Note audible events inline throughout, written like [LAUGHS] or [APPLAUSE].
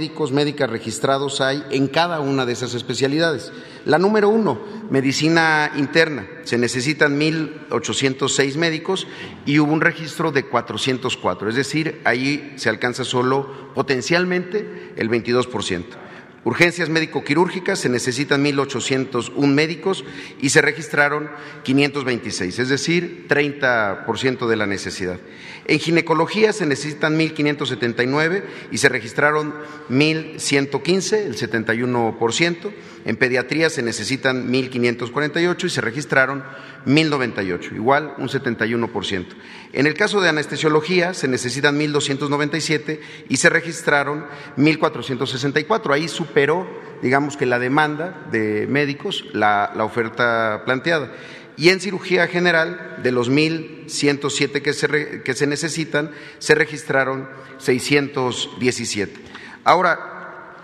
médicos, médicas registrados hay en cada una de esas especialidades. La número uno, medicina interna. Se necesitan 1.806 médicos y hubo un registro de 404, es decir, ahí se alcanza solo potencialmente el 22 por ciento. Urgencias médico-quirúrgicas se necesitan 1.801 médicos y se registraron 526, es decir, 30% de la necesidad. En ginecología se necesitan 1.579 y se registraron 1.115, el 71%. En pediatría se necesitan 1.548 y se registraron 1.098, igual un 71%. En el caso de anestesiología se necesitan 1.297 y se registraron 1.464. Ahí superó, digamos que la demanda de médicos, la, oferta planteada. Y en cirugía general, de los 1.107 que se, que se necesitan, se registraron 617. Ahora,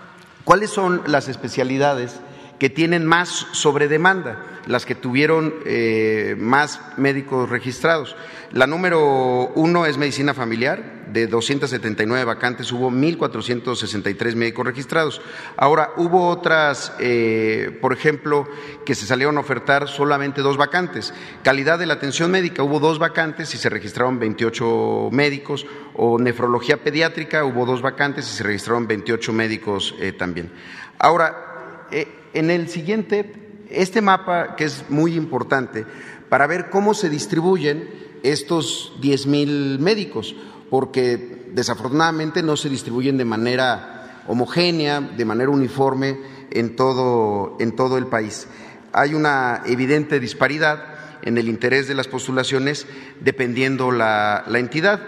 ¿cuáles son las especialidades que tienen más sobredemanda, las que tuvieron eh, más médicos registrados. La número uno es medicina familiar, de 279 vacantes hubo 1.463 médicos registrados. Ahora, hubo otras, eh, por ejemplo, que se salieron a ofertar solamente dos vacantes. Calidad de la atención médica, hubo dos vacantes y se registraron 28 médicos, o nefrología pediátrica, hubo dos vacantes y se registraron 28 médicos eh, también. Ahora, en el siguiente, este mapa que es muy importante para ver cómo se distribuyen estos 10.000 médicos, porque desafortunadamente no se distribuyen de manera homogénea, de manera uniforme en todo, en todo el país. Hay una evidente disparidad en el interés de las postulaciones dependiendo la, la entidad.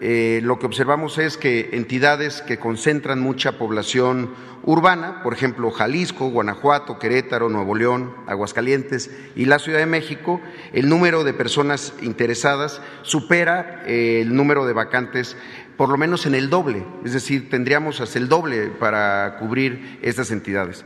Eh, lo que observamos es que entidades que concentran mucha población urbana, por ejemplo Jalisco, Guanajuato, Querétaro, Nuevo León, Aguascalientes y la Ciudad de México, el número de personas interesadas supera eh, el número de vacantes por lo menos en el doble, es decir, tendríamos hasta el doble para cubrir estas entidades.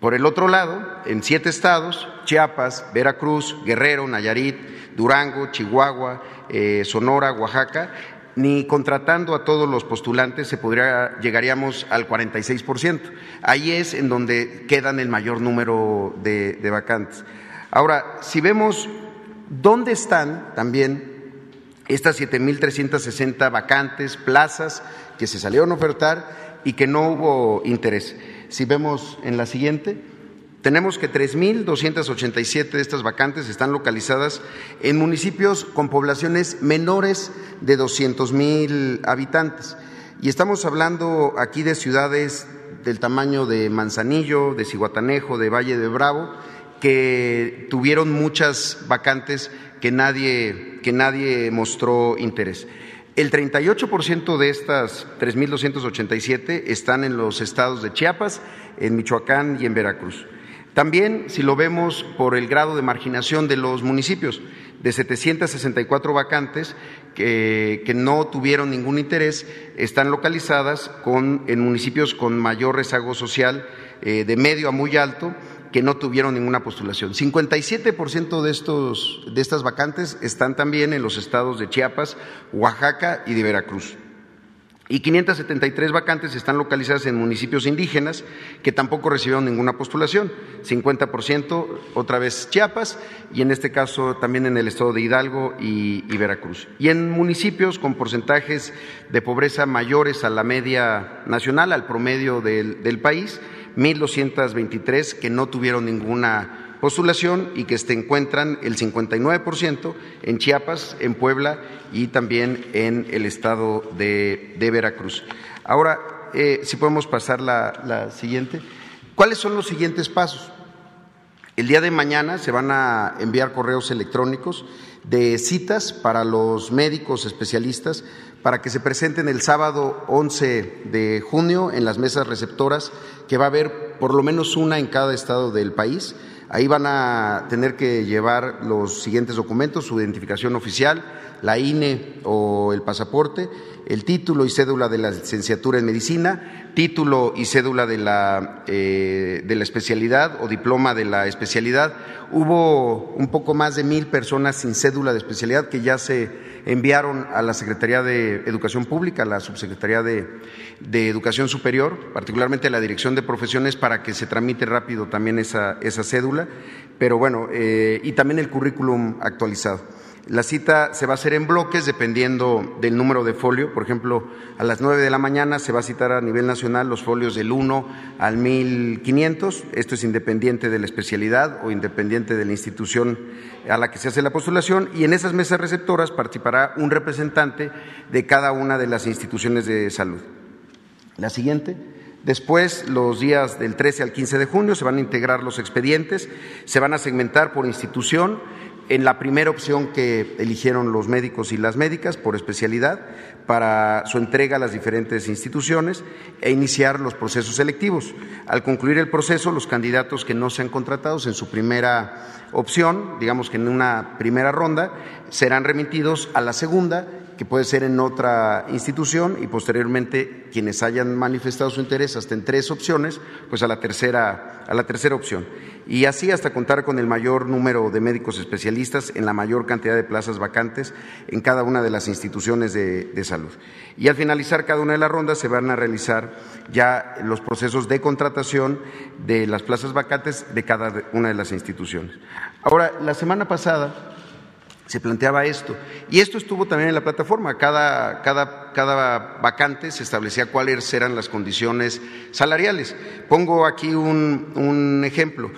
Por el otro lado, en siete estados, Chiapas, Veracruz, Guerrero, Nayarit, Durango, Chihuahua, eh, Sonora, Oaxaca, ni contratando a todos los postulantes se podría, llegaríamos al 46%. Ahí es en donde quedan el mayor número de, de vacantes. Ahora, si vemos dónde están también estas 7.360 vacantes, plazas que se salieron a ofertar y que no hubo interés. Si vemos en la siguiente, tenemos que 3.287 de estas vacantes están localizadas en municipios con poblaciones menores de 200.000 habitantes. Y estamos hablando aquí de ciudades del tamaño de Manzanillo, de Ciguatanejo, de Valle de Bravo, que tuvieron muchas vacantes que nadie, que nadie mostró interés. El 38% de estas 3.287 están en los estados de Chiapas, en Michoacán y en Veracruz. También, si lo vemos por el grado de marginación de los municipios, de 764 vacantes que, no tuvieron ningún interés, están localizadas en municipios con mayor rezago social, eh, de medio a muy alto, que no tuvieron ninguna postulación. 57% de, estos, de estas vacantes están también en los estados de Chiapas, Oaxaca y de Veracruz y 573 vacantes están localizadas en municipios indígenas que tampoco recibieron ninguna postulación, 50% otra vez Chiapas y en este caso también en el estado de Hidalgo y, Veracruz. Y en municipios con porcentajes de pobreza mayores a la media nacional, al promedio del, del país, 1.223 que no tuvieron ninguna postulación y que se encuentran el 59% en Chiapas, en Puebla y también en el estado de, Veracruz. Ahora, eh, si podemos pasar la, la siguiente. ¿Cuáles son los siguientes pasos? El día de mañana se van a enviar correos electrónicos de citas para los médicos especialistas para que se presenten el sábado 11 de junio en las mesas receptoras, que va a haber por lo menos una en cada estado del país. Ahí van a tener que llevar los siguientes documentos, su identificación oficial, la INE o el pasaporte, el título y cédula de la licenciatura en medicina, título y cédula de la, eh, de la especialidad o diploma de la especialidad. Hubo un poco más de mil personas sin cédula de especialidad que ya se enviaron a la Secretaría de Educación Pública, a la Subsecretaría de, Educación Superior, particularmente a la Dirección de Profesiones, para que se tramite rápido también esa, esa cédula, pero bueno, eh, y también el currículum actualizado. La cita se va a hacer en bloques dependiendo del número de folio. Por ejemplo, a las 9 de la mañana se va a citar a nivel nacional los folios del 1 al 1500. Esto es independiente de la especialidad o independiente de la institución a la que se hace la postulación. Y en esas mesas receptoras participará un representante de cada una de las instituciones de salud. La siguiente. Después, los días del 13 al 15 de junio, se van a integrar los expedientes, se van a segmentar por institución en la primera opción que eligieron los médicos y las médicas por especialidad para su entrega a las diferentes instituciones e iniciar los procesos selectivos. Al concluir el proceso, los candidatos que no sean contratados en su primera opción, digamos que en una primera ronda, serán remitidos a la segunda que puede ser en otra institución y posteriormente quienes hayan manifestado su interés hasta en tres opciones, pues a la tercera, a la tercera opción. Y así hasta contar con el mayor número de médicos especialistas en la mayor cantidad de plazas vacantes en cada una de las instituciones de, de salud. Y al finalizar cada una de las rondas se van a realizar ya los procesos de contratación de las plazas vacantes de cada una de las instituciones. Ahora, la semana pasada se planteaba esto. Y esto estuvo también en la plataforma. Cada, cada, cada, vacante se establecía cuáles eran las condiciones salariales. Pongo aquí un, un ejemplo.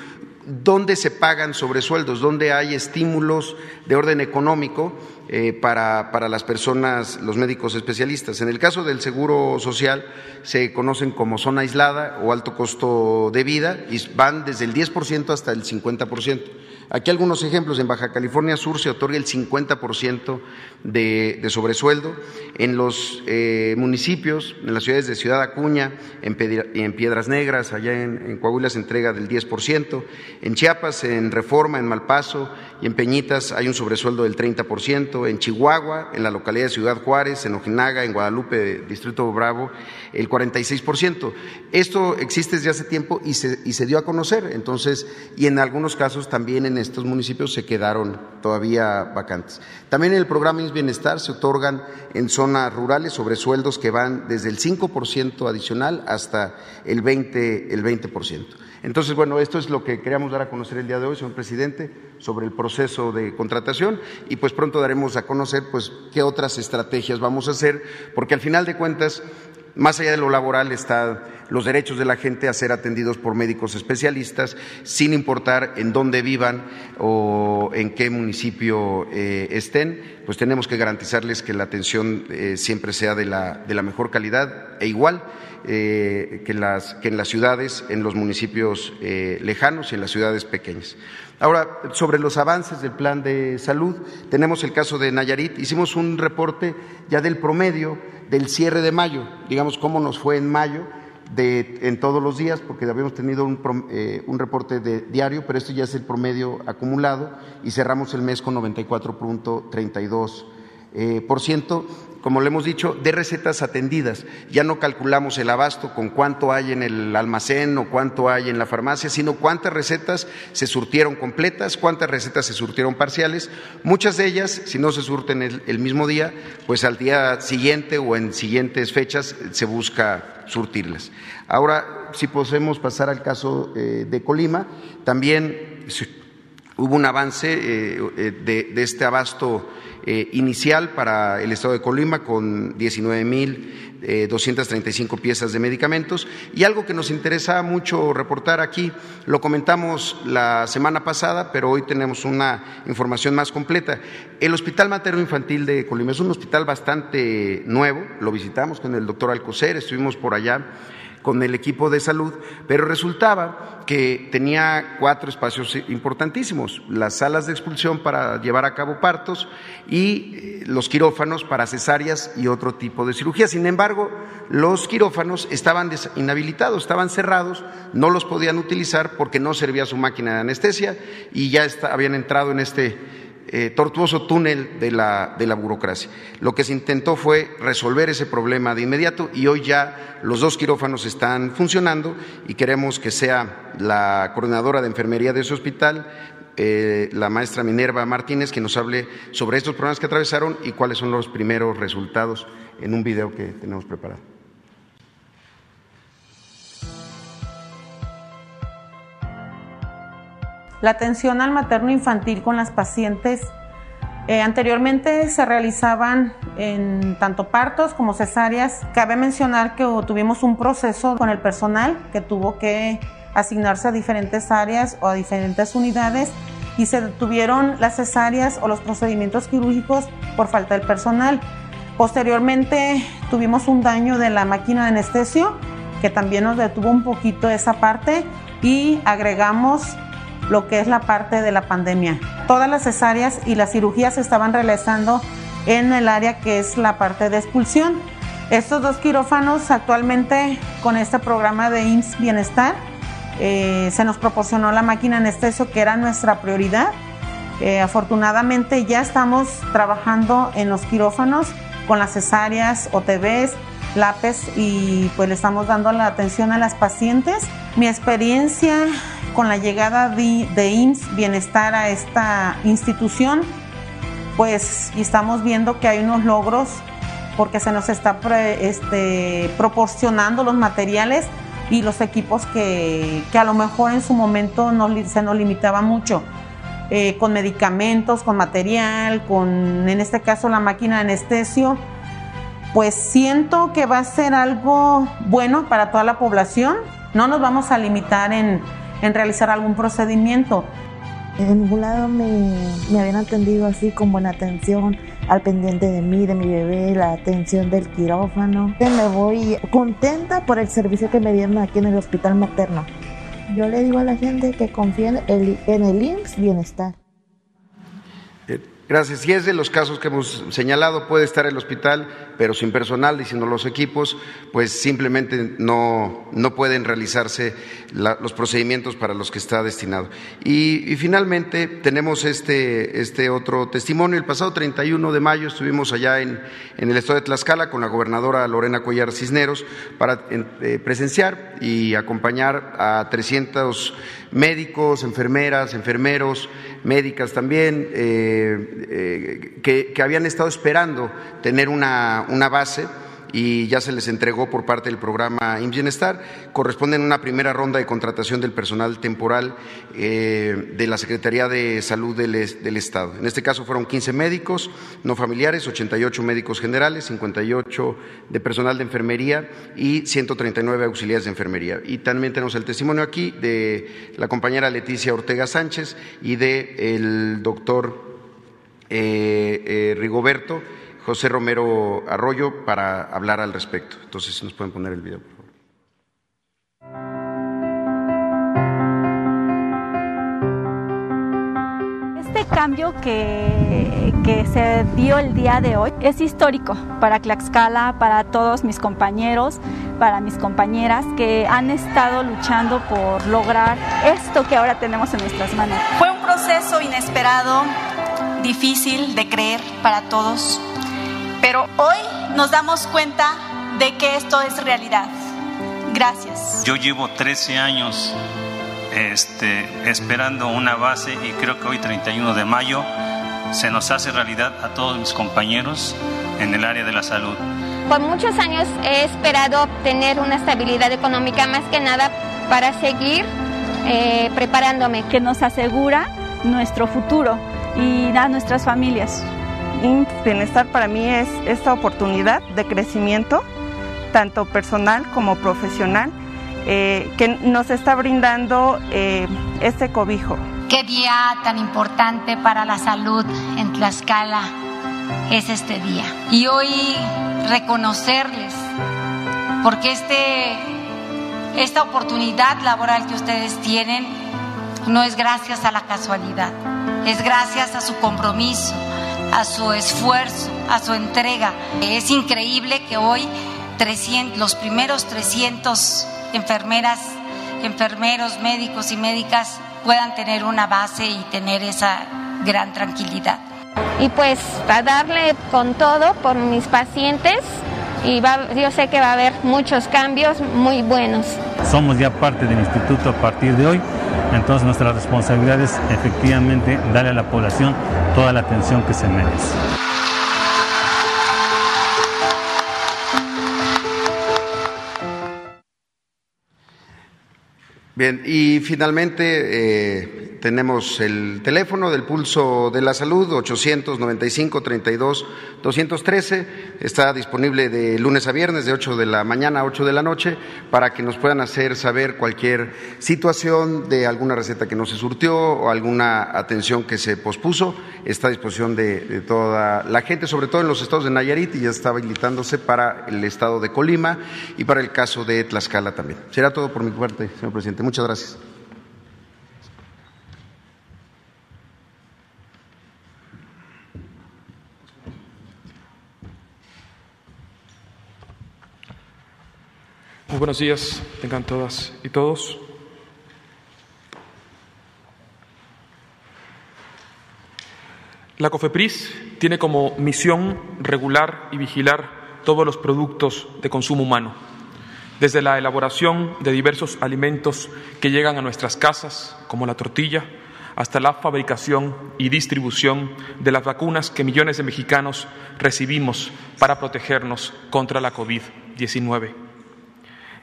¿Dónde se pagan sobresueldos? ¿Dónde hay estímulos de orden económico eh, para, para, las personas, los médicos especialistas? En el caso del seguro social, se conocen como zona aislada o alto costo de vida y van desde el 10% hasta el 50%. Aquí algunos ejemplos. En Baja California Sur se otorga el 50% de, de, sobresueldo. En los eh, municipios, en las ciudades de Ciudad Acuña, en, en Piedras Negras, allá en, Coahuila se entrega del 10%. En Chiapas, en Reforma, en Malpaso y en Peñitas hay un sobresueldo del 30%. En Chihuahua, en la localidad de Ciudad Juárez, en Ojinaga, en Guadalupe, Distrito Bravo, el 46%. Esto existe desde hace tiempo y se, y se dio a conocer. Entonces, y en algunos casos también en estos municipios se quedaron todavía vacantes. También en el programa INS Bienestar se otorgan en zonas rurales sobresueldos que van desde el 5% adicional hasta el 20%. El 20%. Entonces, bueno, esto es lo que queríamos dar a conocer el día de hoy, señor presidente, sobre el proceso de contratación y pues pronto daremos a conocer pues qué otras estrategias vamos a hacer, porque al final de cuentas más allá de lo laboral están los derechos de la gente a ser atendidos por médicos especialistas, sin importar en dónde vivan o en qué municipio eh, estén, pues tenemos que garantizarles que la atención eh, siempre sea de la, de la, mejor calidad e igual eh, que, las, que, en las ciudades, en los municipios lejanos y en las ciudades pequeñas. Ahora, sobre los avances del plan de salud, tenemos el caso de Nayarit. Hicimos un reporte ya del promedio del cierre de mayo, digamos cómo nos fue en mayo de, en todos los días, porque habíamos tenido un, eh, un reporte de diario, pero esto ya es el promedio acumulado y cerramos el mes con 94.32 eh, por ciento como le hemos dicho, de recetas atendidas. Ya no calculamos el abasto con cuánto hay en el almacén o cuánto hay en la farmacia, sino cuántas recetas se surtieron completas, cuántas recetas se surtieron parciales. Muchas de ellas, si no se surten el, mismo día, pues al día siguiente o en siguientes fechas se busca surtirlas. Ahora, si podemos pasar al caso eh, de Colima, también hubo un avance eh, eh, de, este abasto eh, inicial para el Estado de Colima con 19.235 piezas de medicamentos. Y algo que nos interesa mucho reportar aquí, lo comentamos la semana pasada, pero hoy tenemos una información más completa. El Hospital Materno Infantil de Colima es un hospital bastante nuevo, lo visitamos con el doctor Alcocer, estuvimos por allá con el equipo de salud, pero resultaba que tenía cuatro espacios importantísimos, las salas de expulsión para llevar a cabo partos y eh, los quirófanos para cesáreas y otro tipo de cirugía. Sin embargo, los quirófanos estaban inhabilitados, estaban cerrados, no los podían utilizar porque no servía su máquina de anestesia y ya habían entrado en este eh, tortuoso túnel de la, de la burocracia. Lo que se intentó fue resolver ese problema de inmediato y hoy ya los dos quirófanos están funcionando y queremos que sea la coordinadora de enfermería de ese hospital eh, la maestra Minerva Martínez, que nos hable sobre estos problemas que atravesaron y cuáles son los primeros resultados en un video que tenemos preparado. La atención al materno infantil con las pacientes eh, anteriormente se realizaban en tanto partos como cesáreas. Cabe mencionar que tuvimos un proceso con el personal que tuvo que asignarse a diferentes áreas o a diferentes unidades y se detuvieron las cesáreas o los procedimientos quirúrgicos por falta del personal. Posteriormente tuvimos un daño de la máquina de anestesio que también nos detuvo un poquito esa parte y agregamos lo que es la parte de la pandemia. Todas las cesáreas y las cirugías se estaban realizando en el área que es la parte de expulsión. Estos dos quirófanos actualmente con este programa de IMSS Bienestar eh, se nos proporcionó la máquina anestesio que era nuestra prioridad. Eh, afortunadamente ya estamos trabajando en los quirófanos con las cesáreas, OTBs, lápiz y pues le estamos dando la atención a las pacientes. Mi experiencia con la llegada de, de IMSS Bienestar a esta institución, pues estamos viendo que hay unos logros porque se nos está este, proporcionando los materiales y los equipos que, a lo mejor en su momento se nos limitaba mucho. Eh, con medicamentos, con material, con en este caso la máquina de anestesio, pues siento que va a ser algo bueno para toda la población. No nos vamos a limitar en, en realizar algún procedimiento. En ningún lado me, me habían atendido así con buena atención, al pendiente de mí, de mi bebé, la atención del quirófano. Me voy contenta por el servicio que me dieron aquí en el hospital materno. Yo le digo a la gente que confíe en el, en el IMSS Bienestar. Gracias. Si es de los casos que hemos señalado, puede estar el hospital, pero sin personal, diciendo los equipos, pues simplemente no, no pueden realizarse los procedimientos para los que está destinado. Y, finalmente tenemos este, este otro testimonio. El pasado 31 de mayo estuvimos allá en, en el estado de Tlaxcala con la gobernadora Lorena Collar Cisneros para eh, presenciar y acompañar a 300 médicos, enfermeras, enfermeros, médicas también, eh, eh, que, que, habían estado esperando tener una, una base y ya se les entregó por parte del programa IMSS Bienestar. Corresponden a una primera ronda de contratación del personal temporal eh, de la Secretaría de Salud del, Estado. En este caso fueron 15 médicos no familiares, 88 médicos generales, 58 de personal de enfermería y 139 auxiliares de enfermería. Y también tenemos el testimonio aquí de la compañera Leticia Ortega Sánchez y del el doctor eh, eh, Rigoberto José Romero Arroyo para hablar al respecto. Entonces, si nos pueden poner el video, por favor. Este cambio que, que, se dio el día de hoy es histórico para Tlaxcala, para todos mis compañeros, para mis compañeras que han estado luchando por lograr esto que ahora tenemos en nuestras manos. Fue un proceso inesperado, difícil de creer para todos pero hoy nos damos cuenta de que esto es realidad. Gracias. Yo llevo 13 años este, esperando una base y creo que hoy 31 de mayo se nos hace realidad a todos mis compañeros en el área de la salud. Por muchos años he esperado obtener una estabilidad económica más que nada para seguir eh, preparándome. Que nos asegura nuestro futuro y a nuestras familias. Bienestar para mí es esta oportunidad de crecimiento, tanto personal como profesional, eh, que nos está brindando eh, este cobijo. Qué día tan importante para la salud en Tlaxcala es este día. Y hoy reconocerles, porque este, esta oportunidad laboral que ustedes tienen no es gracias a la casualidad, es gracias a su compromiso a su esfuerzo, a su entrega. Es increíble que hoy 300, los primeros 300 enfermeras, enfermeros, médicos y médicas puedan tener una base y tener esa gran tranquilidad. Y pues a darle con todo por mis pacientes y yo sé que va a haber muchos cambios muy buenos. Somos ya parte del instituto a partir de hoy Entonces nuestra responsabilidad es efectivamente darle a la población toda la atención que se merece. Bien, y finalmente eh, tenemos el teléfono del pulso de la salud, 895-32-213. Está disponible de lunes a viernes, de 8 de la mañana a 8 de la noche, para que nos puedan hacer saber cualquier situación de alguna receta que no se surtió o alguna atención que se pospuso. Está a disposición de, de toda la gente, sobre todo en los estados de Nayarit, y ya está habilitándose para el estado de Colima y para el caso de Tlaxcala también. Será todo por mi parte, señor presidente. Muchas gracias. Muy buenos días, tengan todas y todos. La COFEPRIS tiene como misión regular y vigilar todos los productos de consumo humano desde la elaboración de diversos alimentos que llegan a nuestras casas, como la tortilla, hasta la fabricación y distribución de las vacunas que millones de mexicanos recibimos para protegernos contra la COVID-19.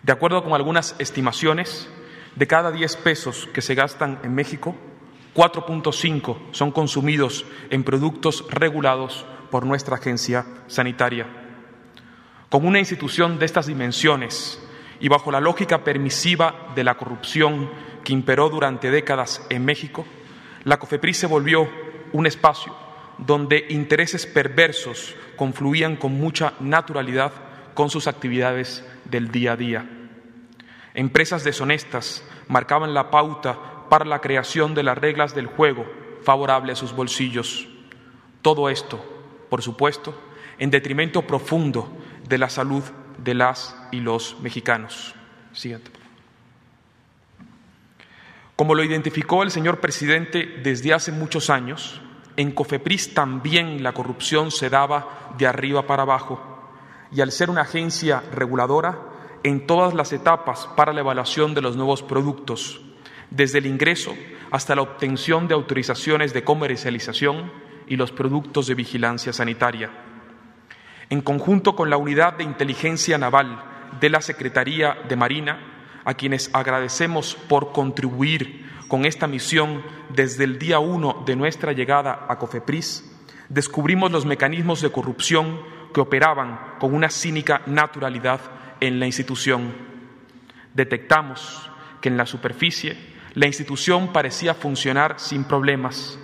De acuerdo con algunas estimaciones, de cada 10 pesos que se gastan en México, 4.5 son consumidos en productos regulados por nuestra agencia sanitaria. Con una institución de estas dimensiones y bajo la lógica permisiva de la corrupción que imperó durante décadas en México, la COFEPRIS se volvió un espacio donde intereses perversos confluían con mucha naturalidad con sus actividades del día a día. Empresas deshonestas marcaban la pauta para la creación de las reglas del juego favorable a sus bolsillos. Todo esto, por supuesto, en detrimento profundo de la salud de las y los mexicanos. Siguiente. Como lo identificó el señor presidente desde hace muchos años, en Cofepris también la corrupción se daba de arriba para abajo y al ser una agencia reguladora en todas las etapas para la evaluación de los nuevos productos, desde el ingreso hasta la obtención de autorizaciones de comercialización y los productos de vigilancia sanitaria en conjunto con la Unidad de Inteligencia Naval de la Secretaría de Marina, a quienes agradecemos por contribuir con esta misión desde el día uno de nuestra llegada a COFEPRIS, descubrimos los mecanismos de corrupción que operaban con una cínica naturalidad en la institución. Detectamos que en la superficie la institución parecía funcionar sin problemas,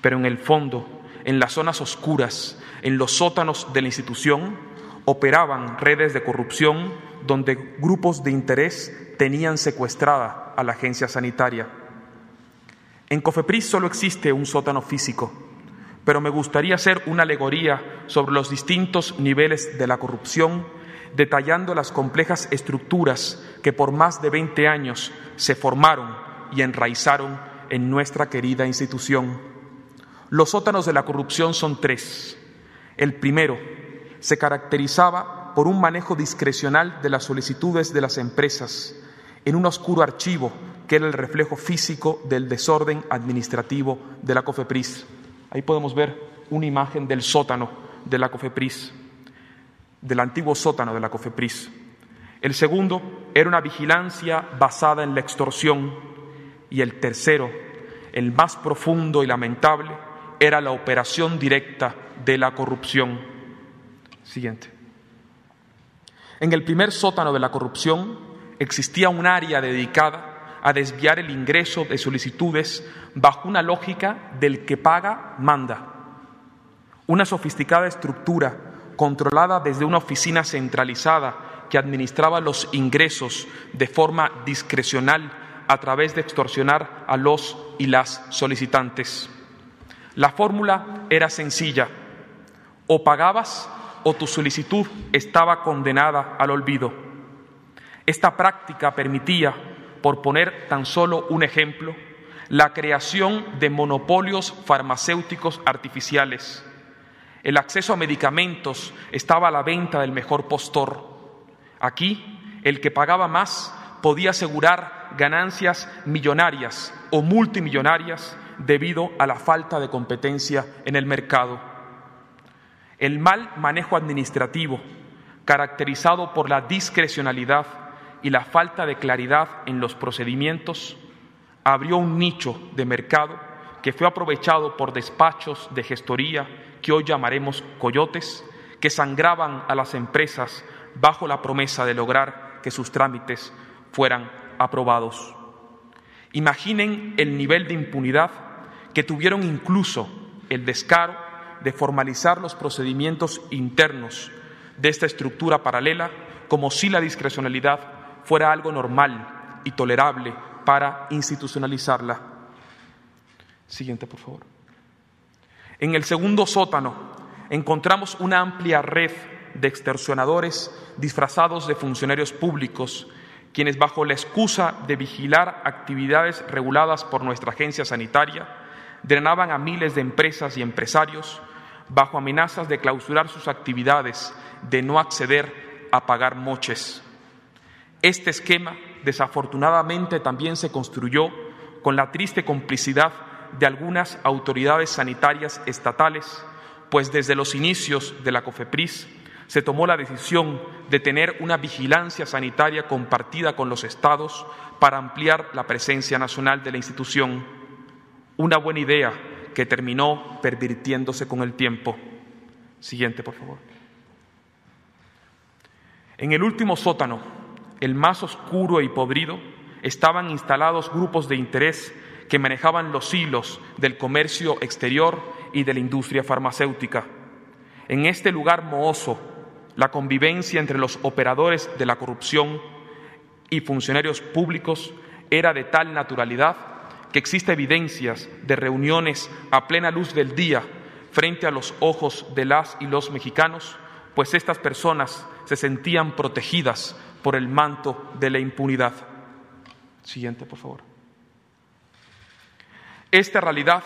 pero en el fondo, en las zonas oscuras, en los sótanos de la institución operaban redes de corrupción donde grupos de interés tenían secuestrada a la agencia sanitaria. En Cofepris solo existe un sótano físico, pero me gustaría hacer una alegoría sobre los distintos niveles de la corrupción, detallando las complejas estructuras que por más de 20 años se formaron y enraizaron en nuestra querida institución. Los sótanos de la corrupción son tres. El primero se caracterizaba por un manejo discrecional de las solicitudes de las empresas en un oscuro archivo que era el reflejo físico del desorden administrativo de la COFEPRIS. Ahí podemos ver una imagen del sótano de la COFEPRIS, del antiguo sótano de la COFEPRIS. El segundo era una vigilancia basada en la extorsión y el tercero, el más profundo y lamentable, era la operación directa de la corrupción. Siguiente. En el primer sótano de la corrupción existía un área dedicada a desviar el ingreso de solicitudes bajo una lógica del que paga manda. Una sofisticada estructura controlada desde una oficina centralizada que administraba los ingresos de forma discrecional a través de extorsionar a los y las solicitantes. La fórmula era sencilla o pagabas o tu solicitud estaba condenada al olvido. Esta práctica permitía, por poner tan solo un ejemplo, la creación de monopolios farmacéuticos artificiales. El acceso a medicamentos estaba a la venta del mejor postor. Aquí, el que pagaba más podía asegurar ganancias millonarias o multimillonarias debido a la falta de competencia en el mercado. El mal manejo administrativo, caracterizado por la discrecionalidad y la falta de claridad en los procedimientos, abrió un nicho de mercado que fue aprovechado por despachos de gestoría que hoy llamaremos coyotes, que sangraban a las empresas bajo la promesa de lograr que sus trámites fueran aprobados. Imaginen el nivel de impunidad que tuvieron incluso el descaro de formalizar los procedimientos internos de esta estructura paralela como si la discrecionalidad fuera algo normal y tolerable para institucionalizarla. Siguiente, por favor. En el segundo sótano encontramos una amplia red de extorsionadores disfrazados de funcionarios públicos, quienes bajo la excusa de vigilar actividades reguladas por nuestra agencia sanitaria, drenaban a miles de empresas y empresarios bajo amenazas de clausurar sus actividades, de no acceder a pagar moches. Este esquema, desafortunadamente, también se construyó con la triste complicidad de algunas autoridades sanitarias estatales, pues desde los inicios de la COFEPRIS se tomó la decisión de tener una vigilancia sanitaria compartida con los estados para ampliar la presencia nacional de la institución. Una buena idea que terminó pervirtiéndose con el tiempo. Siguiente, por favor. En el último sótano, el más oscuro y podrido, estaban instalados grupos de interés que manejaban los hilos del comercio exterior y de la industria farmacéutica. En este lugar mohoso, la convivencia entre los operadores de la corrupción y funcionarios públicos era de tal naturalidad que existe evidencias de reuniones a plena luz del día frente a los ojos de las y los mexicanos, pues estas personas se sentían protegidas por el manto de la impunidad. Siguiente, por favor. Esta realidad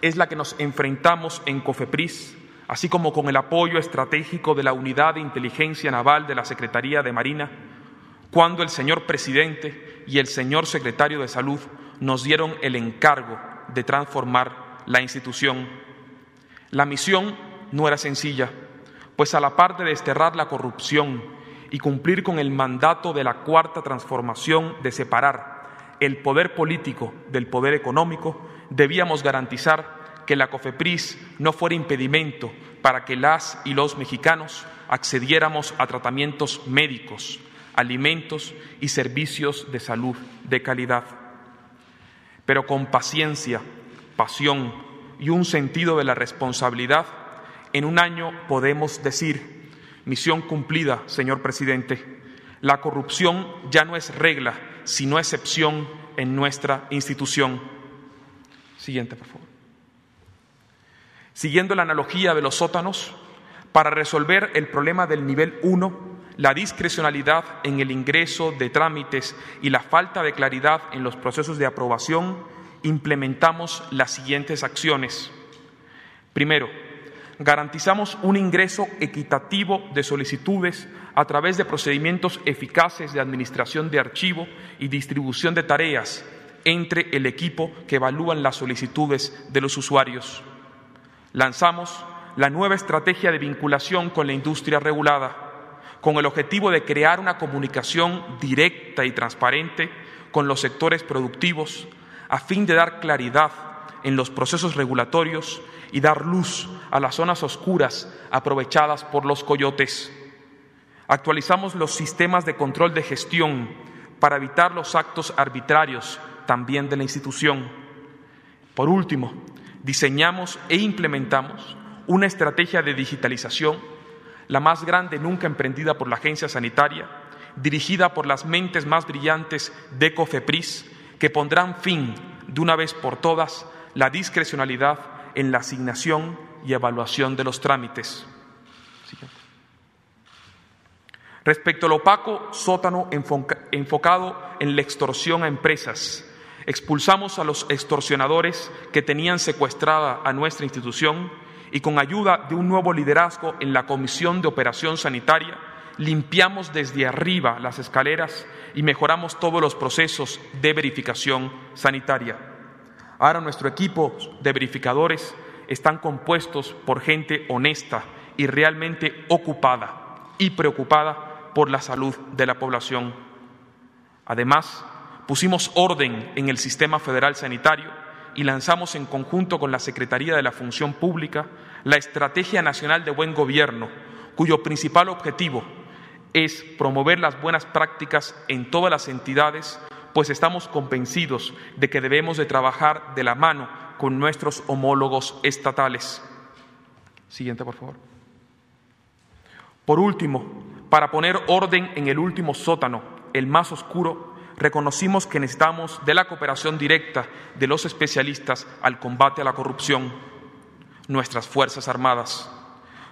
es la que nos enfrentamos en COFEPRIS, así como con el apoyo estratégico de la Unidad de Inteligencia Naval de la Secretaría de Marina, cuando el señor presidente y el señor secretario de Salud nos dieron el encargo de transformar la institución. La misión no era sencilla, pues a la par de desterrar la corrupción y cumplir con el mandato de la cuarta transformación de separar el poder político del poder económico, debíamos garantizar que la COFEPRIS no fuera impedimento para que las y los mexicanos accediéramos a tratamientos médicos, alimentos y servicios de salud de calidad. Pero con paciencia, pasión y un sentido de la responsabilidad, en un año podemos decir, misión cumplida, señor presidente, la corrupción ya no es regla, sino excepción en nuestra institución. Siguiente, por favor. Siguiendo la analogía de los sótanos, para resolver el problema del nivel 1, la discrecionalidad en el ingreso de trámites y la falta de claridad en los procesos de aprobación, implementamos las siguientes acciones. Primero, garantizamos un ingreso equitativo de solicitudes a través de procedimientos eficaces de administración de archivo y distribución de tareas entre el equipo que evalúan las solicitudes de los usuarios. Lanzamos la nueva estrategia de vinculación con la industria regulada, con el objetivo de crear una comunicación directa y transparente con los sectores productivos, a fin de dar claridad en los procesos regulatorios y dar luz a las zonas oscuras aprovechadas por los coyotes. Actualizamos los sistemas de control de gestión para evitar los actos arbitrarios también de la institución. Por último, diseñamos e implementamos una estrategia de digitalización, la más grande nunca emprendida por la agencia sanitaria, dirigida por las mentes más brillantes de COFEPRIS, que pondrán fin de una vez por todas la discrecionalidad en la asignación y evaluación de los trámites. Respecto al opaco sótano enfocado en la extorsión a empresas, expulsamos a los extorsionadores que tenían secuestrada a nuestra institución y con ayuda de un nuevo liderazgo en la Comisión de Operación Sanitaria, limpiamos desde arriba las escaleras y mejoramos todos los procesos de verificación sanitaria. Ahora nuestro equipo de verificadores están compuestos por gente honesta y realmente ocupada y preocupada por la salud de la población. Además, pusimos orden en el sistema federal sanitario y lanzamos en conjunto con la Secretaría de la Función Pública la Estrategia Nacional de Buen Gobierno, cuyo principal objetivo es promover las buenas prácticas en todas las entidades, pues estamos convencidos de que debemos de trabajar de la mano con nuestros homólogos estatales. Siguiente, por favor. Por último, para poner orden en el último sótano, el más oscuro, reconocimos que necesitamos de la cooperación directa de los especialistas al combate a la corrupción, nuestras Fuerzas Armadas.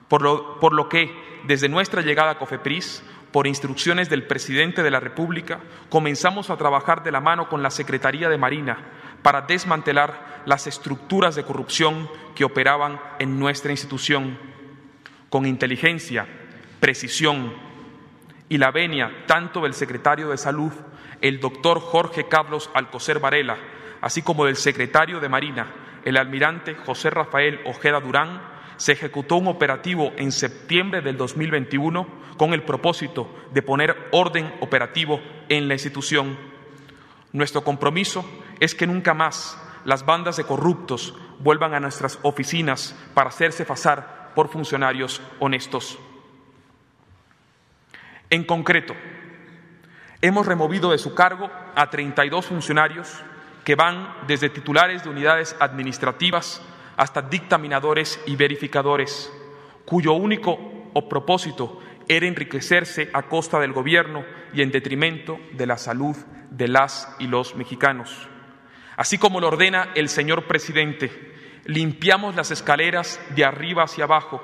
Por lo, por lo que, desde nuestra llegada a COFEPRIS, por instrucciones del presidente de la República, comenzamos a trabajar de la mano con la Secretaría de Marina para desmantelar las estructuras de corrupción que operaban en nuestra institución. Con inteligencia, precisión y la venia tanto del secretario de Salud el doctor Jorge Carlos Alcocer Varela, así como del secretario de Marina, el almirante José Rafael Ojeda Durán, se ejecutó un operativo en septiembre del 2021 con el propósito de poner orden operativo en la institución. Nuestro compromiso es que nunca más las bandas de corruptos vuelvan a nuestras oficinas para hacerse pasar por funcionarios honestos. En concreto, Hemos removido de su cargo a 32 funcionarios que van desde titulares de unidades administrativas hasta dictaminadores y verificadores, cuyo único propósito era enriquecerse a costa del gobierno y en detrimento de la salud de las y los mexicanos. Así como lo ordena el señor presidente, limpiamos las escaleras de arriba hacia abajo.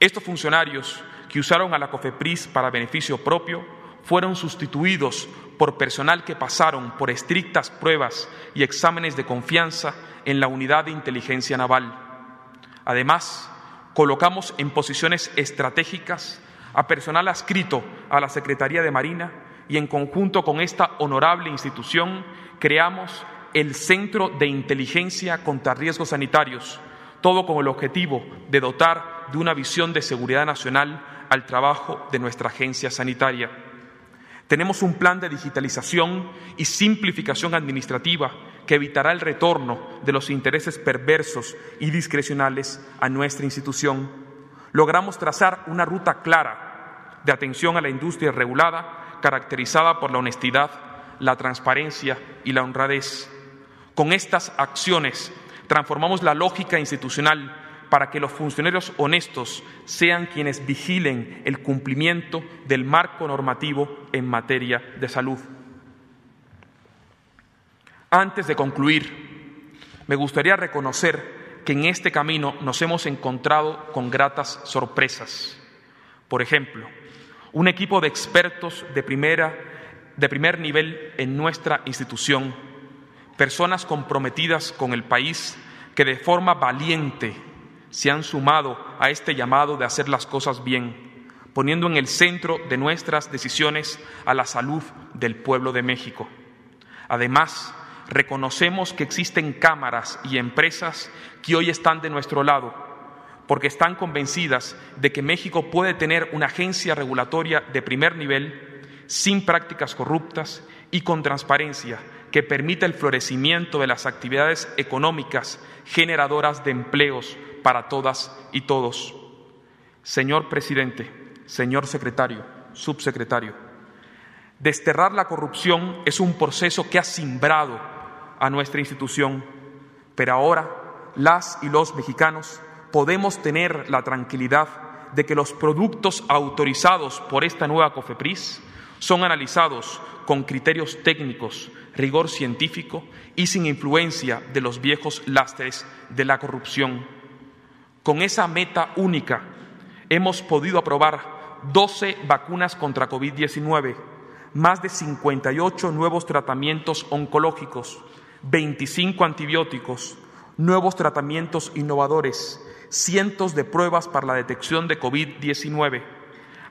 Estos funcionarios que usaron a la COFEPRIS para beneficio propio fueron sustituidos por personal que pasaron por estrictas pruebas y exámenes de confianza en la unidad de inteligencia naval. Además, colocamos en posiciones estratégicas a personal adscrito a la Secretaría de Marina y en conjunto con esta honorable institución creamos el Centro de Inteligencia contra Riesgos Sanitarios, todo con el objetivo de dotar de una visión de seguridad nacional al trabajo de nuestra agencia sanitaria. Tenemos un plan de digitalización y simplificación administrativa que evitará el retorno de los intereses perversos y discrecionales a nuestra institución. Logramos trazar una ruta clara de atención a la industria regulada, caracterizada por la honestidad, la transparencia y la honradez. Con estas acciones transformamos la lógica institucional para que los funcionarios honestos sean quienes vigilen el cumplimiento del marco normativo en materia de salud. Antes de concluir, me gustaría reconocer que en este camino nos hemos encontrado con gratas sorpresas. Por ejemplo, un equipo de expertos de, primera, de primer nivel en nuestra institución, personas comprometidas con el país que de forma valiente se han sumado a este llamado de hacer las cosas bien, poniendo en el centro de nuestras decisiones a la salud del pueblo de México. Además, reconocemos que existen cámaras y empresas que hoy están de nuestro lado, porque están convencidas de que México puede tener una agencia regulatoria de primer nivel, sin prácticas corruptas y con transparencia, que permita el florecimiento de las actividades económicas generadoras de empleos para todas y todos. Señor presidente, señor secretario, subsecretario, desterrar la corrupción es un proceso que ha simbrado a nuestra institución, pero ahora las y los mexicanos podemos tener la tranquilidad de que los productos autorizados por esta nueva COFEPRIS son analizados con criterios técnicos, rigor científico y sin influencia de los viejos lastres de la corrupción. Con esa meta única hemos podido aprobar 12 vacunas contra COVID-19, más de 58 nuevos tratamientos oncológicos, 25 antibióticos, nuevos tratamientos innovadores, cientos de pruebas para la detección de COVID-19.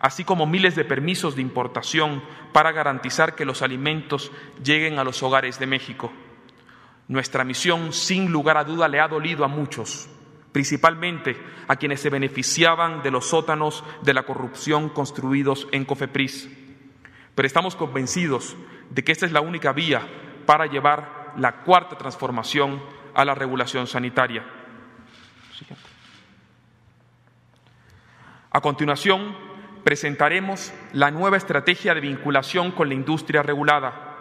así como miles de permisos de importación para garantizar que los alimentos lleguen a los hogares de México. Nuestra misión, sin lugar a duda, le ha dolido a muchos, principalmente a quienes se beneficiaban de los sótanos de la corrupción construidos en Cofepris. Pero estamos convencidos de que esta es la única vía para llevar la cuarta transformación a la regulación sanitaria. A continuación, presentaremos la nueva estrategia de vinculación con la industria regulada.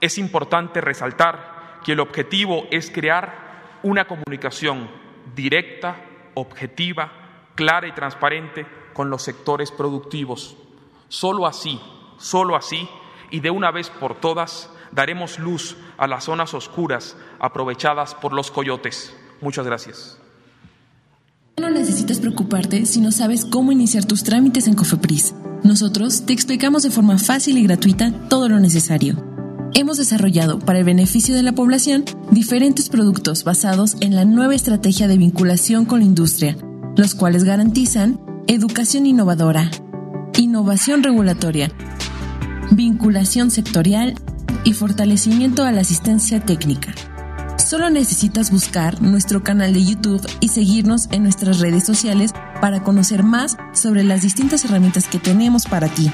Es importante resaltar que el objetivo es crear una comunicación directa, objetiva, clara y transparente con los sectores productivos. Solo así, solo así, y de una vez por todas, daremos luz a las zonas oscuras aprovechadas por los coyotes. Muchas gracias. No necesitas preocuparte si no sabes cómo iniciar tus trámites en Cofepris. Nosotros te explicamos de forma fácil y gratuita todo lo necesario. Hemos desarrollado para el beneficio de la población diferentes productos basados en la nueva estrategia de vinculación con la industria, los cuales garantizan educación innovadora, innovación regulatoria, vinculación sectorial y fortalecimiento a la asistencia técnica. Solo necesitas buscar nuestro canal de YouTube y seguirnos en nuestras redes sociales para conocer más sobre las distintas herramientas que tenemos para ti.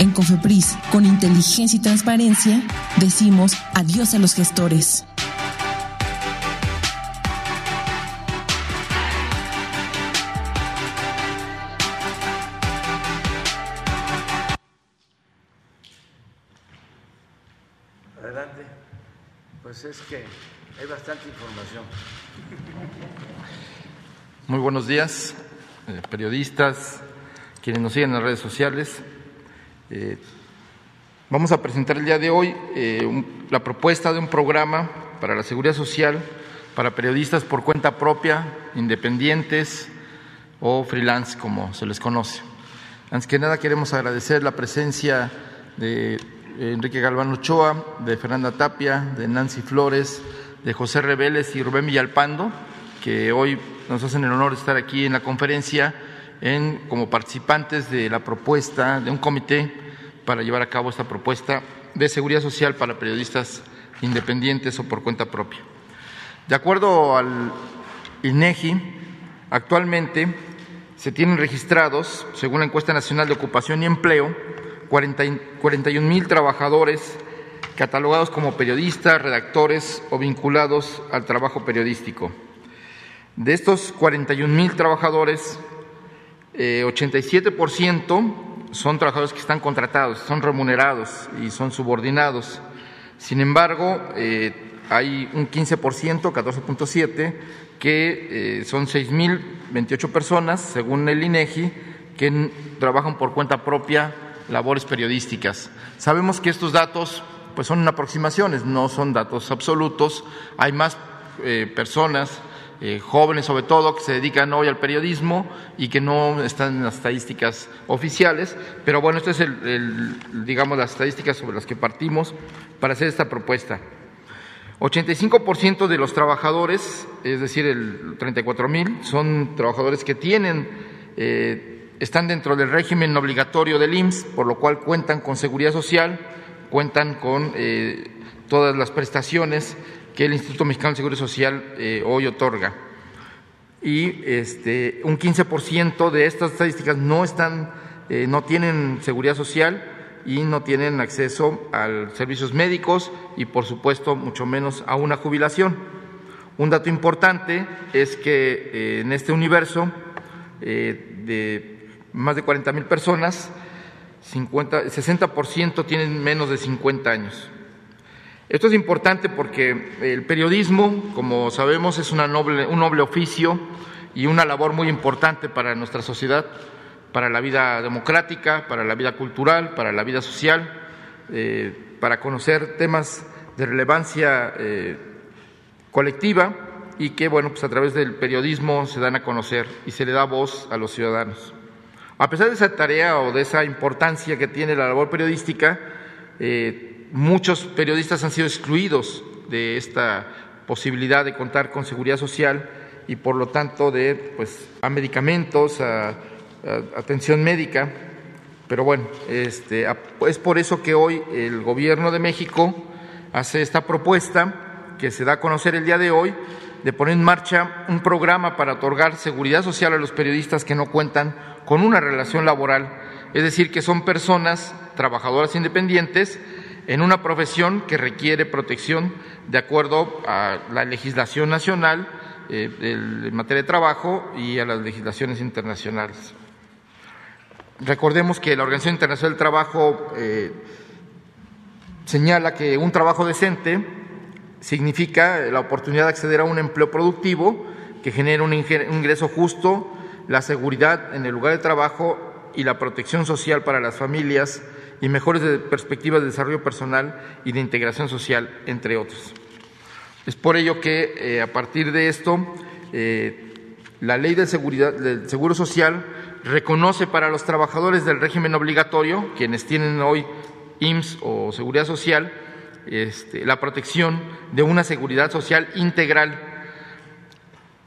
En Cofepris, con inteligencia y transparencia, decimos adiós a los gestores. Adelante. Pues es que hay bastante información. Muy buenos días, eh, periodistas, quienes nos siguen en las redes sociales. Eh, vamos a presentar el día de hoy eh, la propuesta de un programa para la seguridad social para periodistas por cuenta propia, independientes o freelance, como se les conoce. Antes que nada, queremos agradecer la presencia de Enrique Galván Ochoa, de Fernanda Tapia, de Nancy Flores, de José Reveles y Rubén Villalpando, que hoy nos hacen el honor de estar aquí en la conferencia como participantes de la propuesta de un comité para llevar a cabo esta propuesta de seguridad social para periodistas independientes o por cuenta propia. De acuerdo al INEGI, actualmente se tienen registrados, según la encuesta nacional de ocupación y empleo, 40 y- 41 mil trabajadores catalogados como periodistas, redactores o vinculados al trabajo periodístico. De estos 41 mil trabajadores, eh, 87% son trabajadores que están contratados, son remunerados y son subordinados. Sin embargo, eh, hay un 15%, 14.7%, que eh, son 6.028 personas, según el INEGI, que trabajan por cuenta propia labores periodísticas. Sabemos que estos datos pues son aproximaciones, no son datos absolutos. Hay más eh, personas eh, jóvenes sobre todo que se dedican hoy al periodismo y que no están en las estadísticas oficiales, pero bueno, estas es el, digamos las estadísticas sobre las que partimos para hacer esta propuesta. 85% de los trabajadores, es decir, el 34 mil, son trabajadores que tienen, eh, están dentro del régimen obligatorio del IMSS, por lo cual cuentan con seguridad social, cuentan con eh, todas las prestaciones que el Instituto Mexicano de Seguridad Social eh, hoy otorga. Y este, un 15% de estas estadísticas no están, eh, no tienen seguridad social y no tienen acceso a servicios médicos y, por supuesto, mucho menos a una jubilación. Un dato importante es que eh, en este universo de más de 40 mil personas, 50, 60% tienen menos de 50 años. Esto es importante porque el periodismo, como sabemos, es un noble oficio y una labor muy importante para nuestra sociedad, para la vida democrática, para la vida cultural, para la vida social, eh, para conocer temas de relevancia eh, colectiva y que, bueno, pues a través del periodismo se dan a conocer y se le da voz a los ciudadanos. A pesar de esa tarea o de esa importancia que tiene la labor periodística, eh, muchos periodistas han sido excluidos de esta posibilidad de contar con seguridad social y por lo tanto de pues a medicamentos, a atención médica. Pero bueno, este, es por eso que hoy el Gobierno de México hace esta propuesta que se da a conocer el día de hoy de poner en marcha un programa para otorgar seguridad social a los periodistas que no cuentan con una relación laboral, es decir, que son personas trabajadoras independientes en una profesión que requiere protección de acuerdo a la legislación nacional eh, en materia de trabajo y a las legislaciones internacionales. Recordemos que la Organización Internacional del Trabajo eh, señala que un trabajo decente significa la oportunidad de acceder a un empleo productivo que genera un ingreso justo, la seguridad en el lugar de trabajo y la protección social para las familias y mejores perspectivas de desarrollo personal y de integración social, entre otros. Es por ello que eh, a partir de esto, eh, la ley de seguridad, del Seguro Social reconoce para los trabajadores del régimen obligatorio, quienes tienen hoy IMSS o Seguridad Social, este, la protección de una seguridad social integral.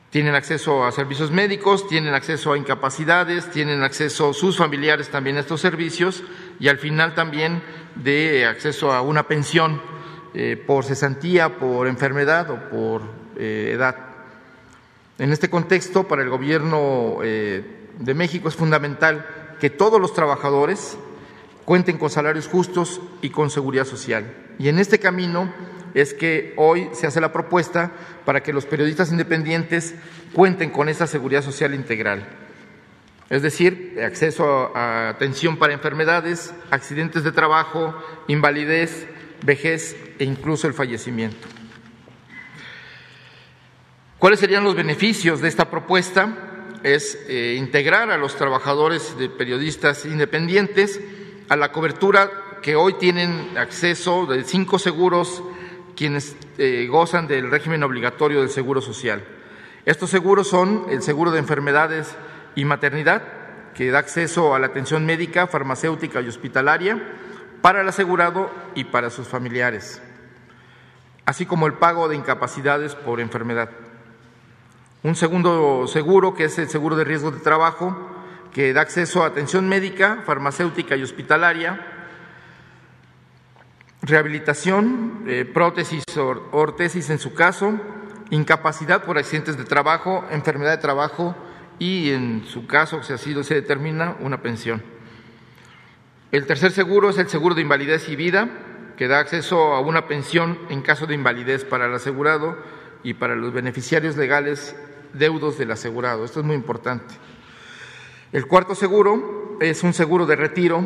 Tienen acceso a servicios médicos, tienen acceso a incapacidades, tienen acceso sus familiares también a estos servicios y al final también de acceso a una pensión eh, por cesantía, por enfermedad o por eh, edad. En este contexto, para el Gobierno eh, de México es fundamental que todos los trabajadores cuenten con salarios justos y con seguridad social. Y en este camino es que hoy se hace la propuesta para que los periodistas independientes cuenten con esa seguridad social integral. Es decir, acceso a atención para enfermedades, accidentes de trabajo, invalidez, vejez e incluso el fallecimiento. ¿Cuáles serían los beneficios de esta propuesta? Es eh, integrar a los trabajadores de periodistas independientes a la cobertura que hoy tienen acceso de cinco seguros quienes eh, gozan del régimen obligatorio del Seguro Social. Estos seguros son el seguro de enfermedades y maternidad, que da acceso a la atención médica, farmacéutica y hospitalaria para el asegurado y para sus familiares, así como el pago de incapacidades por enfermedad. Un segundo seguro, que es el seguro de riesgo de trabajo, que da acceso a atención médica, farmacéutica y hospitalaria, rehabilitación, eh, prótesis o ortesis en su caso, incapacidad por accidentes de trabajo, enfermedad de trabajo y en su caso, si así se determina, una pensión. El tercer seguro es el seguro de invalidez y vida, que da acceso a una pensión en caso de invalidez para el asegurado y para los beneficiarios legales deudos del asegurado. Esto es muy importante. El cuarto seguro es un seguro de retiro,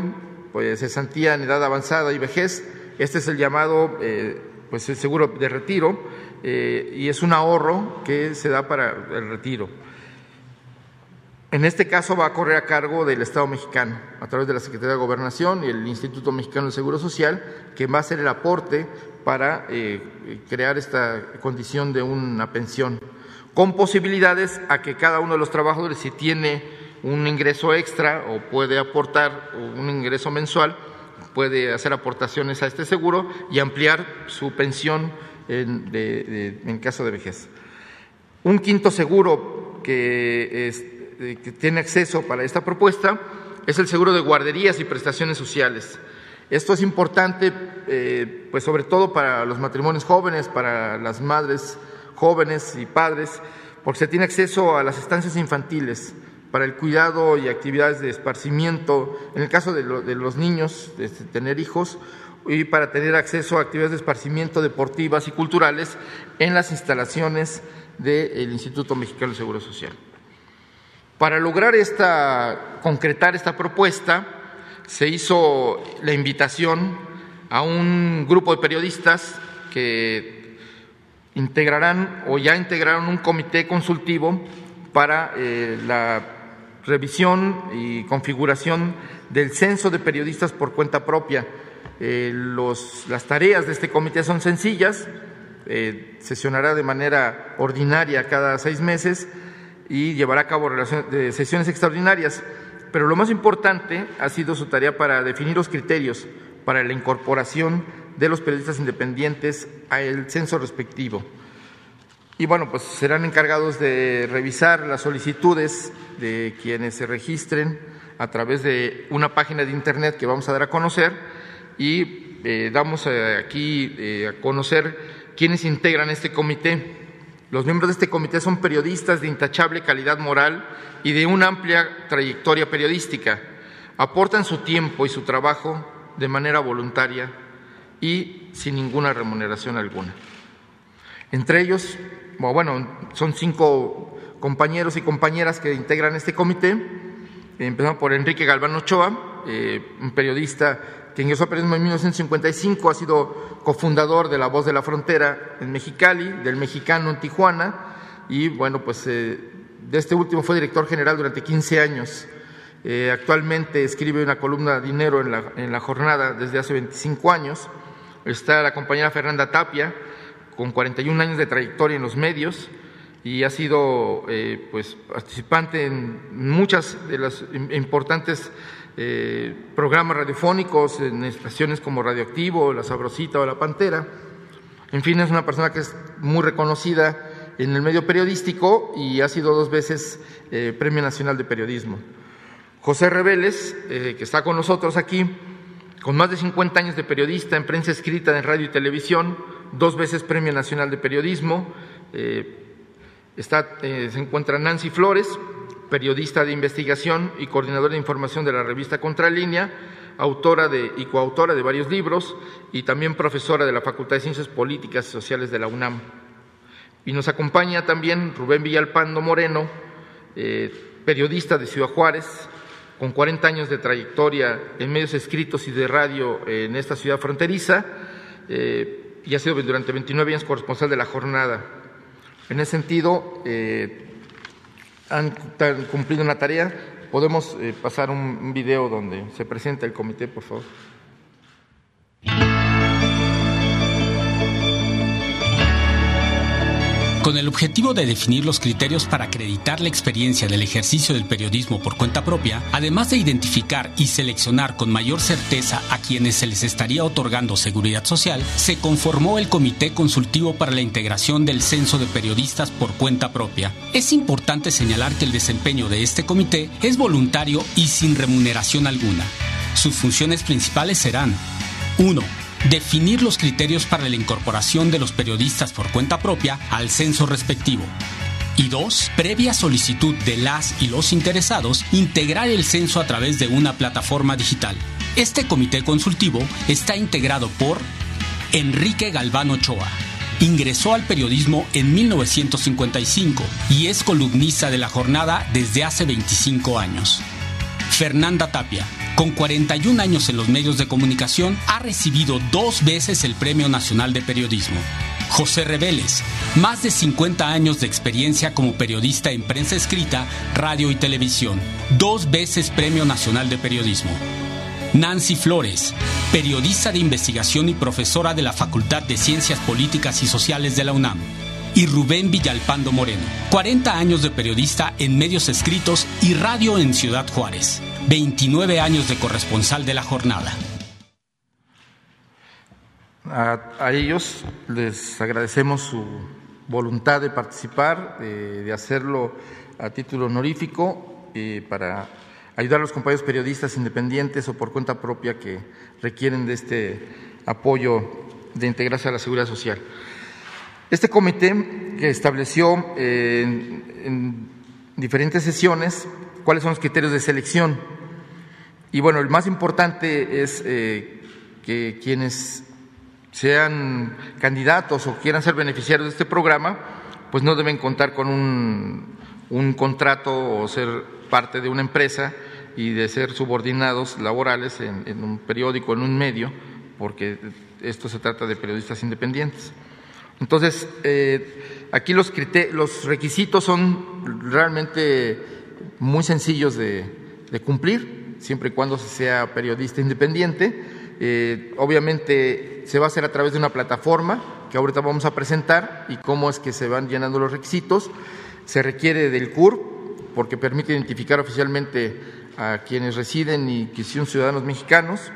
pues cesantía en edad avanzada y vejez. Este es el llamado, eh, pues el seguro de retiro eh, y es un ahorro que se da para el retiro. En este caso va a correr a cargo del Estado mexicano, a través de la Secretaría de Gobernación y el Instituto Mexicano del Seguro Social, que va a hacer el aporte para eh, crear esta condición de una pensión, con posibilidades a que cada uno de los trabajadores, si tiene un ingreso extra o puede aportar un ingreso mensual, puede hacer aportaciones a este seguro y ampliar su pensión en, caso de vejez. Un quinto seguro que, tiene acceso para esta propuesta es el seguro de guarderías y prestaciones sociales. Esto es importante, eh, pues sobre todo para los matrimonios jóvenes, para las madres jóvenes y padres, porque se tiene acceso a las estancias infantiles para el cuidado y actividades de esparcimiento, en el caso de, los niños, de tener hijos, y para tener acceso a actividades de esparcimiento deportivas y culturales en las instalaciones del Instituto Mexicano de Seguro Social. Para lograr esta, concretar esta propuesta, se hizo la invitación a un grupo de periodistas que integrarán o ya integraron un comité consultivo para eh, la revisión y configuración del censo de periodistas por cuenta propia. Eh, las tareas de este comité son sencillas, eh, sesionará de manera ordinaria cada seis meses y llevará a cabo sesiones extraordinarias. Pero lo más importante ha sido su tarea para definir los criterios para la incorporación de los periodistas independientes al censo respectivo. y bueno, pues serán encargados de revisar las solicitudes de quienes se registren a través de una página de internet que vamos a dar a conocer y eh, damos eh, aquí eh, a conocer quiénes integran este comité. Los miembros de este comité son periodistas de intachable calidad moral y de una amplia trayectoria periodística. Aportan su tiempo y su trabajo de manera voluntaria y sin ninguna remuneración alguna. Entre ellos, bueno, son cinco compañeros y compañeras que integran este comité. Empezamos por Enrique Galván Ochoa, eh, un periodista que ingresó a periodismo en 1955, ha sido cofundador de La Voz de la Frontera en Mexicali, del Mexicano en Tijuana, y bueno, pues eh, de este último fue director general durante 15 años. Eh, actualmente escribe una columna Dinero en la, en la jornada desde hace 25 años. Está la compañera Fernanda Tapia, con 41 años de trayectoria en los medios y ha sido eh, pues, participante en muchas de las importantes eh, programas radiofónicos, en estaciones como Radioactivo, La Sabrosita o La Pantera. En fin, es una persona que es muy reconocida en el medio periodístico y ha sido dos veces eh, Premio Nacional de Periodismo. José Reveles, que está con nosotros aquí, con más de 50 años de periodista en prensa escrita, en radio y televisión, dos veces Premio Nacional de Periodismo. Eh, está, eh, se encuentra Nancy Flores, periodista de investigación y coordinadora de información de la revista Contralínea, autora de, y coautora de varios libros y también profesora de la Facultad de Ciencias Políticas y Sociales de la UNAM. Y nos acompaña también Rubén Villalpando Moreno, eh, periodista de Ciudad Juárez, con 40 años de trayectoria en medios escritos y de radio en esta ciudad fronteriza y ha sido durante 29 años corresponsal de la jornada. En ese sentido, eh, han, cumplido una tarea. Podemos eh, pasar un, video donde se presenta el comité, por favor. Con el objetivo de definir los criterios para acreditar la experiencia del ejercicio del periodismo por cuenta propia, además de identificar y seleccionar con mayor certeza a quienes se les estaría otorgando seguridad social, se conformó el Comité Consultivo para la Integración del Censo de Periodistas por cuenta propia. Es importante señalar que el desempeño de este comité es voluntario y sin remuneración alguna. Sus funciones principales serán 1 definir los criterios para la incorporación de los periodistas por cuenta propia al censo respectivo. Y dos, previa solicitud de las y los interesados, integrar el censo a través de una plataforma digital. Este comité consultivo está integrado por Enrique Galván Ochoa. Ingresó al periodismo en 1955 y es columnista de la jornada desde hace 25 años. Fernanda Tapia, con 41 años en los medios de comunicación, ha recibido dos veces el Premio Nacional de Periodismo. José Reveles, más de 50 años de experiencia como periodista en prensa escrita, radio y televisión, dos veces Premio Nacional de Periodismo. Nancy Flores, periodista de investigación y profesora de la Facultad de Ciencias Políticas y Sociales de la UNAM. Y Rubén Villalpando Moreno, 40 años de periodista en medios escritos y radio en Ciudad Juárez. 29 años de corresponsal de la jornada. A, ellos les agradecemos su voluntad de participar, de, hacerlo a título honorífico y para ayudar a los compañeros periodistas independientes o por cuenta propia que requieren de este apoyo de integrarse a la seguridad social. Este comité que estableció en diferentes sesiones cuáles son los criterios de selección y bueno, el más importante es eh, que quienes sean candidatos o quieran ser beneficiarios de este programa, pues no deben contar con un, un contrato o ser parte de una empresa y de ser subordinados laborales en, un periódico, en un medio, porque esto se trata de periodistas independientes. Entonces, eh, aquí los, los requisitos son realmente muy sencillos de, de cumplir siempre y cuando sea periodista independiente. Eh, obviamente se va a hacer a través de una plataforma que ahorita vamos a presentar y cómo es que se van llenando los requisitos. Se requiere del CUR porque permite identificar oficialmente a quienes residen y que son ciudadanos mexicanos.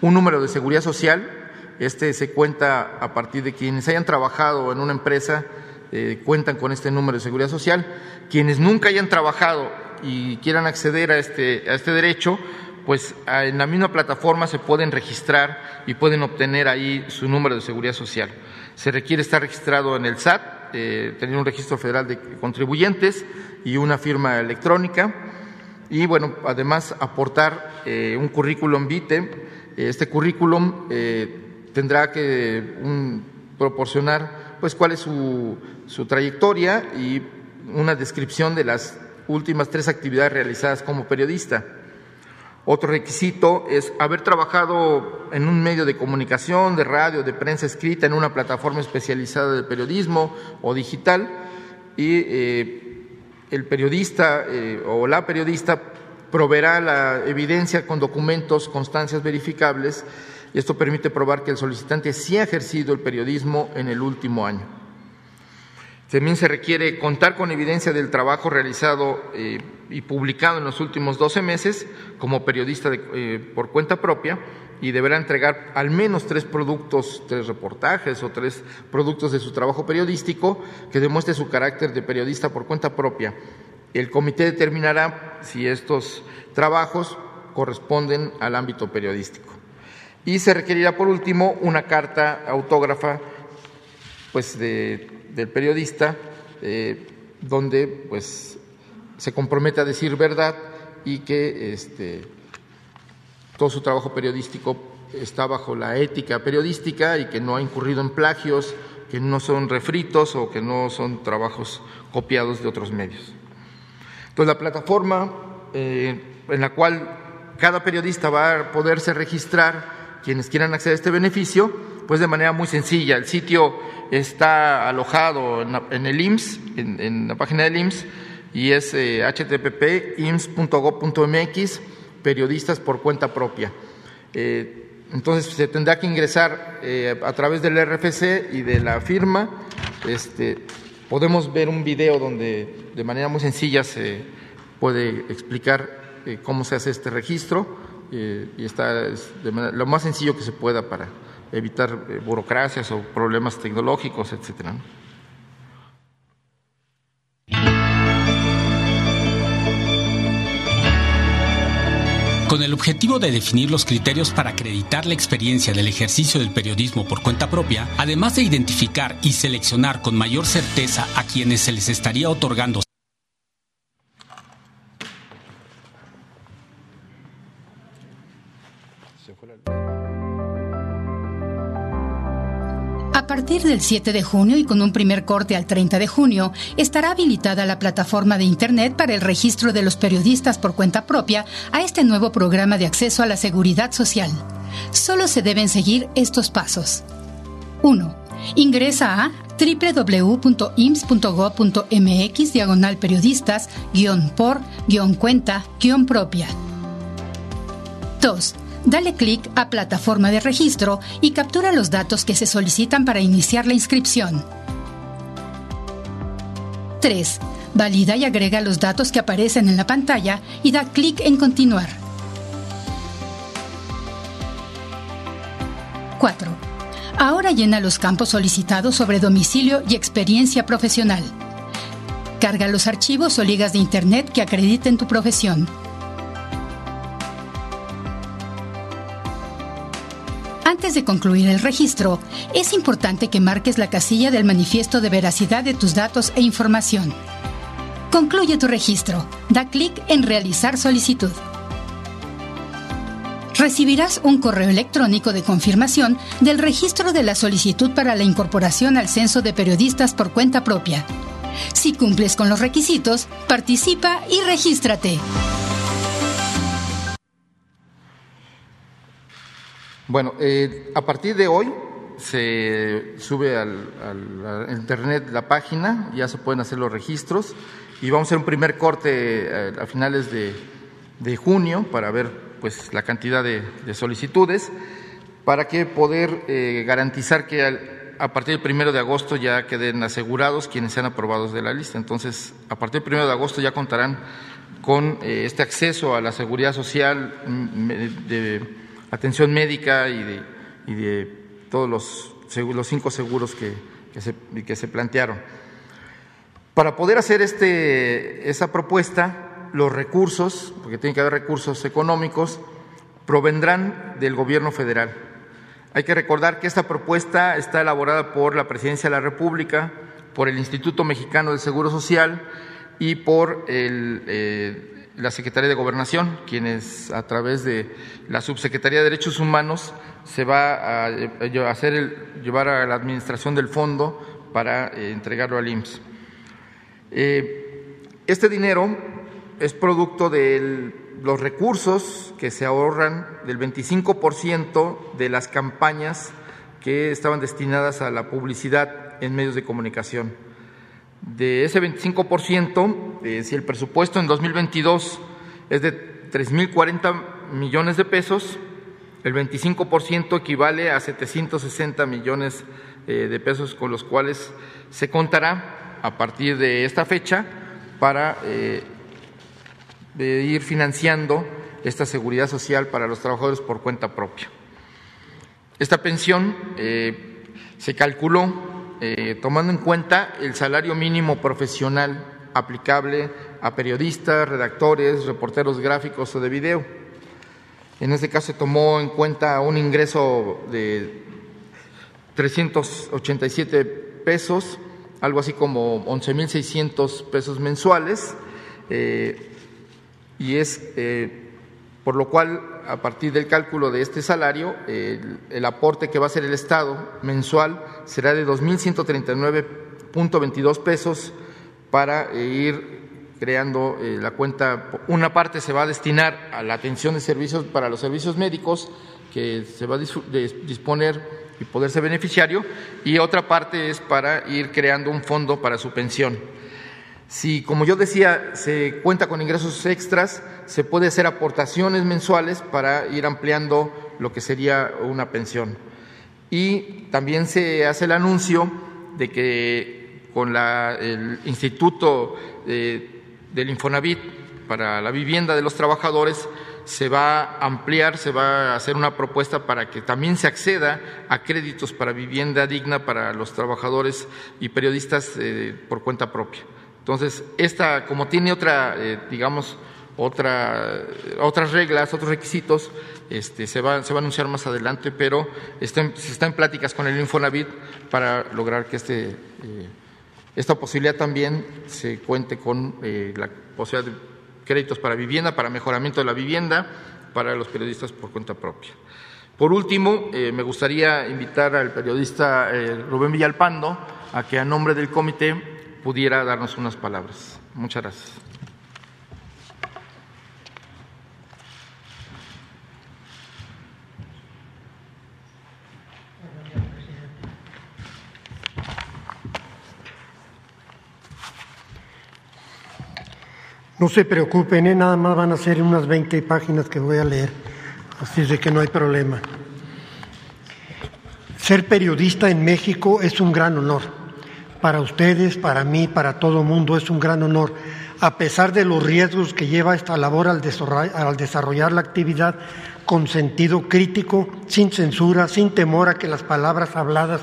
Un número de seguridad social, este se cuenta a partir de quienes hayan trabajado en una empresa eh, cuentan con este número de seguridad social. Quienes nunca hayan trabajado y quieran acceder a este, a este derecho, pues en la misma plataforma se pueden registrar y pueden obtener ahí su número de seguridad social. Se requiere estar registrado en el SAT, eh, tener un registro federal de contribuyentes y una firma electrónica y bueno, además aportar eh, un currículum vitae. Este currículum eh, tendrá que proporcionar pues cuál es su, su trayectoria y una descripción de las últimas tres actividades realizadas como periodista. Otro requisito es haber trabajado en un medio de comunicación, de radio, de prensa escrita, en una plataforma especializada de periodismo o digital y eh, el periodista eh, o la periodista proveerá la evidencia con documentos, constancias verificables y esto permite probar que el solicitante sí ha ejercido el periodismo en el último año. También se requiere contar con evidencia del trabajo realizado eh, y publicado en los últimos 12 meses como periodista eh, por cuenta propia y deberá entregar al menos tres productos, tres reportajes o tres productos de su trabajo periodístico que demuestre su carácter de periodista por cuenta propia. El comité determinará si estos trabajos corresponden al ámbito periodístico. Y se requerirá, por último, una carta autógrafa pues, del periodista eh, donde pues, se compromete a decir verdad y que este, todo su trabajo periodístico está bajo la ética periodística y que no ha incurrido en plagios, que no son refritos o que no son trabajos copiados de otros medios. Entonces, la plataforma eh, en la cual cada periodista va a poderse registrar, quienes quieran acceder a este beneficio, pues de manera muy sencilla. El sitio está alojado en, el IMSS, en, la página del IMSS, y es eh, http ims.gov.mx periodistas por cuenta propia. Eh, entonces se tendrá que ingresar eh, a través del RFC y de la firma. Este, podemos ver un video donde de manera muy sencilla se puede explicar eh, cómo se hace este registro y está lo más sencillo que se pueda para evitar burocracias o problemas tecnológicos, etcétera. Con el objetivo de definir los criterios para acreditar la experiencia del ejercicio del periodismo por cuenta propia, además de identificar y seleccionar con mayor certeza a quienes se les estaría otorgando A partir del 7 de junio y con un primer corte al 30 de junio, estará habilitada la plataforma de Internet para el registro de los periodistas por cuenta propia a este nuevo programa de acceso a la seguridad social. Solo se deben seguir estos pasos. 1. Ingresa a www.ims.gov.mx diagonal periodistas por cuenta propia. 2 dale clic a Plataforma de Registro y captura los datos que se solicitan para iniciar la inscripción. 3. Valida y agrega los datos que aparecen en la pantalla y da clic en Continuar. 4. Ahora llena los campos solicitados sobre domicilio y experiencia profesional. Carga los archivos o ligas de Internet que acrediten tu profesión. Antes de concluir el registro, es importante que marques la casilla del manifiesto de veracidad de tus datos e información. Concluye tu registro. Da clic en Realizar solicitud. Recibirás un correo electrónico de confirmación del registro de la solicitud para la incorporación al censo de periodistas por cuenta propia. Si cumples con los requisitos, participa y regístrate. Bueno, eh, a partir de hoy se sube al, internet la página, ya se pueden hacer los registros y vamos a hacer un primer corte eh, a, finales de, junio para ver pues la cantidad de, solicitudes para que poder eh, garantizar que a partir del primero de agosto ya queden asegurados quienes sean aprobados de la lista. Entonces, a partir del primero de agosto ya contarán con este acceso a la seguridad social mm, de atención médica y de, y de todos los, los cinco seguros que, que, se, plantearon. Para poder hacer este, esa propuesta, los recursos, porque tiene que haber recursos económicos, provendrán del gobierno federal. Hay que recordar que esta propuesta está elaborada por la Presidencia de la República, por el Instituto Mexicano del Seguro Social y por eh, la Secretaría de Gobernación, quienes a través de la Subsecretaría de Derechos Humanos se va a, hacer llevar a la administración del fondo para eh, entregarlo al IMSS. Eh, este dinero es producto de los recursos que se ahorran del 25% de las campañas que estaban destinadas a la publicidad en medios de comunicación. De ese 25%, eh, si el presupuesto en 2022 es de 3.040 millones de pesos, el 25% equivale a 760 millones eh, de pesos con los cuales se contará a partir de esta fecha para eh, ir financiando esta seguridad social para los trabajadores por cuenta propia. Esta pensión eh, se calculó tomando en cuenta el salario mínimo profesional aplicable a periodistas, redactores, reporteros gráficos o de video. En este caso se tomó en cuenta un ingreso de 387 pesos, algo así como 11.600 pesos mensuales, eh, y es eh, por lo cual, a partir del cálculo de este salario, el aporte que va a hacer el Estado mensual será de 2.139.22 pesos para ir creando eh, la cuenta. Una parte se va a destinar a la atención de servicios para los servicios médicos, que se va a disponer y poderse beneficiario, y otra parte es para ir creando un fondo para su pensión. Si, como yo decía, se cuenta con ingresos extras, se puede hacer aportaciones mensuales para ir ampliando lo que sería una pensión. Y también se hace el anuncio de que con el Instituto de del Infonavit para la vivienda de los trabajadores se va a ampliar, se va a hacer una propuesta para que también se acceda a créditos para vivienda digna para los trabajadores y periodistas eh, por cuenta propia. Entonces, esta, como tiene otra, eh, digamos, otra, otras reglas, otros requisitos, este, se, va, se va a anunciar más adelante, pero se está en pláticas con el Infonavit para lograr que este eh, esta posibilidad también se cuente con eh, la posibilidad de créditos para vivienda, para mejoramiento de la vivienda, para los periodistas por cuenta propia. Por último, me gustaría invitar al periodista Rubén Villalpando a que a nombre del comité pudiera darnos unas palabras. Muchas gracias. No se preocupen, ¿eh? nada más van a ser unas 20 páginas que voy a leer, así es de que no hay problema. Ser periodista en México es un gran honor. Para ustedes, para mí, para todo mundo es un gran honor. A pesar de los riesgos que lleva esta labor al desarrollar la actividad con sentido crítico, sin censura, sin temor a que las palabras habladas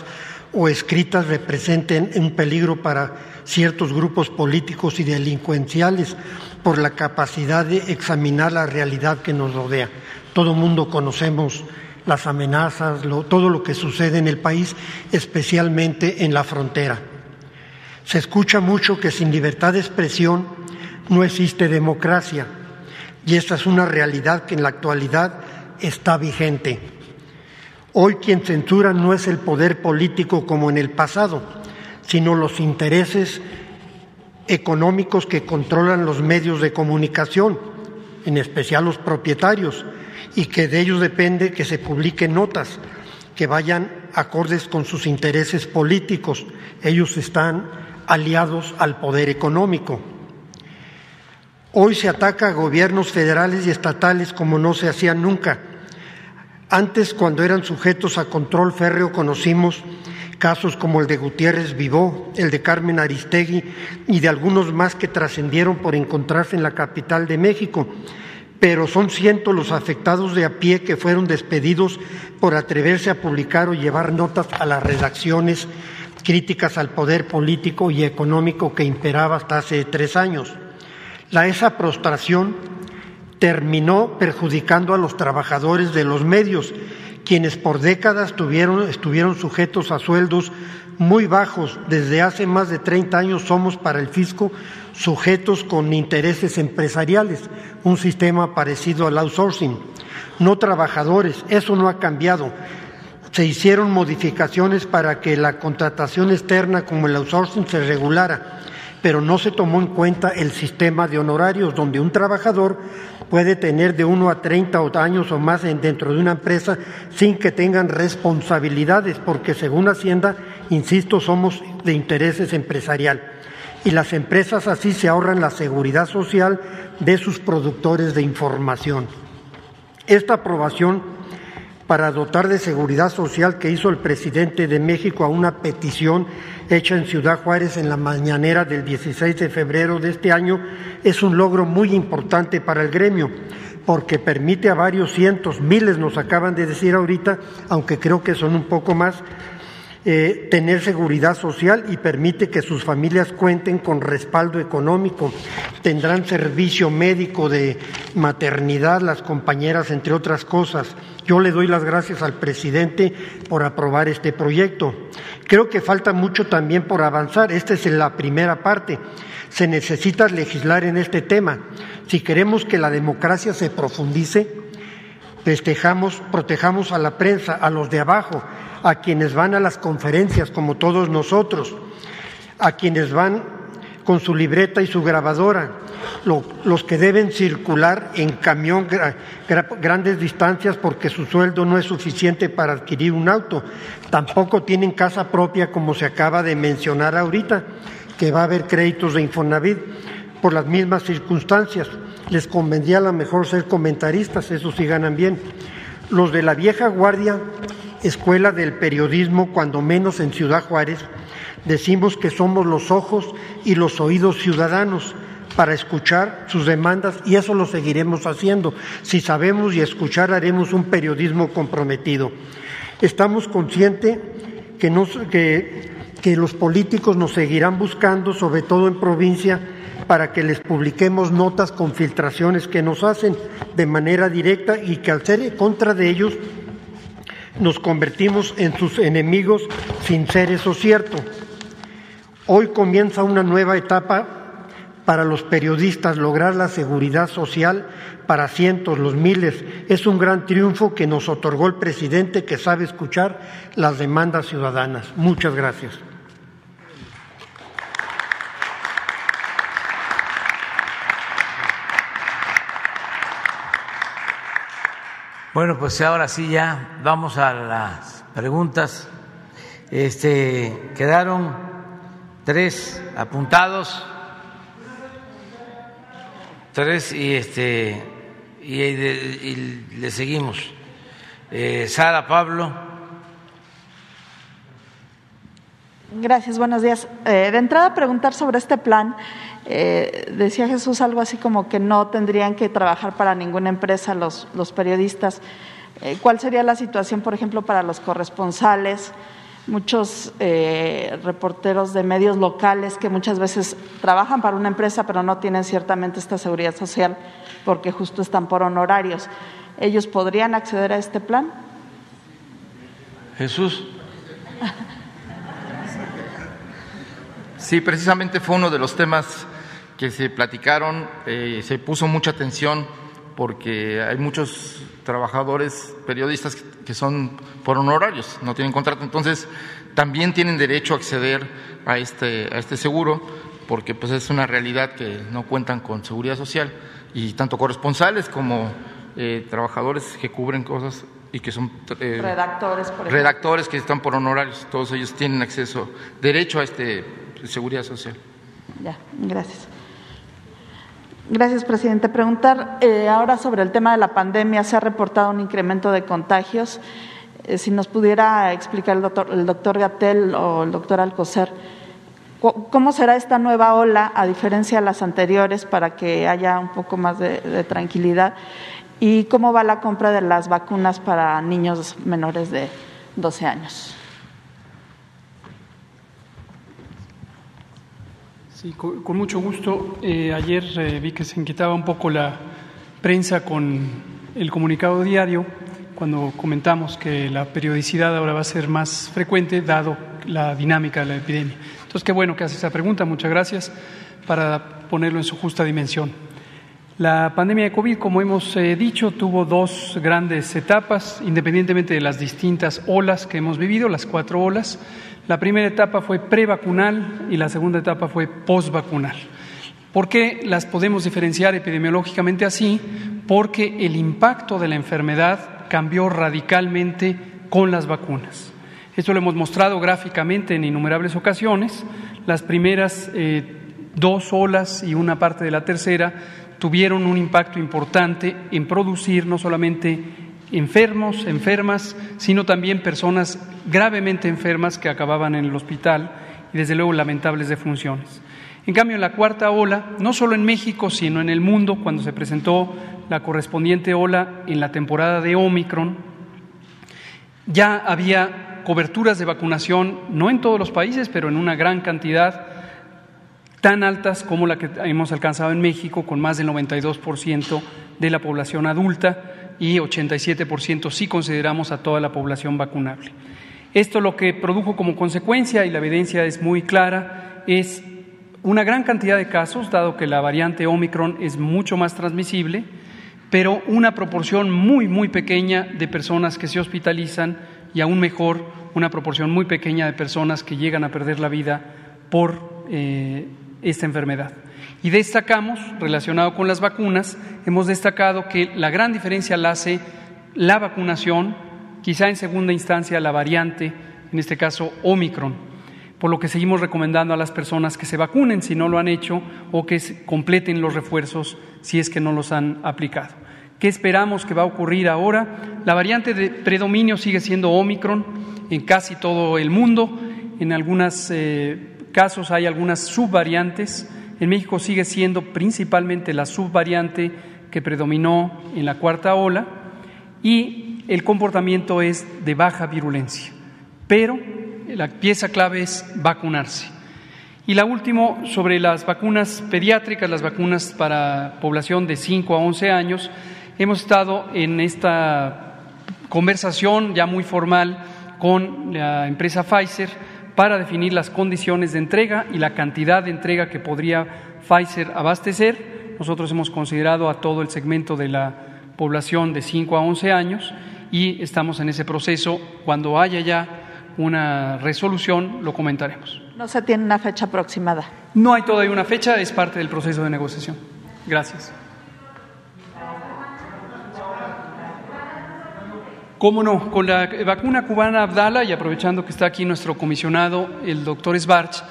o escritas representen un peligro para ciertos grupos políticos y delincuenciales por la capacidad de examinar la realidad que nos rodea. Todo mundo conocemos las amenazas, todo lo que sucede en el país, especialmente en la frontera. Se escucha mucho que sin libertad de expresión no existe democracia y esta es una realidad que en la actualidad está vigente. Hoy quien censura no es el poder político como en el pasado, sino los intereses económicos que controlan los medios de comunicación, en especial los propietarios, y que de ellos depende que se publiquen notas que vayan acordes con sus intereses políticos. Ellos están aliados al poder económico. Hoy se ataca a gobiernos federales y estatales como no se hacía nunca. Antes, cuando eran sujetos a control férreo, conocimos casos como el de Gutiérrez Vivó, el de Carmen Aristegui y de algunos más que trascendieron por encontrarse en la capital de México. Pero son cientos los afectados de a pie que fueron despedidos por atreverse a publicar o llevar notas a las redacciones críticas al poder político y económico que imperaba hasta hace tres años. La, esa prostración terminó perjudicando a los trabajadores de los medios, quienes por décadas tuvieron, estuvieron sujetos a sueldos muy bajos. Desde hace más de 30 años somos para el fisco sujetos con intereses empresariales, un sistema parecido al outsourcing, no trabajadores. Eso no ha cambiado. Se hicieron modificaciones para que la contratación externa como el outsourcing se regulara, pero no se tomó en cuenta el sistema de honorarios, donde un trabajador puede tener de uno a 30 años o más dentro de una empresa sin que tengan responsabilidades, porque según Hacienda, insisto, somos de intereses empresarial. Y las empresas así se ahorran la seguridad social de sus productores de información. Esta aprobación para dotar de seguridad social que hizo el presidente de México a una petición hecha en Ciudad Juárez en la mañanera del 16 de febrero de este año es un logro muy importante para el gremio porque permite a varios cientos, miles nos acaban de decir ahorita, aunque creo que son un poco más, eh, tener seguridad social y permite que sus familias cuenten con respaldo económico. Tendrán servicio médico de maternidad las compañeras, entre otras cosas. Yo le doy las gracias al presidente por aprobar este proyecto. Creo que falta mucho también por avanzar. Esta es la primera parte. Se necesita legislar en este tema. Si queremos que la democracia se profundice, festejamos, protejamos a la prensa, a los de abajo, a quienes van a las conferencias, como todos nosotros, a quienes van con su libreta y su grabadora, los que deben circular en camión grandes distancias porque su sueldo no es suficiente para adquirir un auto, tampoco tienen casa propia como se acaba de mencionar ahorita, que va a haber créditos de Infonavit por las mismas circunstancias. Les convendría a lo mejor ser comentaristas, eso sí ganan bien. Los de la vieja guardia escuela del periodismo, cuando menos en Ciudad Juárez, decimos que somos los ojos y los oídos ciudadanos para escuchar sus demandas y eso lo seguiremos haciendo. Si sabemos y escuchar, haremos un periodismo comprometido. Estamos conscientes que, que los políticos nos seguirán buscando, sobre todo en provincia, para que les publiquemos notas con filtraciones que nos hacen de manera directa y que al ser contra de ellos nos convertimos en sus enemigos sin ser eso cierto. Hoy comienza una nueva etapa para los periodistas, lograr la seguridad social para cientos, los miles. Es un gran triunfo que nos otorgó el presidente que sabe escuchar las demandas ciudadanas. Muchas gracias. Bueno, pues ahora sí ya vamos a las preguntas. Este, quedaron tres apuntados, tres y este y, le seguimos. Eh, Sara Pablo. Gracias, buenos días. Eh, de entrada, preguntar sobre este plan. Eh, decía Jesús algo así como que no tendrían que trabajar para ninguna empresa los, los periodistas. Eh, ¿Cuál sería la situación, por ejemplo, para los corresponsales? Muchos eh, reporteros de medios locales que muchas veces trabajan para una empresa pero no tienen ciertamente esta seguridad social porque justo están por honorarios. ¿Ellos podrían acceder a este plan? Jesús. Sí, precisamente fue uno de los temas que se platicaron, eh, se puso mucha atención porque hay muchos trabajadores, periodistas que son por honorarios, no tienen contrato, entonces también tienen derecho a acceder a este, a este seguro porque pues es una realidad que no cuentan con seguridad social y tanto corresponsales como eh, trabajadores que cubren cosas y que son eh, redactores, por redactores que están por honorarios, todos ellos tienen acceso, derecho a este seguridad social. Ya, gracias. Gracias, presidente. Preguntar eh, ahora sobre el tema de la pandemia. Se ha reportado un incremento de contagios. Eh, si nos pudiera explicar el doctor, el doctor Gatel o el doctor Alcocer, ¿cómo será esta nueva ola a diferencia de las anteriores para que haya un poco más de, de tranquilidad? ¿Y cómo va la compra de las vacunas para niños menores de 12 años? Sí, con, mucho gusto. Eh, ayer eh, vi que se inquietaba un poco la prensa con el comunicado diario cuando comentamos que la periodicidad ahora va a ser más frecuente dado la dinámica de la epidemia. Entonces, qué bueno que hace esa pregunta. Muchas gracias para ponerlo en su justa dimensión. La pandemia de COVID, como hemos eh, dicho, tuvo dos grandes etapas, independientemente de las distintas olas que hemos vivido, las cuatro olas. La primera etapa fue prevacunal y la segunda etapa fue postvacunal. ¿Por qué las podemos diferenciar epidemiológicamente así? Porque el impacto de la enfermedad cambió radicalmente con las vacunas. Esto lo hemos mostrado gráficamente en innumerables ocasiones. Las primeras eh, dos olas y una parte de la tercera tuvieron un impacto importante en producir no solamente enfermos, enfermas, sino también personas gravemente enfermas que acababan en el hospital y desde luego lamentables defunciones. En cambio, en la cuarta ola, no solo en México, sino en el mundo, cuando se presentó la correspondiente ola en la temporada de Omicron, ya había coberturas de vacunación, no en todos los países, pero en una gran cantidad, tan altas como la que hemos alcanzado en México, con más del 92% de la población adulta y 87% si consideramos a toda la población vacunable. Esto lo que produjo como consecuencia, y la evidencia es muy clara, es una gran cantidad de casos, dado que la variante Omicron es mucho más transmisible, pero una proporción muy, muy pequeña de personas que se hospitalizan y aún mejor, una proporción muy pequeña de personas que llegan a perder la vida por eh, esta enfermedad. Y destacamos, relacionado con las vacunas, hemos destacado que la gran diferencia la hace la vacunación, quizá en segunda instancia la variante, en este caso Omicron, por lo que seguimos recomendando a las personas que se vacunen si no lo han hecho o que completen los refuerzos si es que no los han aplicado. ¿Qué esperamos que va a ocurrir ahora? La variante de predominio sigue siendo Omicron en casi todo el mundo. En algunos eh, casos hay algunas subvariantes en México sigue siendo principalmente la subvariante que predominó en la cuarta ola y el comportamiento es de baja virulencia. Pero la pieza clave es vacunarse. Y la última, sobre las vacunas pediátricas, las vacunas para población de 5 a 11 años, hemos estado en esta conversación ya muy formal con la empresa Pfizer para definir las condiciones de entrega y la cantidad de entrega que podría Pfizer abastecer. Nosotros hemos considerado a todo el segmento de la población de 5 a 11 años y estamos en ese proceso. Cuando haya ya una resolución, lo comentaremos. No se tiene una fecha aproximada. No hay todavía una fecha, es parte del proceso de negociación. Gracias. Cómo no, con la vacuna cubana Abdala, y aprovechando que está aquí nuestro comisionado, el doctor Sbarch,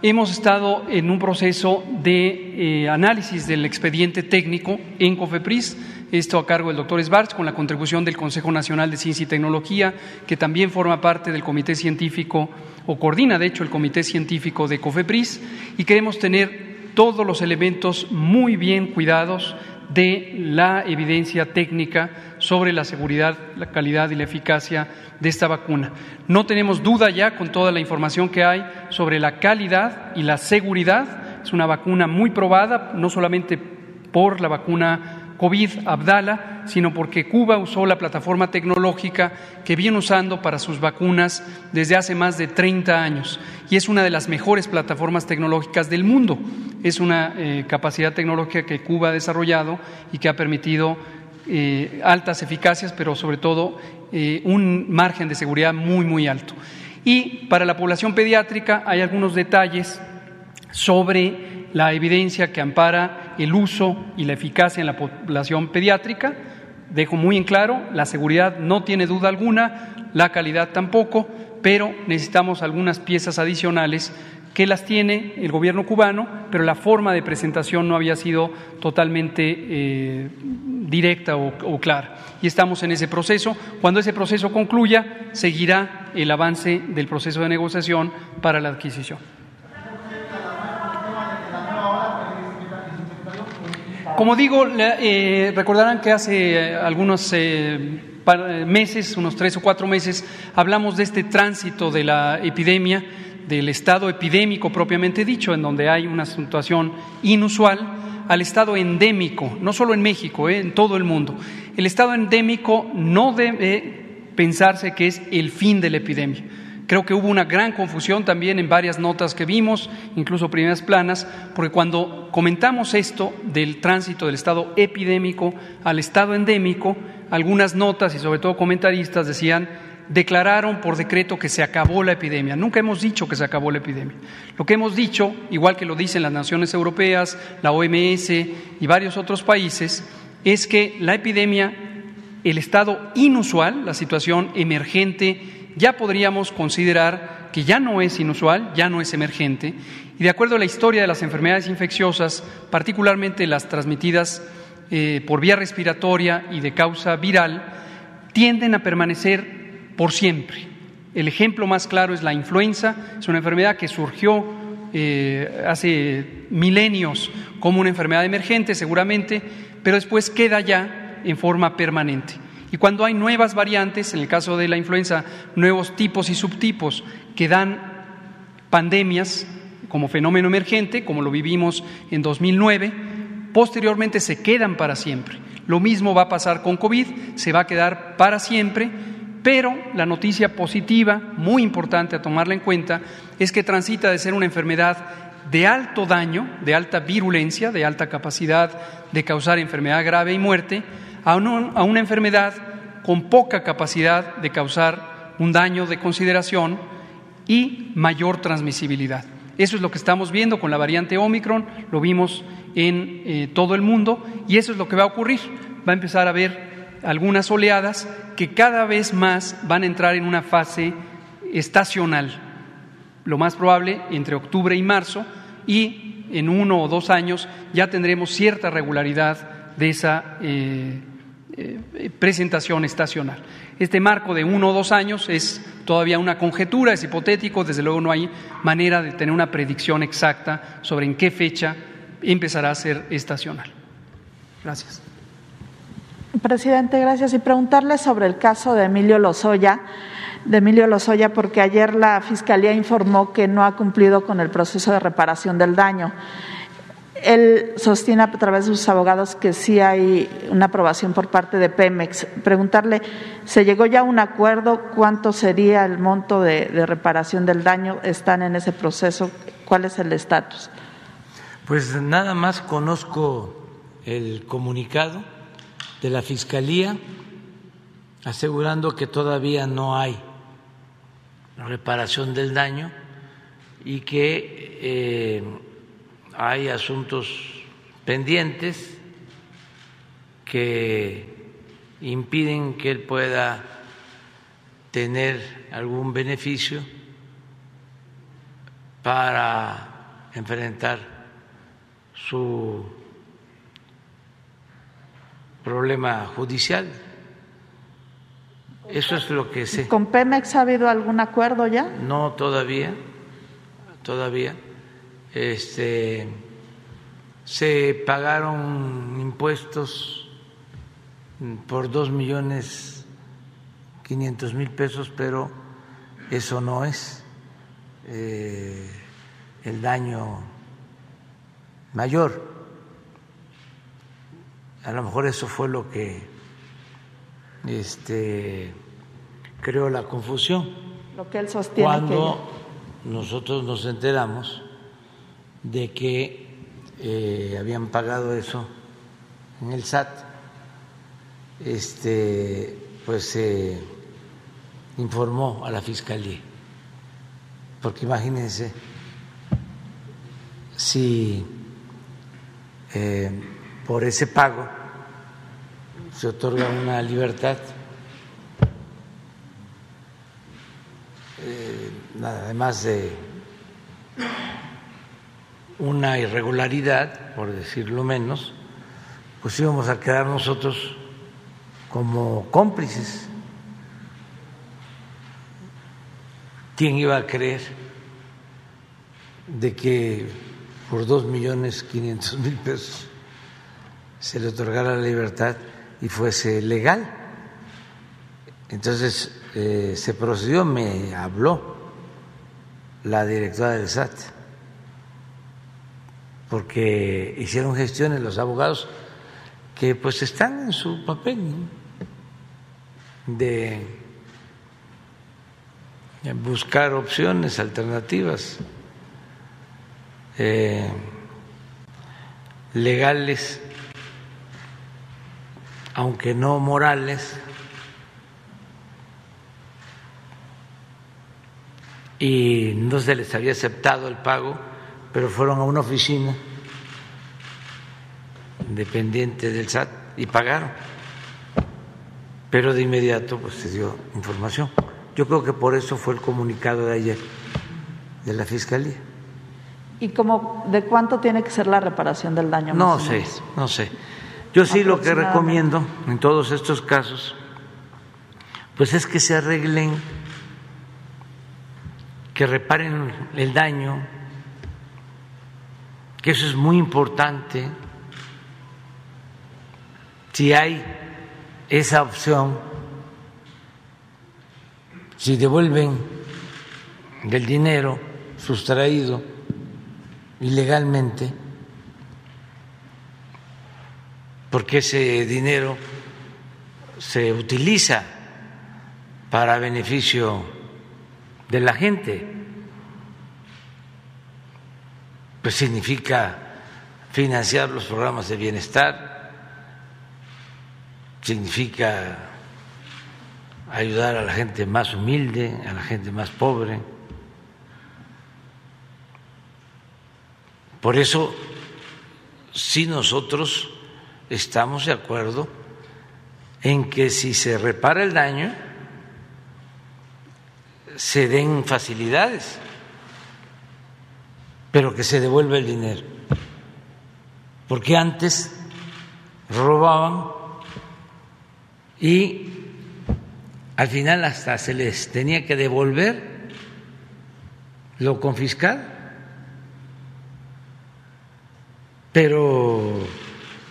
hemos estado en un proceso de eh, análisis del expediente técnico en COFEPRIS, esto a cargo del doctor Sbarch, con la contribución del Consejo Nacional de Ciencia y Tecnología, que también forma parte del comité científico, o coordina de hecho el comité científico de COFEPRIS, y queremos tener todos los elementos muy bien cuidados de la evidencia técnica sobre la seguridad, la calidad y la eficacia de esta vacuna. No tenemos duda ya con toda la información que hay sobre la calidad y la seguridad. Es una vacuna muy probada, no solamente por la vacuna COVID Abdala, sino porque Cuba usó la plataforma tecnológica que viene usando para sus vacunas desde hace más de 30 años y es una de las mejores plataformas tecnológicas del mundo. Es una eh, capacidad tecnológica que Cuba ha desarrollado y que ha permitido eh, altas eficacias, pero sobre todo eh, un margen de seguridad muy, muy alto. Y para la población pediátrica hay algunos detalles sobre la evidencia que ampara el uso y la eficacia en la población pediátrica. Dejo muy en claro, la seguridad no tiene duda alguna, la calidad tampoco, pero necesitamos algunas piezas adicionales que las tiene el gobierno cubano, pero la forma de presentación no había sido totalmente eh, directa o, o, clara. Y estamos en ese proceso. Cuando ese proceso concluya, seguirá el avance del proceso de negociación para la adquisición. Como digo, eh, recordarán que hace eh, algunos eh, meses, unos tres o cuatro meses, hablamos de este tránsito de la epidemia del estado epidémico propiamente dicho, en donde hay una situación inusual, al estado endémico, no solo en México, eh, en todo el mundo. El estado endémico no debe pensarse que es el fin de la epidemia. Creo que hubo una gran confusión también en varias notas que vimos, incluso primeras planas, porque cuando comentamos esto del tránsito del estado epidémico al estado endémico, algunas notas y sobre todo comentaristas decían declararon por decreto que se acabó la epidemia. Nunca hemos dicho que se acabó la epidemia. Lo que hemos dicho, igual que lo dicen las naciones europeas, la OMS y varios otros países, es que la epidemia, el estado inusual, la situación emergente, ya podríamos considerar que ya no es inusual, ya no es emergente, y de acuerdo a la historia de las enfermedades infecciosas, particularmente las transmitidas eh, por vía respiratoria y de causa viral, tienden a permanecer por siempre. El ejemplo más claro es la influenza, es una enfermedad que surgió eh, hace milenios como una enfermedad emergente seguramente, pero después queda ya en forma permanente. Y cuando hay nuevas variantes, en el caso de la influenza, nuevos tipos y subtipos que dan pandemias como fenómeno emergente, como lo vivimos en 2009, posteriormente se quedan para siempre. Lo mismo va a pasar con COVID, se va a quedar para siempre pero la noticia positiva, muy importante a tomarla en cuenta, es que transita de ser una enfermedad de alto daño, de alta virulencia, de alta capacidad de causar enfermedad grave y muerte, a, una enfermedad con poca capacidad de causar un daño de consideración y mayor transmisibilidad. Eso es lo que estamos viendo con la variante Omicron, lo vimos en eh, todo el mundo y eso es lo que va a ocurrir. Va a empezar a haber algunas oleadas que cada vez más van a entrar en una fase estacional, lo más probable entre octubre y marzo, y en uno o dos años ya tendremos cierta regularidad de esa eh, eh, presentación estacional. Este marco de uno o dos años es todavía una conjetura, es hipotético, desde luego no hay manera de tener una predicción exacta sobre en qué fecha empezará a ser estacional. Gracias. Presidente, gracias. Y preguntarle sobre el caso de Emilio Lozoya, de Emilio Lozoya, porque ayer la Fiscalía informó que no ha cumplido con el proceso de reparación del daño. Él sostiene a través de sus abogados que sí hay una aprobación por parte de Pemex. Preguntarle, ¿se llegó ya a un acuerdo? ¿Cuánto sería el monto de, de reparación del daño? ¿Están en ese proceso? ¿Cuál es el estatus? Pues nada más conozco el comunicado de la Fiscalía asegurando que todavía no hay reparación del daño y que eh, hay asuntos pendientes que impiden que él pueda tener algún beneficio para enfrentar su problema judicial. Eso es lo que sé. ¿Con Pemex ha habido algún acuerdo ya? No, todavía, todavía. Este, se pagaron impuestos por dos millones quinientos mil pesos, pero eso no es eh, el daño mayor a lo mejor eso fue lo que este, creó la confusión. Lo que él sostiene. Cuando nosotros nos enteramos de que eh, habían pagado eso en el SAT, este, pues se informó a la fiscalía. Porque imagínense si eh, por ese pago se otorga una libertad eh, además de una irregularidad, por decirlo menos, pues íbamos a quedar nosotros como cómplices. ¿Quién iba a creer de que por dos millones quinientos mil pesos se le otorgara la libertad y fuese legal. Entonces eh, se procedió, me habló la directora del SAT, porque hicieron gestiones los abogados que pues están en su papel de buscar opciones alternativas eh, legales, aunque no morales, y no se les había aceptado el pago, pero fueron a una oficina dependiente del SAT y pagaron. Pero de inmediato pues se dio información. Yo creo que por eso fue el comunicado de ayer de la Fiscalía. ¿Y cómo, de cuánto tiene que ser la reparación del daño? No sé, no sé. Yo sí lo que recomiendo en todos estos casos, pues es que se arreglen, que reparen el daño, que eso es muy importante. Si hay esa opción, si devuelven del dinero sustraído ilegalmente, porque ese dinero se utiliza para beneficio de la gente, pues significa financiar los programas de bienestar, significa ayudar a la gente más humilde, a la gente más pobre. Por eso, si nosotros estamos de acuerdo en que si se repara el daño, se den facilidades, pero que se devuelva el dinero. Porque antes robaban y al final hasta se les tenía que devolver lo confiscado, pero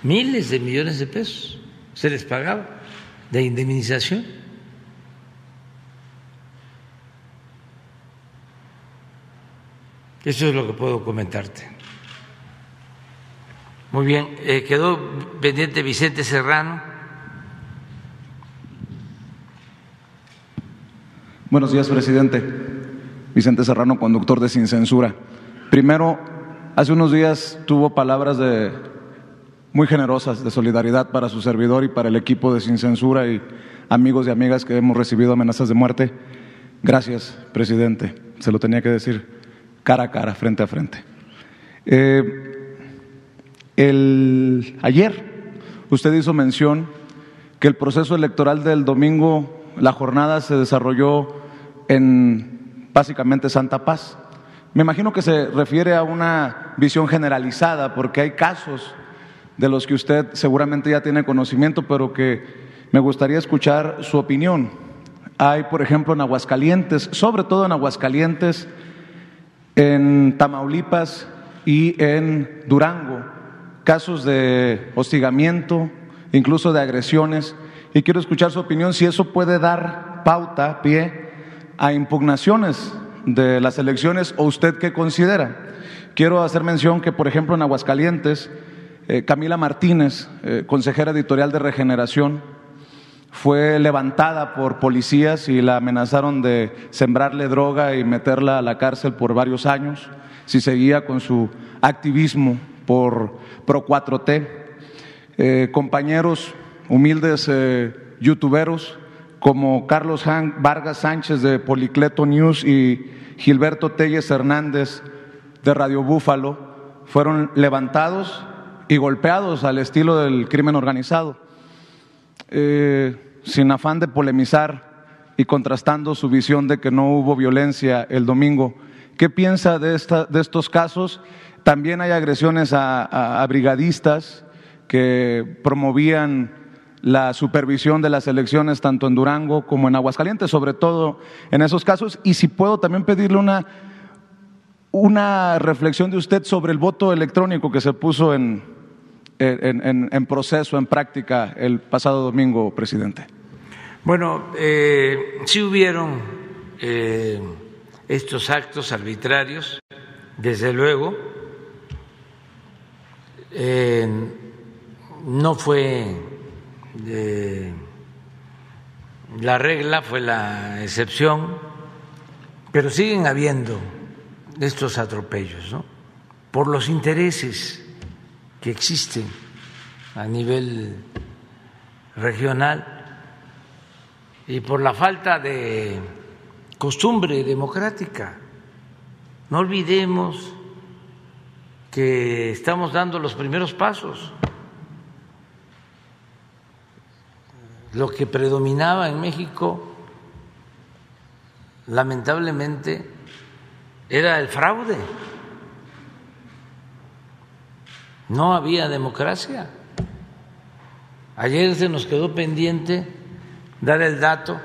miles de millones de pesos se les pagaba de indemnización. Eso es lo que puedo comentarte. Muy bien, eh, quedó pendiente Vicente Serrano. Buenos días, presidente. Vicente Serrano, conductor de Sin Censura. Primero, hace unos días tuvo palabras de muy generosas de solidaridad para su servidor y para el equipo de Sin Censura y amigos y amigas que hemos recibido amenazas de muerte. Gracias, presidente. Se lo tenía que decir cara a cara, frente a frente. Eh, el, ayer usted hizo mención que el proceso electoral del domingo la jornada se desarrolló en básicamente Santa Paz. Me imagino que se refiere a una visión generalizada, porque hay casos de los que usted seguramente ya tiene conocimiento, pero que me gustaría escuchar su opinión. Hay, por ejemplo, en Aguascalientes, sobre todo en Aguascalientes, en Tamaulipas y en Durango, casos de hostigamiento, incluso de agresiones y quiero escuchar su opinión si eso puede dar pauta, pie a impugnaciones de las elecciones o usted qué considera. Quiero hacer mención que, por ejemplo, en Aguascalientes, eh, Camila Martínez, eh, consejera editorial de Regeneración, fue levantada por policías y la amenazaron de sembrarle droga y meterla a la cárcel por varios años si seguía con su activismo por Pro 4T. Eh, compañeros humildes youtuberos como Carlos Vargas Sánchez de Policleto News y Gilberto Telles Hernández de Radio Búfalo fueron levantados y golpeados al estilo del crimen organizado, eh, sin afán de polemizar y contrastando su visión de que no hubo violencia el domingo. ¿Qué piensa de, esta, de estos casos? También hay agresiones a brigadistas que promovían la supervisión de las elecciones tanto en Durango como en Aguascalientes, sobre todo en esos casos. Y si puedo también pedirle una, una reflexión de usted sobre el voto electrónico que se puso en, en, proceso, en práctica el pasado domingo, presidente. Bueno, eh, sí hubieron eh, estos actos arbitrarios, desde luego, eh, no fue eh, la regla, fue la excepción, pero siguen habiendo estos atropellos, ¿no? Por los intereses existen a nivel regional y por la falta de costumbre democrática. No olvidemos que estamos dando los primeros pasos. Lo que predominaba en México, lamentablemente, era el fraude. No había democracia. Ayer se nos quedó pendiente dar el dato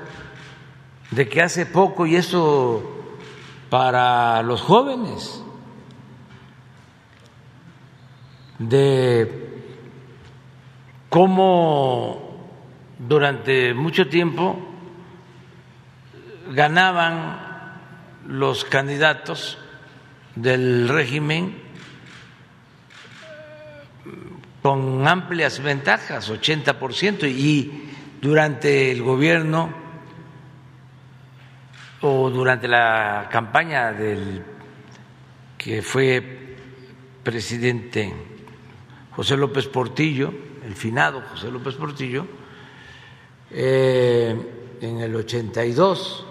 de que hace poco, y eso para los jóvenes, de cómo durante mucho tiempo ganaban los candidatos del régimen con amplias ventajas, 80%, y durante el gobierno o durante la campaña del que fue presidente José López Portillo, el finado José López Portillo, eh, en el 82,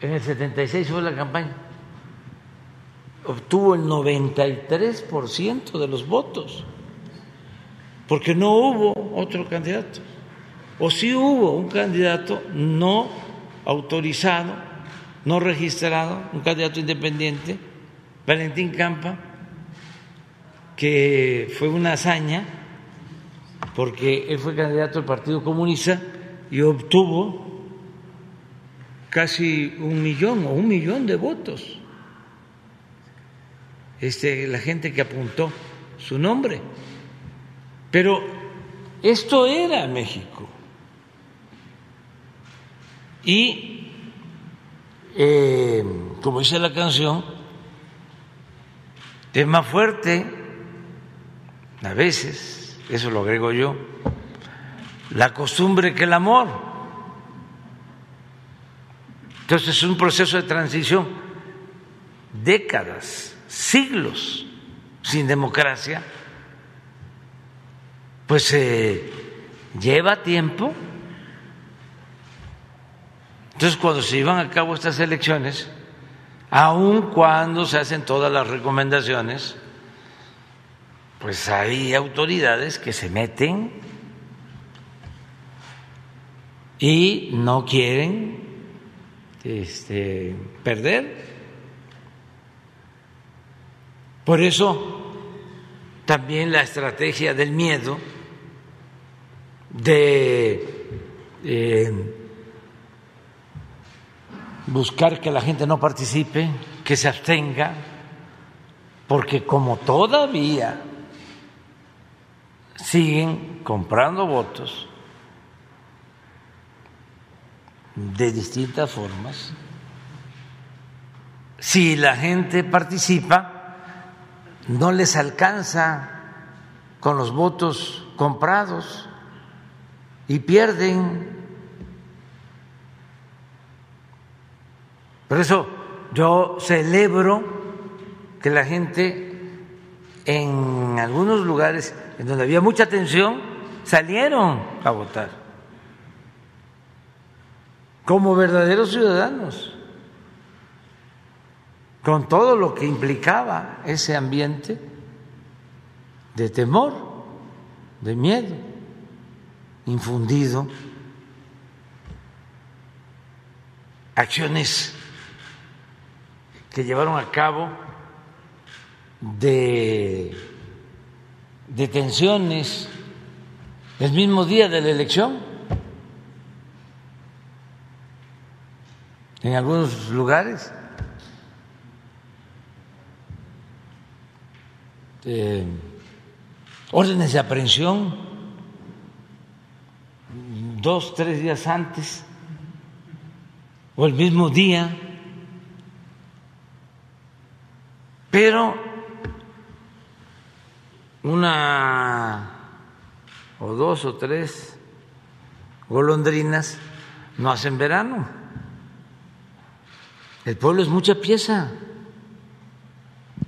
en el 76 fue la campaña, obtuvo el 93% de los votos porque no hubo otro candidato. O sí hubo un candidato no autorizado, no registrado, un candidato independiente, Valentín Campa, que fue una hazaña, porque él fue candidato del Partido Comunista y obtuvo casi un millón o un millón de votos. Este, la gente que apuntó su nombre. Pero esto era México. Y, eh, como dice la canción, es más fuerte, a veces, eso lo agrego yo, la costumbre que el amor. Entonces es un proceso de transición, décadas, siglos sin democracia pues eh, lleva tiempo. Entonces, cuando se llevan a cabo estas elecciones, aun cuando se hacen todas las recomendaciones, pues hay autoridades que se meten y no quieren este, perder. Por eso también la estrategia del miedo de eh, buscar que la gente no participe, que se abstenga, porque como todavía siguen comprando votos de distintas formas, si la gente participa, no les alcanza con los votos comprados y pierden. Por eso yo celebro que la gente en algunos lugares en donde había mucha tensión salieron a votar como verdaderos ciudadanos, con todo lo que implicaba ese ambiente de temor, de miedo infundido, acciones que llevaron a cabo de detenciones el mismo día de la elección. En algunos lugares eh, órdenes de aprehensión dos, tres días antes o el mismo día, pero una o dos o tres golondrinas no hacen verano. El pueblo es mucha pieza.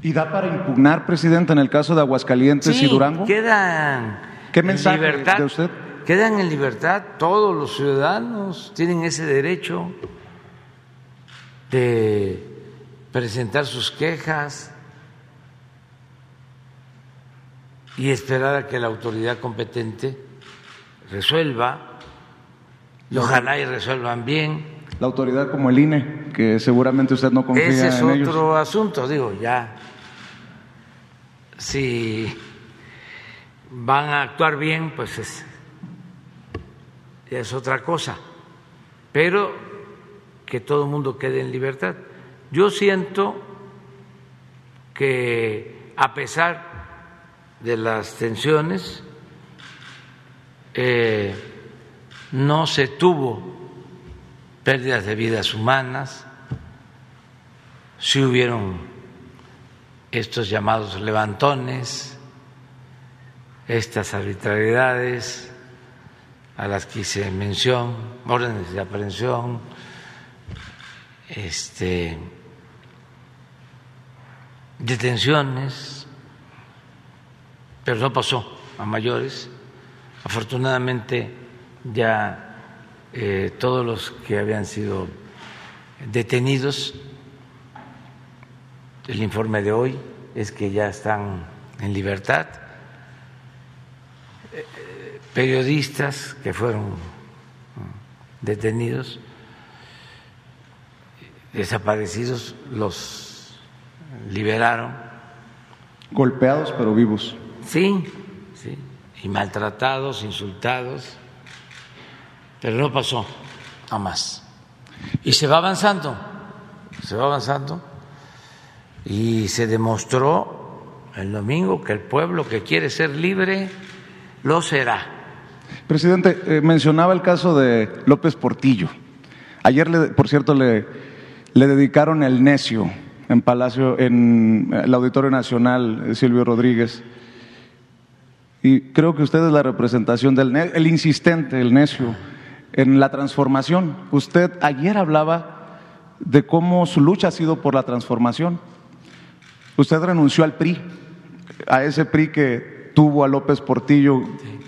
¿Y da para impugnar, presidente, en el caso de Aguascalientes y Durango? Quedan ¿Qué en mensaje libertad, de usted? Quedan en libertad todos los ciudadanos, tienen ese derecho de presentar sus quejas y esperar a que la autoridad competente resuelva y ojalá y resuelvan bien. La autoridad como el INE, que seguramente usted no confía Ese es en ellos. otro asunto, digo, ya. Si van a actuar bien, pues es, otra cosa. Pero que todo el mundo quede en libertad. Yo siento que a pesar de las tensiones, eh, no se tuvo pérdidas de vidas humanas, si hubieron estos llamados levantones, estas arbitrariedades a las que hice mención, órdenes de aprehensión, este, detenciones, pero no pasó a mayores. Afortunadamente ya eh, todos los que habían sido detenidos, el informe de hoy es que ya están en libertad, Eh, periodistas que fueron detenidos, desaparecidos, los liberaron. Golpeados pero vivos. Sí, sí, y maltratados, insultados, pero no pasó a más. Y se va avanzando, se va avanzando, y se demostró el domingo que el pueblo que quiere ser libre lo será. Presidente, eh, mencionaba el caso de López Portillo. Ayer, le- por cierto, le, dedicaron el necio en Palacio, en el Auditorio Nacional, eh, Silvio Rodríguez. Y creo que usted es la representación del el insistente, el necio, en la transformación. Usted ayer hablaba de cómo su lucha ha sido por la transformación. Usted renunció al PRI, a ese PRI que tuvo a López Portillo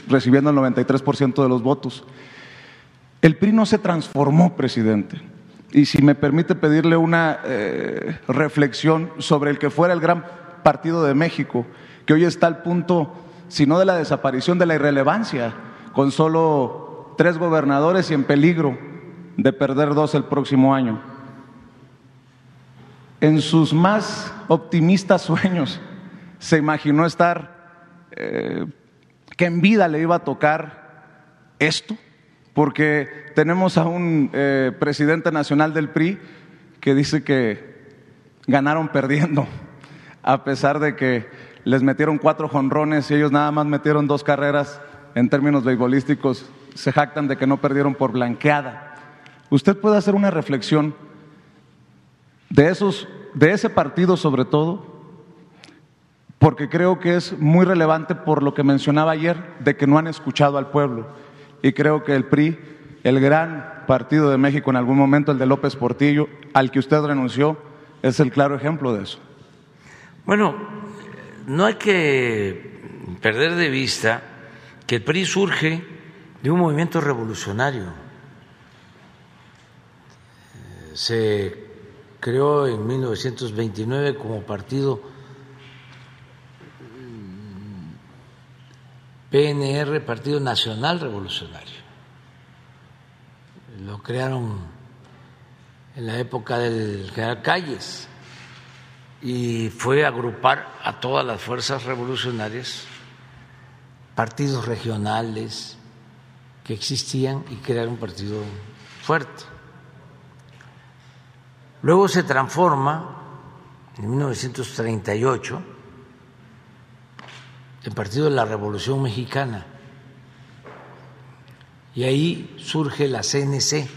recibiendo el 93% de los votos. El PRI no se transformó, presidente. Y si me permite pedirle una eh, reflexión sobre el que fuera el gran partido de México, que hoy está al punto, si no de la desaparición, de la irrelevancia, con solo tres gobernadores y en peligro de perder dos el próximo año. En sus más optimistas sueños se imaginó estar, eh, que en vida le iba a tocar esto, porque tenemos a un eh, presidente nacional del PRI que dice que ganaron perdiendo, a pesar de que les metieron cuatro jonrones y ellos nada más metieron dos carreras en términos beisbolísticos, se jactan de que no perdieron por blanqueada. Usted puede hacer una reflexión de esos, de ese partido sobre todo, porque creo que es muy relevante por lo que mencionaba ayer, de que no han escuchado al pueblo. Y creo que el PRI, el gran partido de México en algún momento, el de López Portillo, al que usted renunció, es el claro ejemplo de eso. Bueno, no hay que perder de vista que el PRI surge de un movimiento revolucionario. Eh, Se creó en 1929 como partido PNR, Partido Nacional Revolucionario. Lo crearon en la época del general Calles y fue agrupar a todas las fuerzas revolucionarias, partidos regionales que existían y crear un partido fuerte. Luego se transforma en 1938 el Partido de la Revolución Mexicana y ahí surge la CNC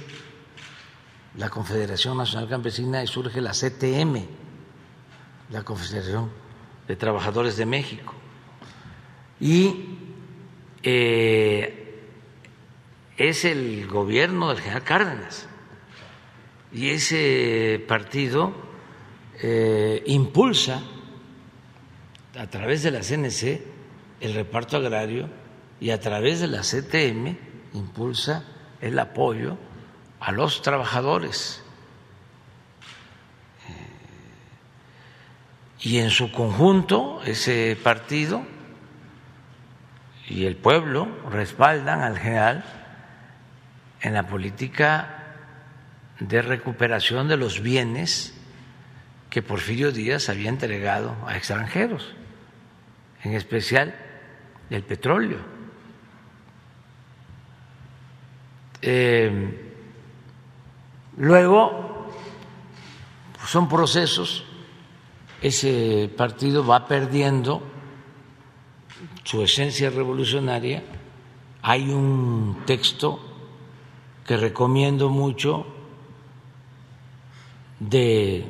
la Confederación Nacional Campesina y surge la CTM, la Confederación de Trabajadores de México. Y eh, es el gobierno del general Cárdenas. Y ese partido eh, impulsa a través de la CNC el reparto agrario y a través de la CTM impulsa el apoyo a los trabajadores. Eh, y en su conjunto, ese partido y el pueblo respaldan al general en la política de recuperación de los bienes que Porfirio Díaz había entregado a extranjeros, en especial el petróleo. Eh, luego, son procesos, ese partido va perdiendo su esencia revolucionaria. Hay un texto que recomiendo mucho de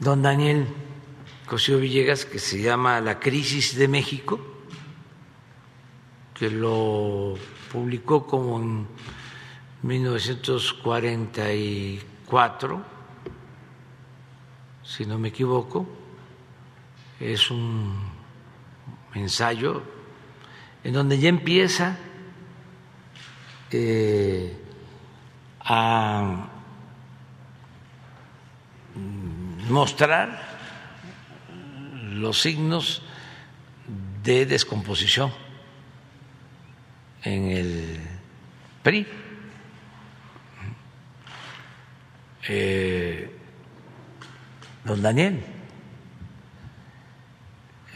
don Daniel Cosío Villegas que se llama La crisis de México, que lo publicó como en 1944, si no me equivoco. Es un ensayo en donde ya empieza eh, a mostrar los signos de descomposición en el PRI. Eh, don Daniel.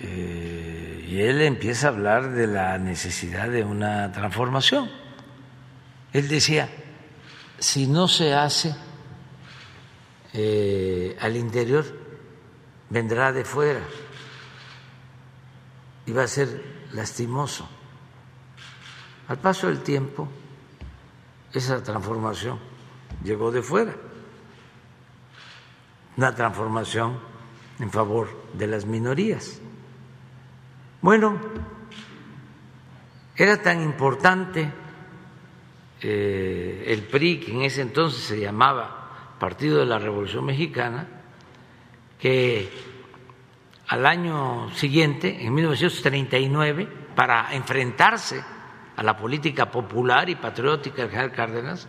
Eh, y él empieza a hablar de la necesidad de una transformación. Él decía, si no se hace eh, al interior, vendrá de fuera y va a ser lastimoso. Al paso del tiempo, esa transformación llegó de fuera, una transformación en favor de las minorías. Bueno, era tan importante eh, el PRI, que en ese entonces se llamaba Partido de la Revolución Mexicana, que al año siguiente, en 1939, para enfrentarse a la política popular y patriótica del general Cárdenas,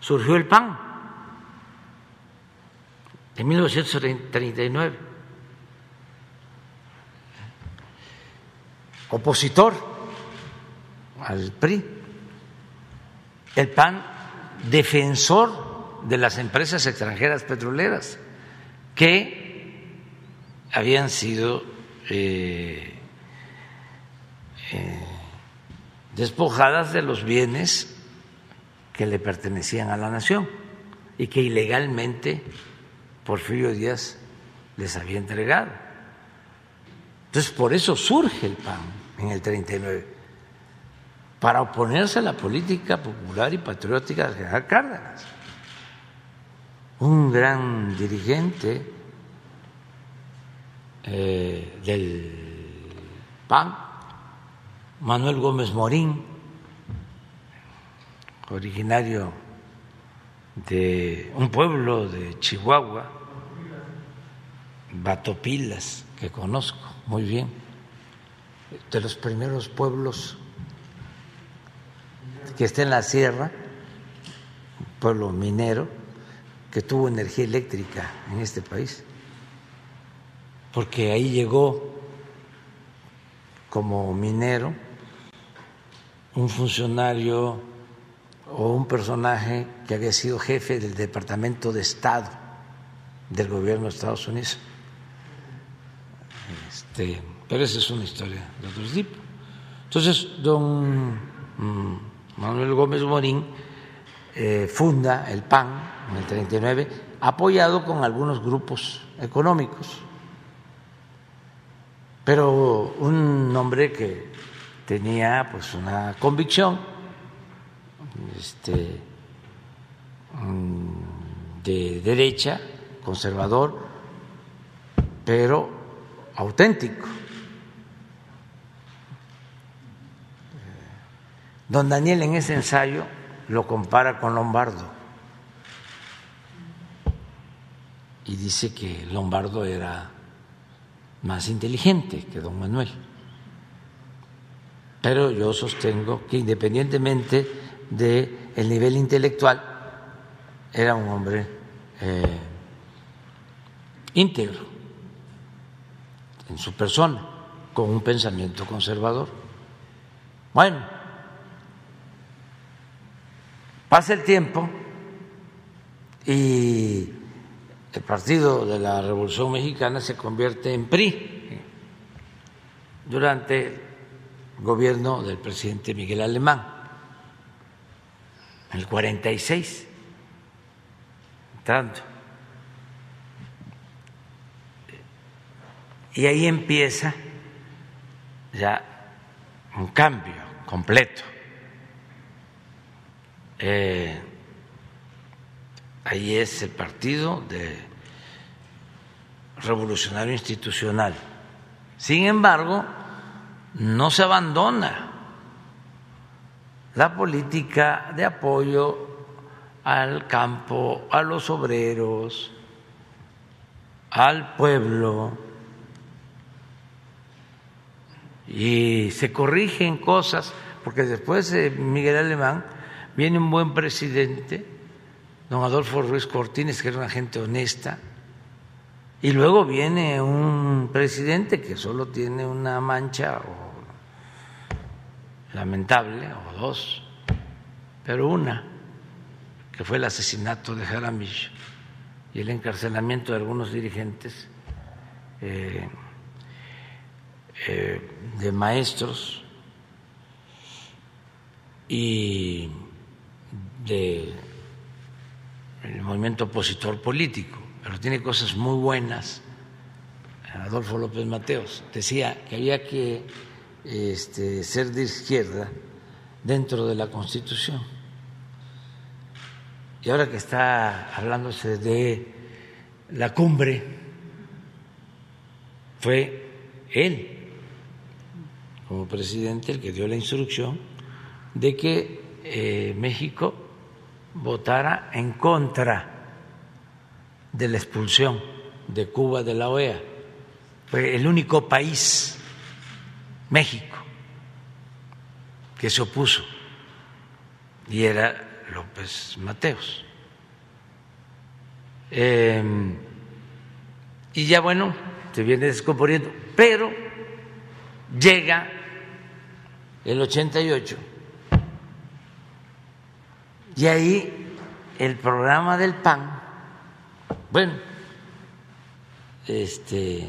surgió el PAN en 1939. Opositor al PRI. El PAN defensor de las empresas extranjeras petroleras que habían sido eh, eh, despojadas de los bienes que le pertenecían a la nación y que ilegalmente Porfirio Díaz les había entregado. Entonces, por eso surge el PAN en el 39, para oponerse a la política popular y patriótica de general Cárdenas un gran dirigente eh, del PAN, Manuel Gómez Morín, originario de un pueblo de Chihuahua, Batopilas, que conozco muy bien, de los primeros pueblos que está en la sierra, pueblo minero, que tuvo energía eléctrica en este país, porque ahí llegó como minero un funcionario o un personaje que había sido jefe del Departamento de Estado del gobierno de Estados Unidos. Este, pero esa es una historia de otro tipo. Entonces, don mm, Manuel Gómez Morín eh, funda el PAN en el 39, apoyado con algunos grupos económicos, pero un hombre que tenía pues una convicción este, mm, de derecha, conservador, pero auténtico. Don Daniel en ese ensayo lo compara con Lombardo y dice que Lombardo era más inteligente que don Manuel. Pero yo sostengo que independientemente del el nivel intelectual, era un hombre eh, íntegro en su persona, con un pensamiento conservador. Bueno, pasa el tiempo y el Partido de la Revolución Mexicana se convierte en PRI durante el gobierno del presidente Miguel Alemán, en el 46, entrando. Y ahí empieza ya un cambio completo. Eh, ahí es el partido de revolucionario institucional. Sin embargo, no se abandona la política de apoyo al campo, a los obreros, al pueblo, y se corrigen cosas, porque después de Miguel Alemán viene un buen presidente, don Adolfo Ruiz Cortines, que era una gente honesta, y luego viene un presidente que solo tiene una mancha lamentable, o dos, pero una, que fue el asesinato de Jaramillo y el encarcelamiento de algunos dirigentes. Eh, eh, de maestros y del movimiento opositor político, pero tiene cosas muy buenas. Adolfo López Mateos decía que había que este, ser de izquierda dentro de la Constitución. Y ahora que está hablándose de la cumbre, fue él como presidente el que dio la instrucción de que eh, México votara en contra de la expulsión de Cuba de la OEA. Fue el único país, México, que se opuso y era López Mateos. Em, y ya bueno, se viene descomponiendo, pero llega el 88. Y ahí el programa del PAN, bueno, este,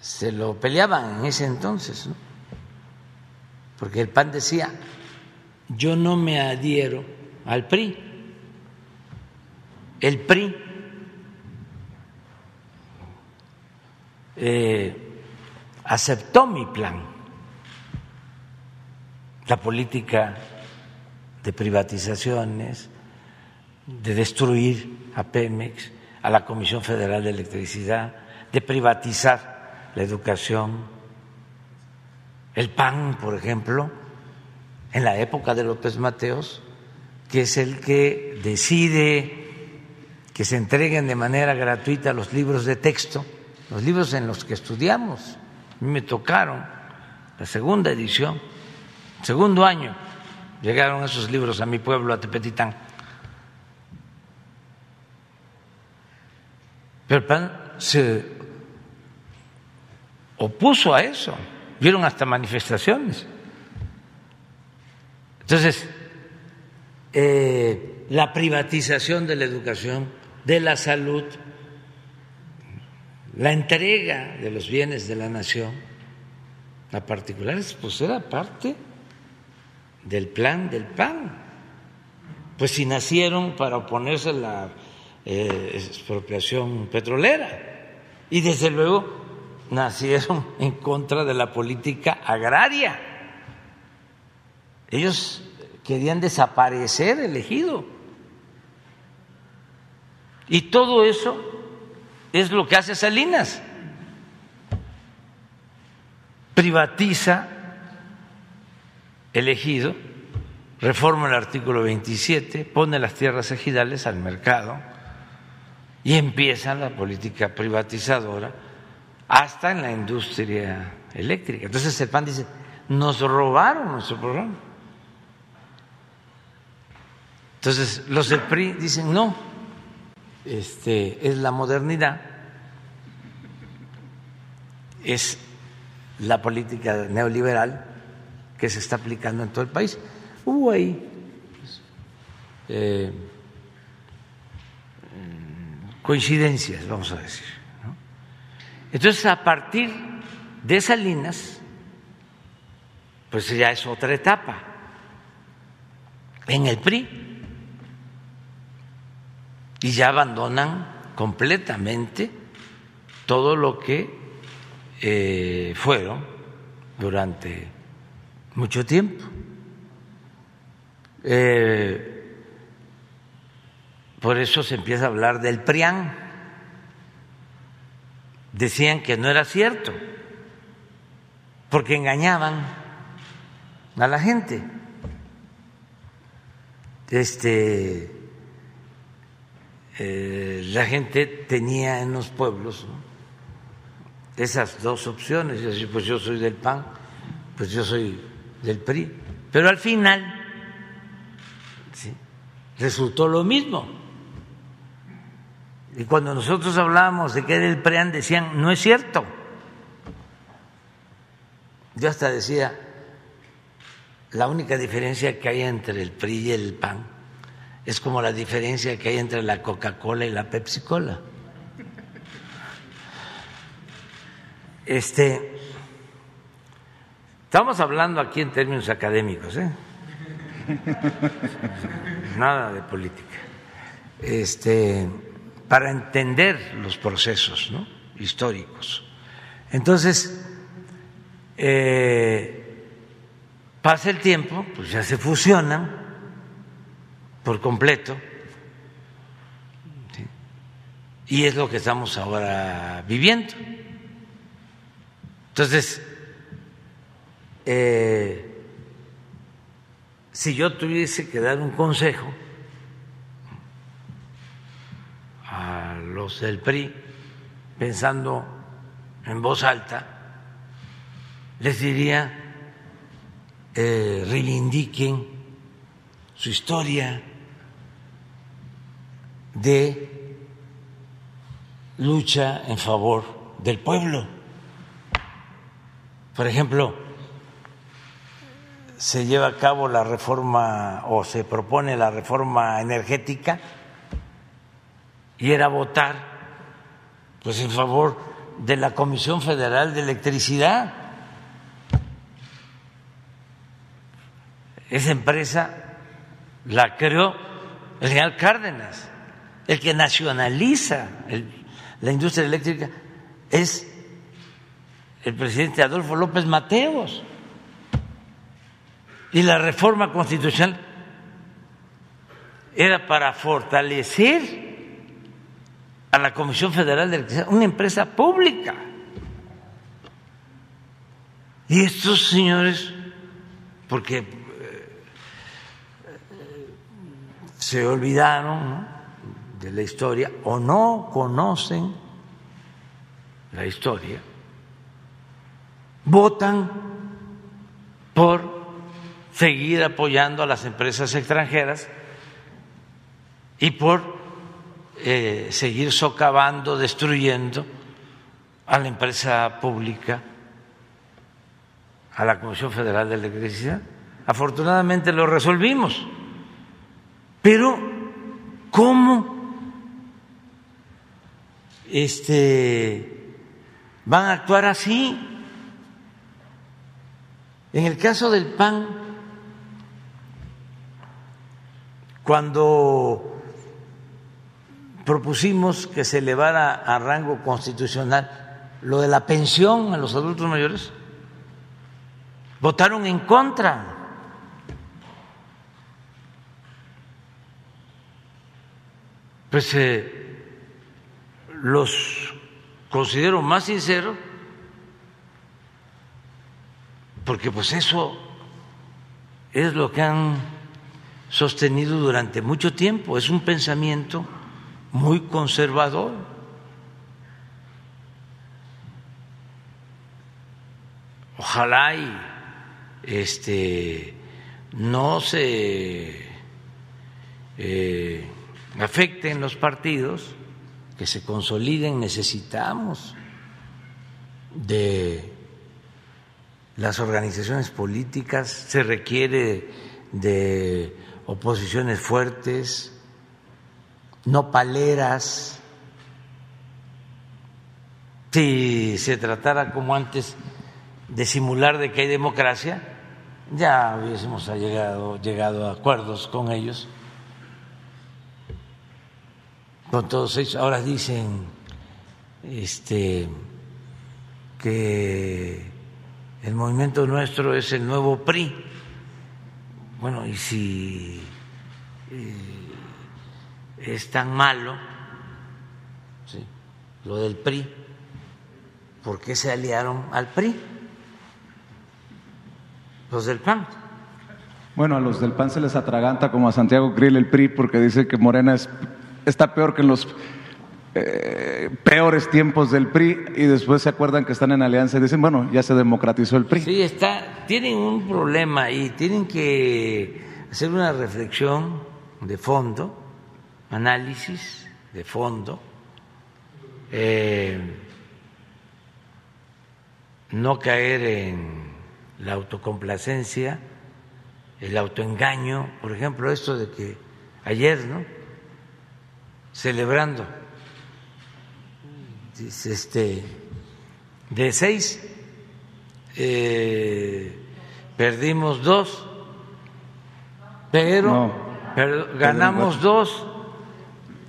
se lo peleaban en ese entonces, ¿no? porque el PAN decía, yo no me adhiero al PRI, el PRI eh, aceptó mi plan la política de privatizaciones, de destruir a Pemex, a la Comisión Federal de Electricidad, de privatizar la educación. El PAN, por ejemplo, en la época de López Mateos, que es el que decide que se entreguen de manera gratuita los libros de texto, los libros en los que estudiamos. A mí me tocaron la segunda edición Segundo año llegaron esos libros a mi pueblo, a Tepetitán. Pero el PAN se opuso a eso. Vieron hasta manifestaciones. Entonces, eh, la privatización de la educación, de la salud, la entrega de los bienes de la nación a particulares, pues era parte del plan del PAN. Pues si nacieron para oponerse a la eh, expropiación petrolera y desde luego nacieron [LAUGHS] en contra de la política agraria. Ellos querían desaparecer el ejido. Y todo eso es lo que hace Salinas. Privatiza el ejido, reforma el artículo 27, pone las tierras ejidales al mercado y empieza la política privatizadora hasta en la industria eléctrica. Entonces el PAN dice, nos robaron nuestro programa. Entonces los del PRI dicen, no, este, es la modernidad, es la política neoliberal que se está aplicando en todo el país. Hubo ahí eh, coincidencias, vamos a decir. Entonces, a partir de Salinas, pues ya es otra etapa. En el PRI, y ya abandonan completamente todo lo que eh, fueron durante mucho tiempo. Eh, por eso se empieza a hablar del PRIAN. Decían que no era cierto, porque engañaban a la gente. Este, eh, la gente tenía en los pueblos esas dos opciones, y así, pues yo soy del PAN, pues yo soy del PRI, pero al final resultó lo mismo. Y cuando nosotros hablábamos de que era el PRIAN decían, no es cierto. Yo hasta decía, la única diferencia que hay entre el PRI y el PAN es como la diferencia que hay entre la Coca-Cola y la Pepsi-Cola. Este, estamos hablando aquí en términos académicos, ¿eh? Nada de política. Este, para entender los procesos históricos. Entonces, eh, pasa el tiempo, pues ya se fusionan por completo. Y es lo que estamos ahora viviendo. Entonces, eh, si yo tuviese que dar un consejo a los del PRI, pensando en voz alta, les diría, eh, reivindiquen su historia, de lucha en favor del pueblo. Por ejemplo, se lleva a cabo la reforma o se propone la reforma energética y era votar pues en favor de la Comisión Federal de Electricidad. Esa empresa la creó el general Cárdenas el que nacionaliza la industria eléctrica es el presidente Adolfo López Mateos. Y la reforma constitucional era para fortalecer a la Comisión Federal de Electricidad, una empresa pública. Y estos señores, porque eh, se olvidaron, de la historia o no conocen la historia, votan por seguir apoyando a las empresas extranjeras y por eh, seguir socavando, destruyendo a la empresa pública, a la Comisión Federal de Electricidad. Afortunadamente lo resolvimos, pero ¿cómo este, van a actuar así. En el caso del PAN, cuando propusimos que se elevara a rango constitucional lo de la pensión a los adultos mayores, votaron en contra. Pues eh, los considero más sinceros porque pues eso es lo que han sostenido durante mucho tiempo, es un pensamiento muy conservador. Ojalá y este no se eh, afecten los partidos, que se consoliden, necesitamos de las organizaciones políticas, se requiere de oposiciones fuertes, no paleras. Si se tratara como antes de simular de que hay democracia, ya hubiésemos llegado, a acuerdos con ellos, con todos ellos. Ahora dicen este, que el movimiento nuestro es el nuevo PRI. Bueno, y si eh, es tan malo lo del PRI, ¿por qué se aliaron al PRI? Los del PAN. Bueno, a los del PAN se les atraganta como a Santiago Krill el PRI porque dice que Morena es, está peor que los eh, peores tiempos del PRI y después se acuerdan que están en alianza y dicen, bueno, ya se democratizó el PRI. Sí, está, tienen un problema y tienen que hacer una reflexión de fondo, análisis de fondo, eh, no caer en la autocomplacencia, el autoengaño, por ejemplo, esto de que ayer, ¿no? Celebrando este, de seis eh, perdimos dos, pero, ganamos dos,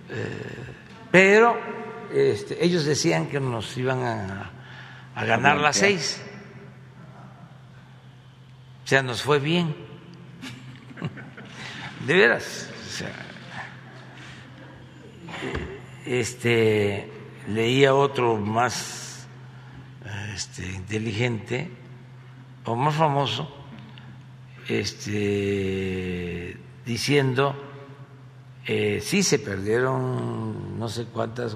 eh, pero este, ellos decían que nos iban a, ganar las seis. O sea, nos fue bien. [LAUGHS] De veras. este leía otro más este, inteligente o más famoso este, diciendo eh, sí se perdieron no sé cuántas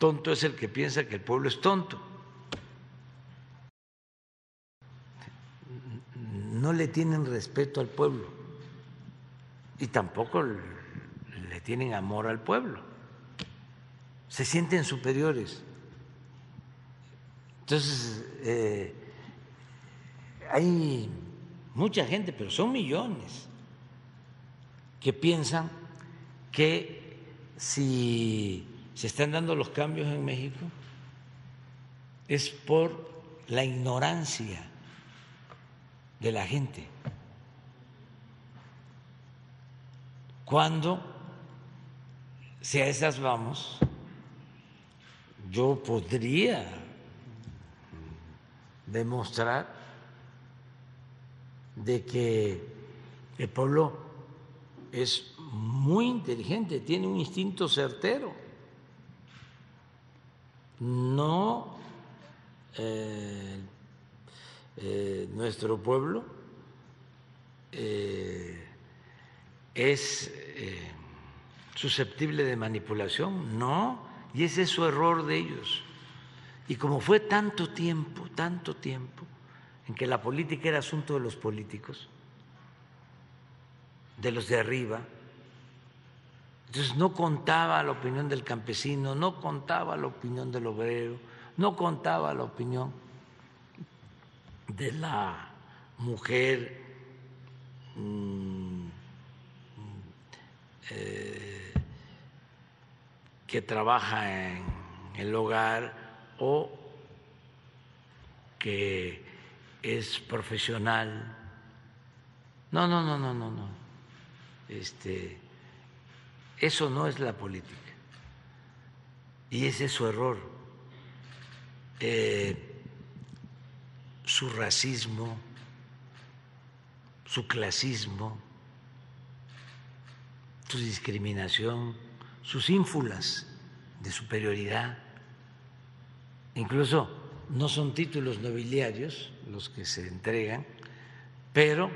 Tonto es el que piensa que el pueblo es tonto. No le tienen respeto al pueblo y tampoco le tienen amor al pueblo. Se sienten superiores. Entonces, eh, hay mucha gente, pero son millones, que piensan que si se están dando los cambios en México es por la ignorancia de la gente. Cuando, si a esas vamos, yo podría demostrar de que el pueblo es muy inteligente, tiene un instinto certero no eh, eh, nuestro pueblo eh, es susceptible de manipulación, no, y ese es su error de ellos. Y como fue tanto tiempo, tanto tiempo, en que la política era asunto de los políticos, de los de arriba, entonces no contaba la opinión del campesino, no contaba la opinión del obrero, no contaba la opinión de la mujer mm, eh, que trabaja en el hogar o que es profesional. No, no, no, no, no, no. Este, eso no es la política. Y ese es su error. Eh, su racismo, su clasismo, su discriminación, sus ínfulas de superioridad. Incluso no son títulos nobiliarios los que se entregan, pero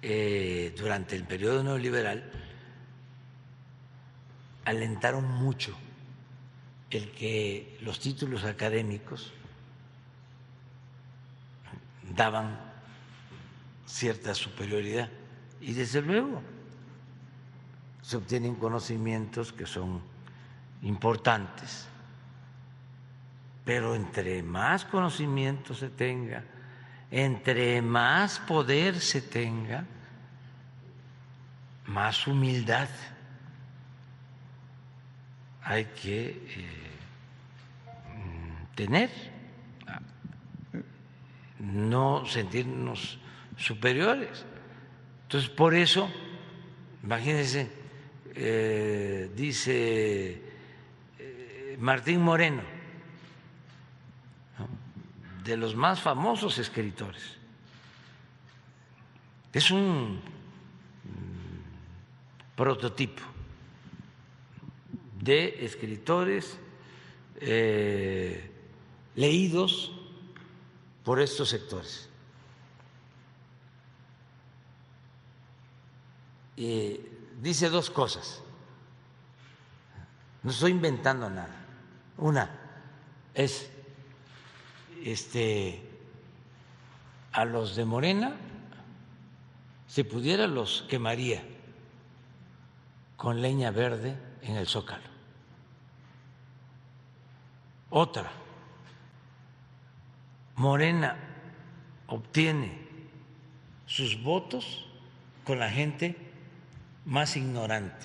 eh, durante el periodo neoliberal alentaron mucho el que los títulos académicos daban cierta superioridad. Y desde luego se obtienen conocimientos que son importantes, pero entre más conocimiento se tenga, entre más poder se tenga, más humildad hay que eh, tener, no sentirnos superiores. Entonces, por eso, imagínense, eh, dice eh, Martín Moreno, de los más famosos escritores, es un mm, prototipo de escritores eh, leídos por estos sectores. Dice dos cosas. No estoy inventando nada. Una es este a los de Morena si pudiera los quemaría con leña verde en el zócalo. Otra, Morena obtiene sus votos con la gente más ignorante.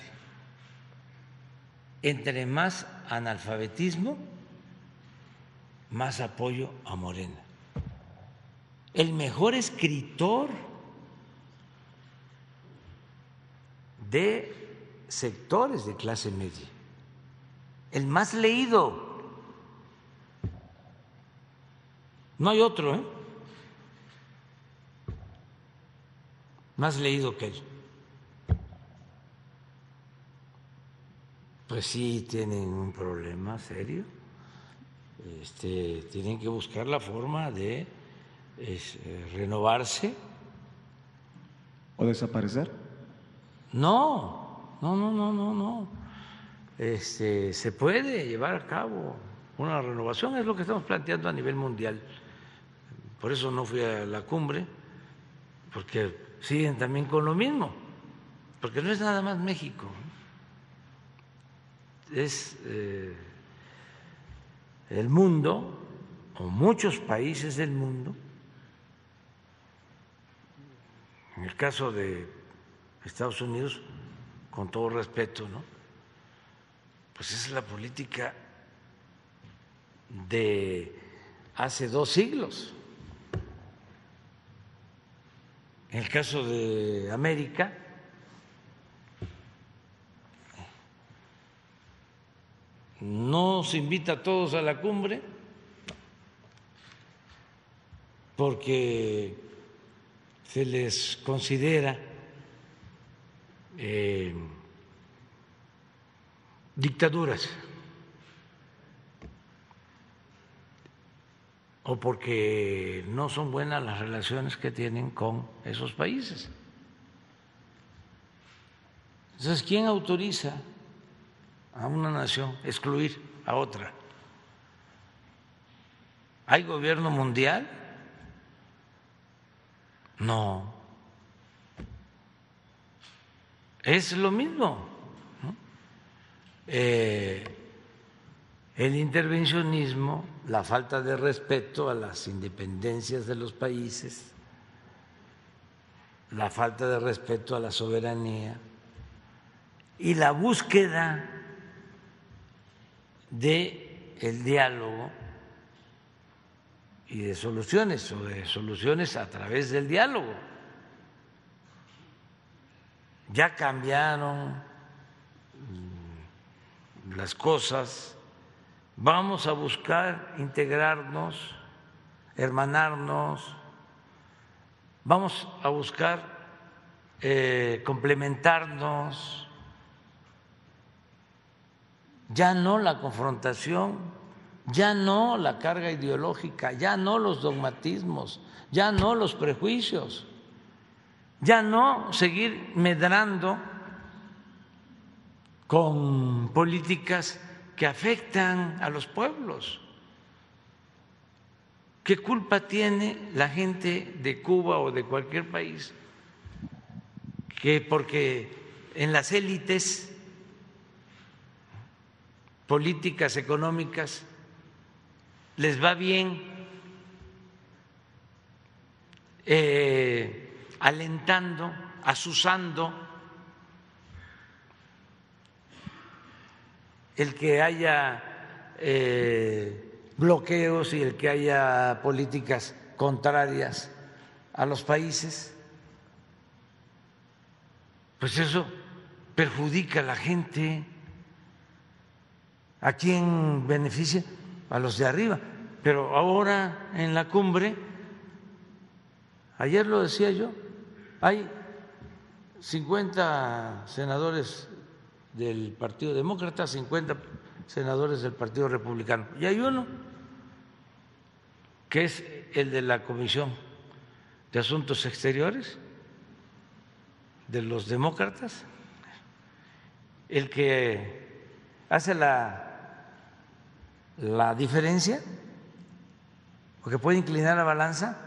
Entre más analfabetismo, más apoyo a Morena. El mejor escritor de sectores de clase media, el más leído No hay otro, ¿eh? Más leído que él. Pues sí, tienen un problema serio. Este, tienen que buscar la forma de eh, renovarse. ¿O desaparecer? No, no, no, no, no, no. Este, se puede llevar a cabo una renovación, es lo que estamos planteando a nivel mundial. Por eso no fui a la cumbre, porque siguen también con lo mismo, porque no es nada más México, es eh, el mundo o muchos países del mundo. En el caso de Estados Unidos, con todo respeto, ¿no? Pues es la política de hace dos siglos. En el caso de América, no se invita a todos a la cumbre porque se les considera eh, dictaduras. O porque no son buenas las relaciones que tienen con esos países. Entonces, ¿quién autoriza a una nación excluir a otra? ¿Hay gobierno mundial? No. Es lo mismo. Eh, el intervencionismo, la falta de respeto a las independencias de los países, la falta de respeto a la soberanía y la búsqueda de el diálogo y de soluciones, o de soluciones a través del diálogo. Ya cambiaron mm, las cosas, vamos a buscar integrarnos, hermanarnos, vamos a buscar eh, complementarnos, ya no la confrontación, ya no la carga ideológica, ya no los dogmatismos, ya no los prejuicios, ya no seguir medrando con políticas que afectan a los pueblos. ¿Qué culpa tiene la gente de Cuba o de cualquier país que porque en las élites políticas económicas les va bien eh, alentando, asusando el que haya eh, bloqueos y el que haya políticas contrarias a los países, pues eso perjudica a la gente. ¿A quién beneficia? A los de arriba. Pero ahora en la cumbre, ayer lo decía yo, hay 50 senadores del Partido Demócrata, 50 senadores del Partido Republicano. Y hay uno que es el de la Comisión de Asuntos Exteriores, de los demócratas, el que hace la, la diferencia, porque puede inclinar la balanza,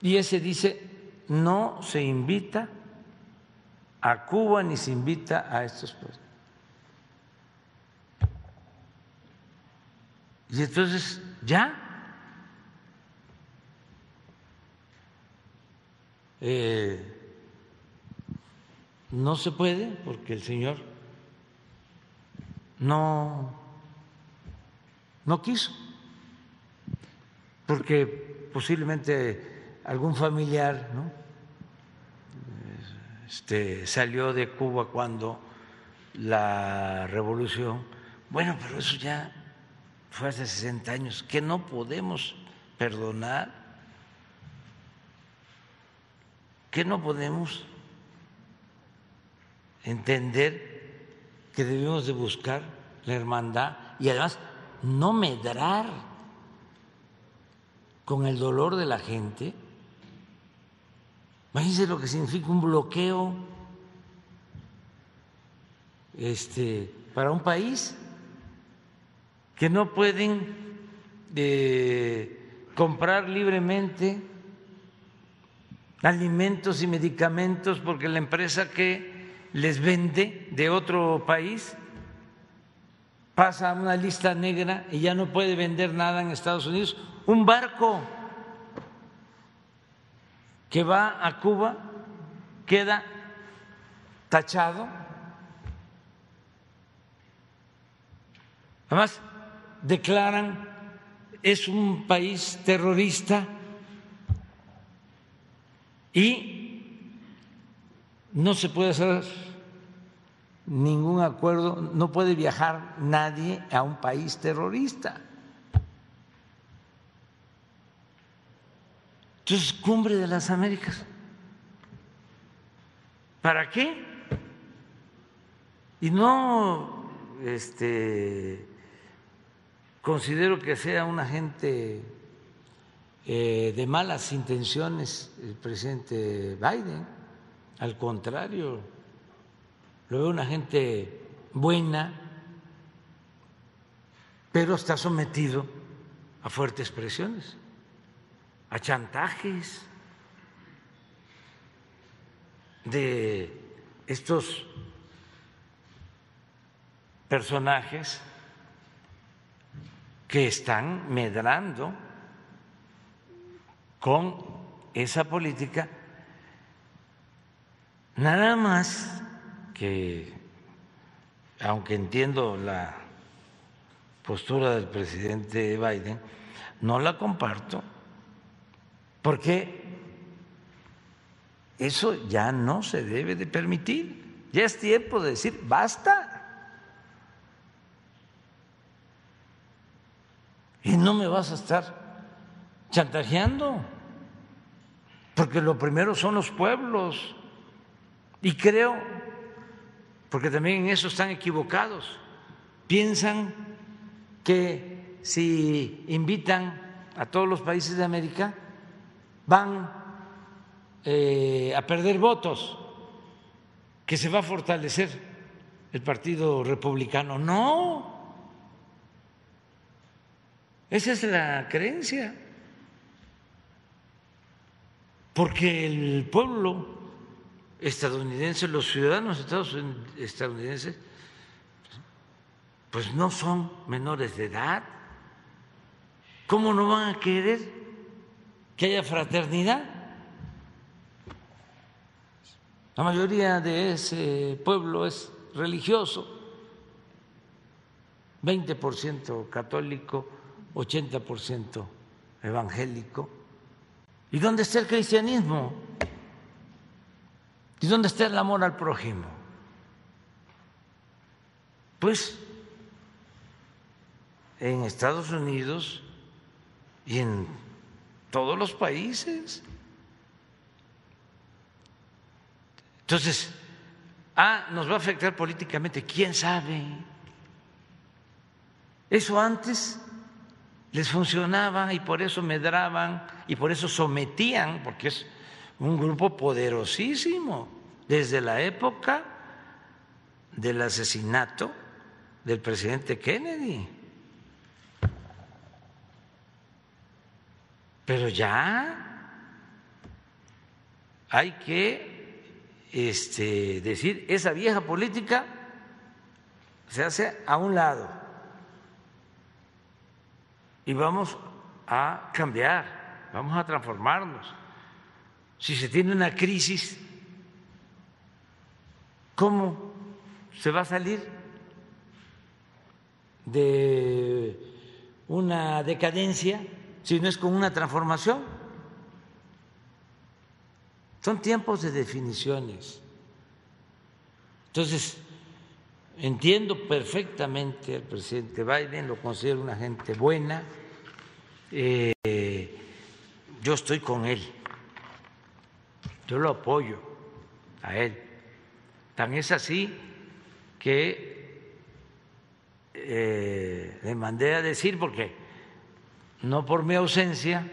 y ese dice, no se invita a Cuba ni se invita a estos pueblos. Y entonces, ya. Eh, no se puede porque el Señor no, no quiso, porque posiblemente algún familiar ¿no? Este, salió de Cuba cuando la revolución, bueno, pero eso ya fue hace 60 años, que no podemos perdonar, que no podemos entender que debemos de buscar la hermandad y además no medrar con el dolor de la gente. Imagínense lo que significa un bloqueo este, para un país que no pueden eh, comprar libremente alimentos y medicamentos porque la empresa que les vende de otro país pasa a una lista negra y ya no puede vender nada en Estados Unidos. Un barco que va a Cuba queda tachado. Además, declaran es un país terrorista y no se puede hacer ningún acuerdo, no puede viajar nadie a un país terrorista. Entonces, cumbre de las Américas. ¿Para qué? Y no este, considero que sea un agente eh, de malas intenciones el presidente Biden, al contrario, lo veo una gente buena, pero está sometido a fuertes presiones a chantajes de estos personajes que están medrando con esa política, nada más que, aunque entiendo la postura del presidente Biden, no la comparto, porque eso ya no se debe de permitir. Ya es tiempo de decir, basta. Y no me vas a estar chantajeando, porque lo primero son los pueblos. Y creo, porque también en eso están equivocados, piensan que si invitan a todos los países de América, van eh, a perder votos, que se va a fortalecer el Partido Republicano. No, esa es la creencia. Porque el pueblo estadounidense, los ciudadanos estadounidenses, pues no son menores de edad. ¿Cómo no van a querer que haya fraternidad? La mayoría de ese pueblo es religioso, 20% católico, 80% evangélico. ¿Y dónde está el cristianismo? ¿Y dónde está el amor al prójimo? Pues en Estados Unidos y en todos los países. Entonces, ah, nos va a afectar políticamente, quién sabe. Eso antes les funcionaba y por eso medraban y por eso sometían, porque es un grupo poderosísimo, desde la época del asesinato del presidente Kennedy. Pero ya. Hay que este, decir, esa vieja política se hace a un lado. Y vamos a cambiar, vamos a transformarnos. Si se tiene una crisis, ¿cómo se va a salir de una decadencia si no es con una transformación? Son tiempos de definiciones. Entonces, entiendo perfectamente al presidente Biden, lo considero una gente buena, eh, yo estoy con él, yo lo apoyo a él. Tan es así que eh, le mandé a decir, porque no por mi ausencia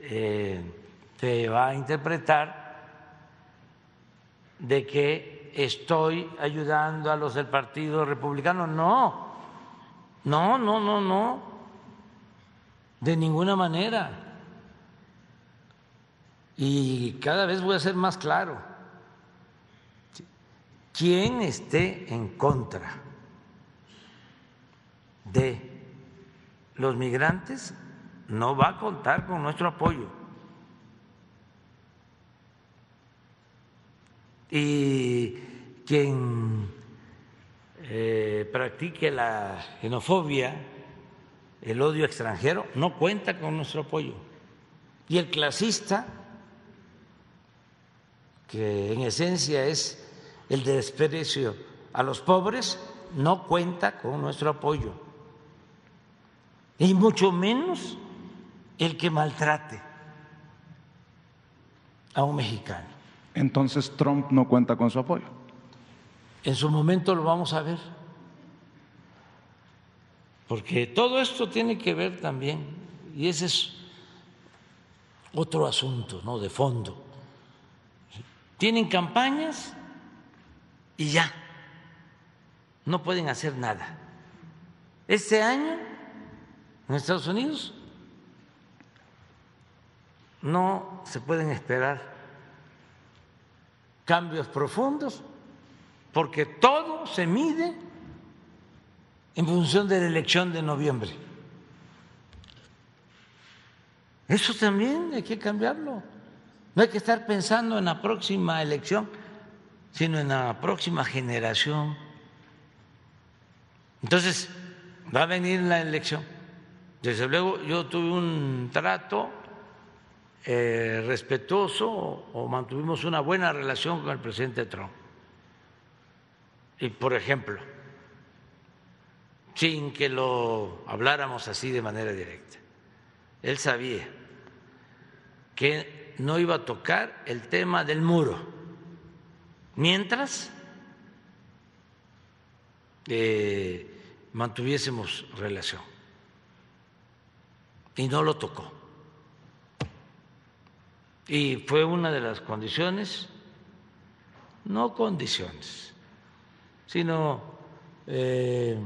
eh, se va a interpretar de que estoy ayudando a los del Partido Republicano. No, no, no, no, no. De ninguna manera. Y cada vez voy a ser más claro. Quien esté en contra de los migrantes no va a contar con nuestro apoyo. Y quien eh, practique la xenofobia, el odio extranjero, no cuenta con nuestro apoyo. Y el clasista, que en esencia es el desprecio a los pobres, no cuenta con nuestro apoyo. Y mucho menos el que maltrate a un mexicano. Entonces Trump no cuenta con su apoyo. En su momento lo vamos a ver porque todo esto tiene que ver también, y ese es otro asunto, ¿no? De fondo. Tienen campañas y ya, no pueden hacer nada. Este año, en Estados Unidos, no se pueden esperar cambios profundos porque todo se mide en función de la elección de noviembre. Eso también hay que cambiarlo. No hay que estar pensando en la próxima elección, sino en la próxima generación. Entonces, va a venir la elección Desde luego yo tuve un trato eh, respetuoso o mantuvimos una buena relación con el presidente Trump. Y por ejemplo, sin que lo habláramos así de manera directa, él sabía que no iba a tocar el tema del muro mientras eh, mantuviésemos relación. Y no lo tocó. Y fue una de las condiciones, no condiciones, sino eh,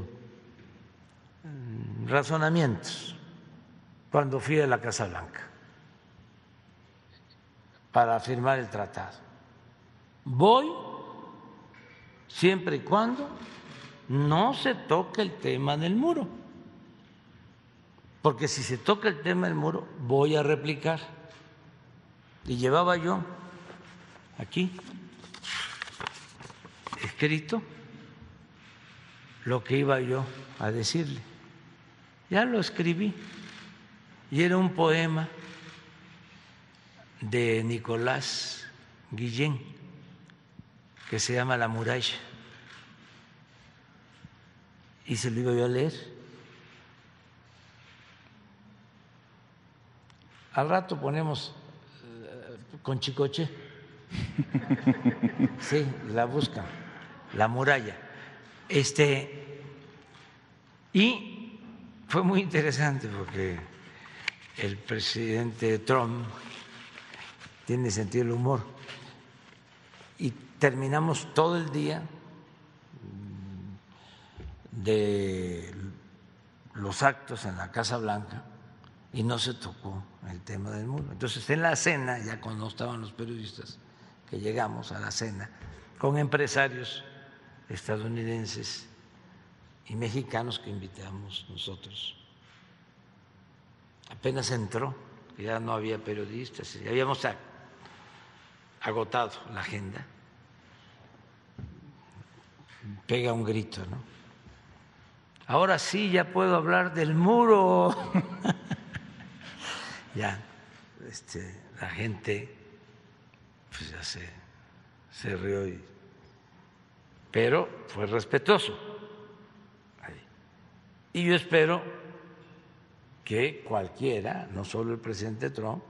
razonamientos cuando fui a la Casa Blanca para firmar el tratado. Voy siempre y cuando no se toque el tema del muro, porque si se toca el tema del muro voy a replicar y llevaba yo aquí escrito lo que iba yo a decirle. Ya lo escribí y era un poema de Nicolás Guillén que se llama La muralla y se lo iba yo a leer. Al rato ponemos con Chicoche. [LAUGHS] Sí, la buscan, la muralla. Este, y fue muy interesante porque el presidente Trump tiene sentido del humor. Y terminamos todo el día de los actos en la Casa Blanca y no se tocó el tema del muro. Entonces, en la cena, ya cuando estaban los periodistas, que llegamos a la cena, con empresarios estadounidenses y mexicanos que invitamos nosotros. Apenas entró, ya no había periodistas, ya habíamos agotado la agenda. Pega un grito, ¿no? Ahora sí ya puedo hablar del muro. [LAUGHS] ya este, la gente pues ya se, se rió, pero fue respetuoso. Y yo espero que cualquiera, no solo el presidente Trump,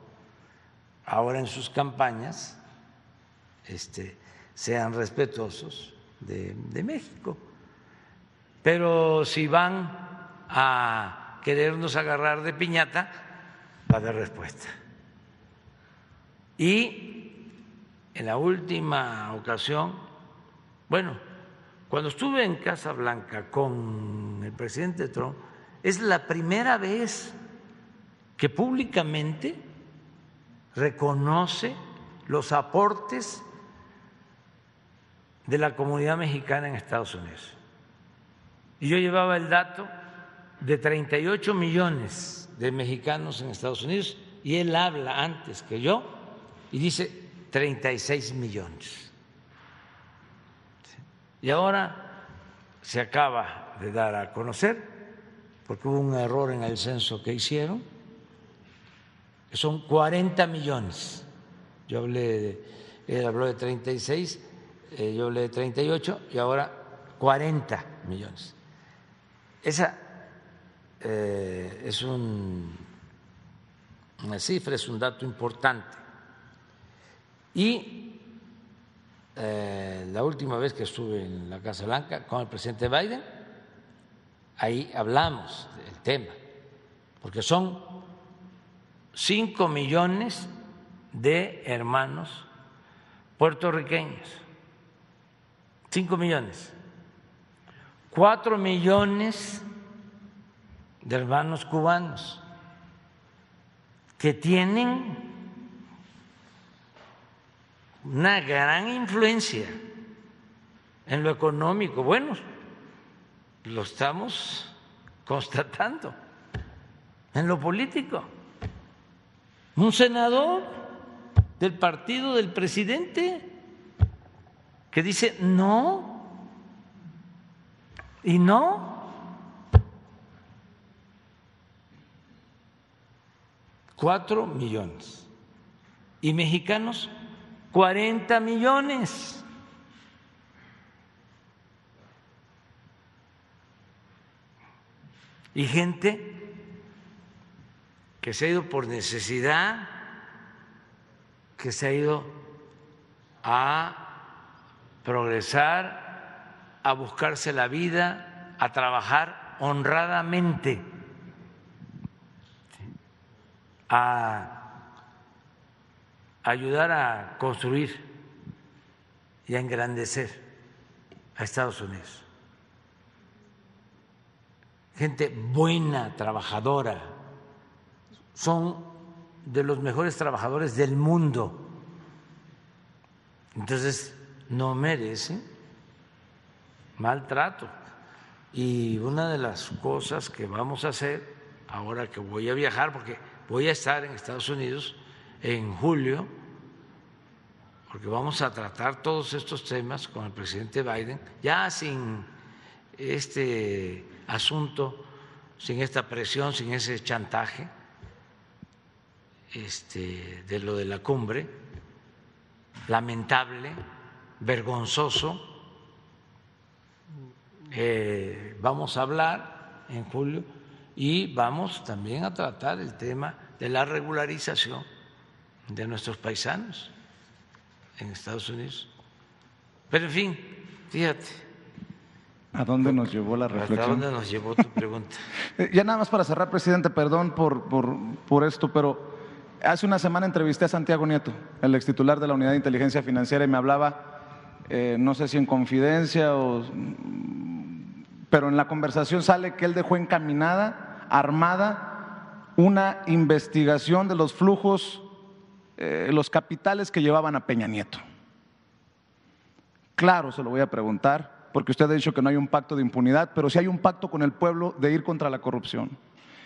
ahora en sus campañas este, sean respetuosos de, de México. Pero si van a querernos agarrar de piñata, haber respuesta. Y en la última ocasión, bueno, cuando estuve en Casa Blanca con el presidente Trump, es la primera vez que públicamente reconoce los aportes de la comunidad mexicana en Estados Unidos. Y yo llevaba el dato de 38 millones de mexicanos en Estados Unidos y él habla antes que yo y dice 36 millones. Y ahora se acaba de dar a conocer, porque hubo un error en el censo que hicieron, que son 40 millones. Yo hablé de, él habló de 36, eh, yo hablé de 38 y ahora 40 millones. Esa eh, es un, una cifra, es un dato importante. Y eh, la última vez que estuve en la Casa Blanca con el presidente Biden, ahí hablamos del tema, porque son cinco millones de hermanos puertorriqueños, cinco millones, cuatro millones de hermanos cubanos que tienen una gran influencia en lo económico. Bueno, lo estamos constatando en lo político. Un senador del partido del presidente que dice no y no 4 millones. Y mexicanos, 40 millones. Y gente que se ha ido por necesidad, que se ha ido a progresar, a buscarse la vida, a trabajar honradamente, a ayudar a construir y a engrandecer a Estados Unidos. Gente buena, trabajadora, son de los mejores trabajadores del mundo. Entonces, no merecen maltrato. Y una de las cosas que vamos a hacer, ahora que voy a viajar, porque voy a estar en Estados Unidos en julio, porque vamos a tratar todos estos temas con el presidente Biden, ya sin este asunto, sin esta presión, sin ese chantaje este, de lo de la cumbre, lamentable, vergonzoso. Eh, vamos a hablar en julio y vamos también a tratar el tema de la regularización de nuestros paisanos en Estados Unidos. Pero en fin, fíjate. ¿A dónde nos llevó la reflexión? ¿A dónde nos llevó tu pregunta? [LAUGHS] Eh, ya nada más para cerrar, presidente, perdón por, por, por esto, pero hace una semana entrevisté a Santiago Nieto, el ex titular de la Unidad de Inteligencia Financiera, y me hablaba, eh, no sé si en confidencia o pero en la conversación sale que él dejó encaminada, armada, una investigación de los flujos eh, los capitales que llevaban a Peña Nieto. Claro, se lo voy a preguntar, porque usted ha dicho que no hay un pacto de impunidad, pero sí hay un pacto con el pueblo de ir contra la corrupción.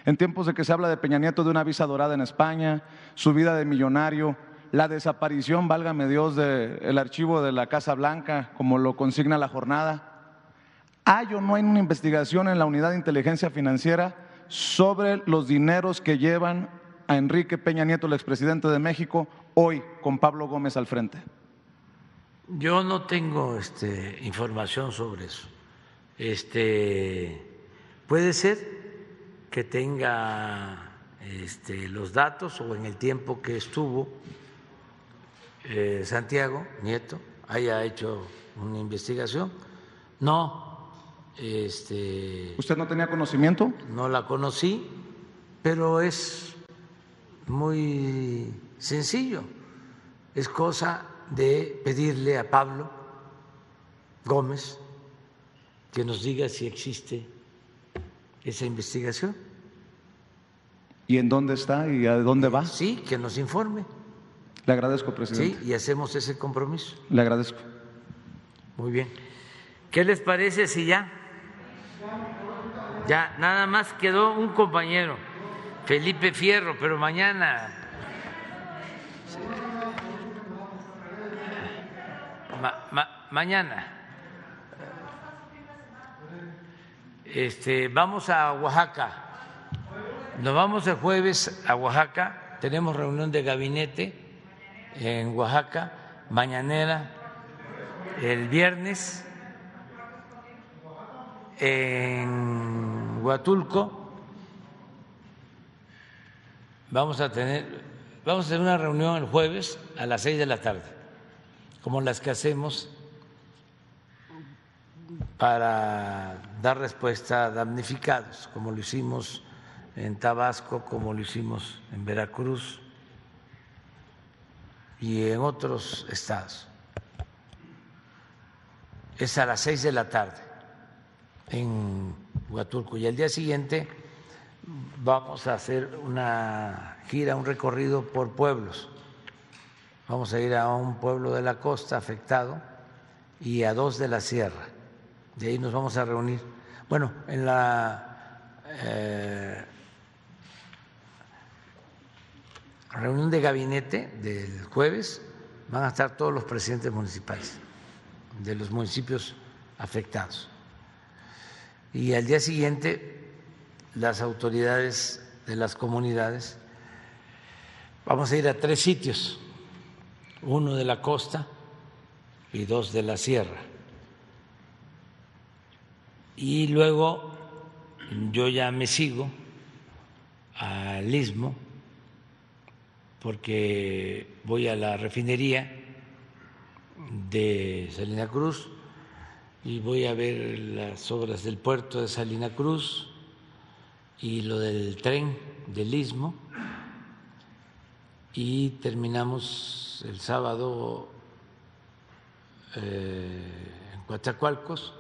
En tiempos de que se habla de Peña Nieto de una visa dorada en España, su vida de millonario, la desaparición, válgame Dios, del archivo de la Casa Blanca, como lo consigna la jornada. ¿Hay o no hay una investigación en la unidad de inteligencia financiera sobre los dineros que llevan a Enrique Peña Nieto, el expresidente de México, hoy con Pablo Gómez al frente? Yo no tengo este, información sobre eso. Este, puede ser que tenga este, los datos o en el tiempo que estuvo eh, Santiago Nieto haya hecho una investigación. No, este. ¿Usted no tenía conocimiento? No la conocí, pero es muy sencillo. Es cosa de pedirle a Pablo Gómez que nos diga si existe esa investigación. ¿Y en dónde está y a dónde va? Sí, que nos informe. Le agradezco, presidente. Sí, y hacemos ese compromiso. Le agradezco. Muy bien. ¿Qué les parece si ya? Ya, nada más quedó un compañero. Felipe Fierro, pero mañana. mañana. Este, vamos a Oaxaca. Nos vamos el jueves a Oaxaca. Tenemos reunión de gabinete en Oaxaca, mañanera, el viernes en Huatulco Vamos a tener, vamos a tener una reunión el jueves a las seis de la tarde, como las que hacemos para dar respuesta a damnificados, como lo hicimos en Tabasco, como lo hicimos en Veracruz y en otros estados. Es a las seis de la tarde en Huatulco y al día siguiente vamos a hacer una gira, un recorrido por pueblos. Vamos a ir a un pueblo de la costa afectado y a dos de la sierra. De ahí nos vamos a reunir. Bueno, en la eh, reunión de gabinete del jueves van a estar todos los presidentes municipales de los municipios afectados. Y al día siguiente las autoridades de las comunidades Vamos a ir a tres sitios, uno de la costa y dos de la sierra. Y luego yo ya me sigo al istmo porque voy a la refinería de Salina Cruz y voy a ver las obras del puerto de Salina Cruz y lo del tren del istmo y terminamos el sábado eh, en Coatzacoalcos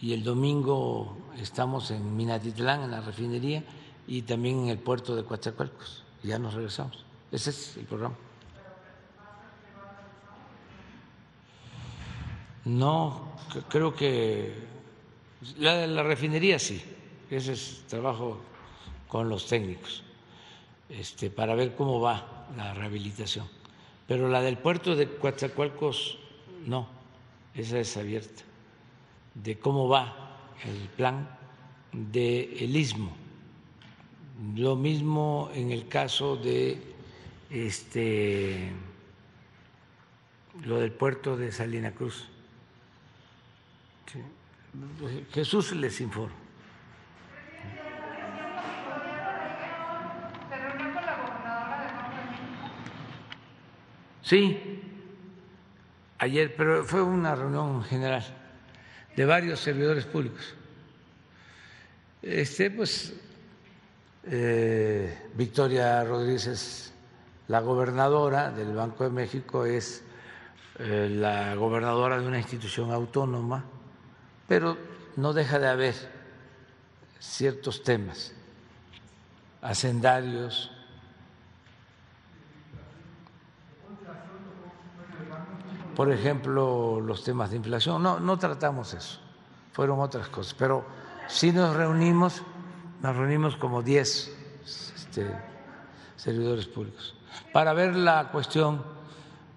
y el domingo estamos en Minatitlán, en la refinería, y también en el puerto de Coatzacoalcos. Ya nos regresamos. Ese es el programa. No, creo que la, la refinería sí, ese es trabajo con los técnicos, este, para ver cómo va la rehabilitación. Pero la del puerto de Coatzacoalcos, no, esa es abierta, de cómo va el plan del el istmo. Lo mismo en el caso de este, lo del puerto de Salina Cruz. Jesús les informa. Sí, ayer, pero fue una reunión general de varios servidores públicos. Este, pues, eh, Victoria Rodríguez la gobernadora del Banco de México, es eh, la gobernadora de una institución autónoma pero no deja de haber ciertos temas, hacendarios. Por ejemplo, los temas de inflación. No, no tratamos eso, fueron otras cosas. Pero sí nos reunimos, nos reunimos como 10 este, servidores públicos para ver la cuestión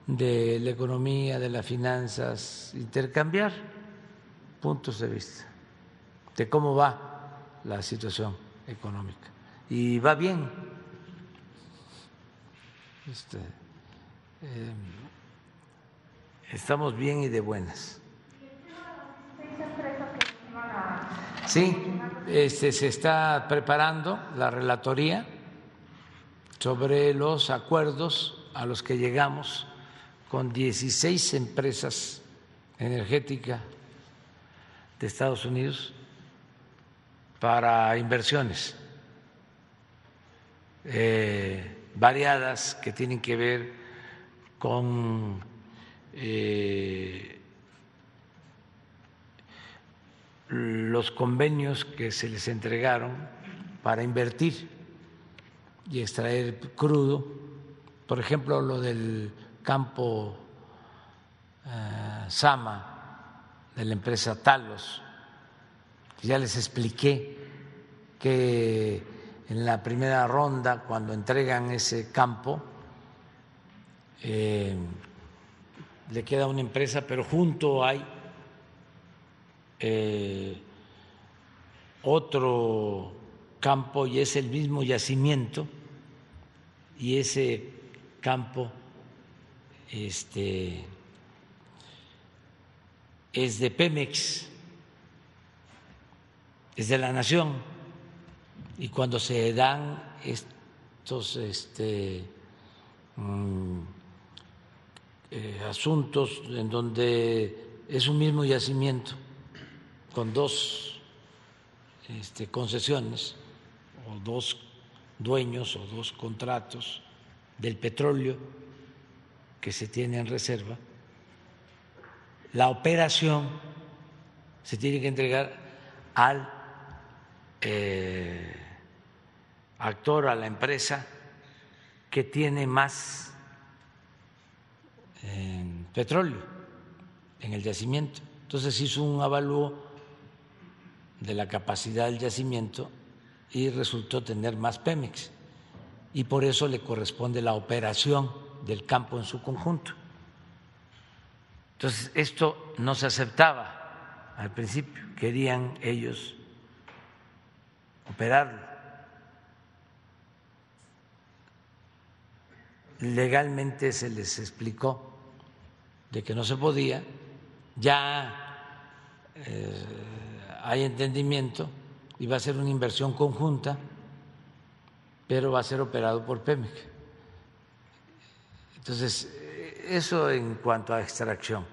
de la economía, de las finanzas, intercambiar puntos de vista de cómo va la situación económica. Y va bien. Este, eh, estamos bien y de buenas. Sí, este, se está preparando la relatoría sobre los acuerdos a los que llegamos con 16 empresas energéticas de Estados Unidos para inversiones eh, variadas que tienen que ver con eh, los convenios que se les entregaron para invertir y extraer crudo, por ejemplo, lo del campo eh, Sama de la empresa Talos. Ya les expliqué que en la primera ronda, cuando entregan ese campo, eh, le queda una empresa, pero junto hay eh, otro campo y es el mismo yacimiento y ese campo este, es de Pemex, es de la nación, y cuando se dan estos este, mm, eh, asuntos en donde es un mismo yacimiento con dos este, concesiones o dos dueños o dos contratos del petróleo que se tiene en reserva, la operación se tiene que entregar al eh, actor, a la empresa que tiene más eh, petróleo en el yacimiento. Entonces hizo un avalúo de la capacidad del yacimiento y resultó tener más Pemex. Y por eso le corresponde la operación del campo en su conjunto. Entonces, esto no se aceptaba al principio, querían ellos operarlo. legalmente se les explicó de que no se podía, ya eh, hay entendimiento y va a ser una inversión conjunta, pero va a ser operado por Pemex. Entonces, eso en cuanto a extracción,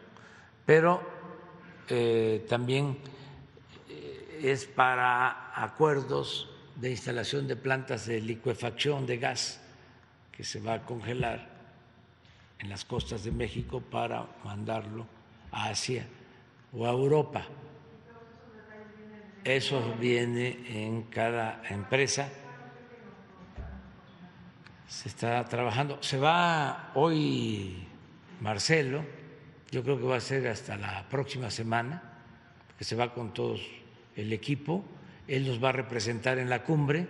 pero eh, también eh, es para acuerdos de instalación de plantas de licuefacción de gas que se va a congelar en las costas de México para mandarlo a Asia o a Europa. Eso viene en cada empresa. Se está trabajando. Se va hoy Marcelo, yo creo que va a ser hasta la próxima semana, que se va con todo el equipo. Él nos va a representar en la cumbre,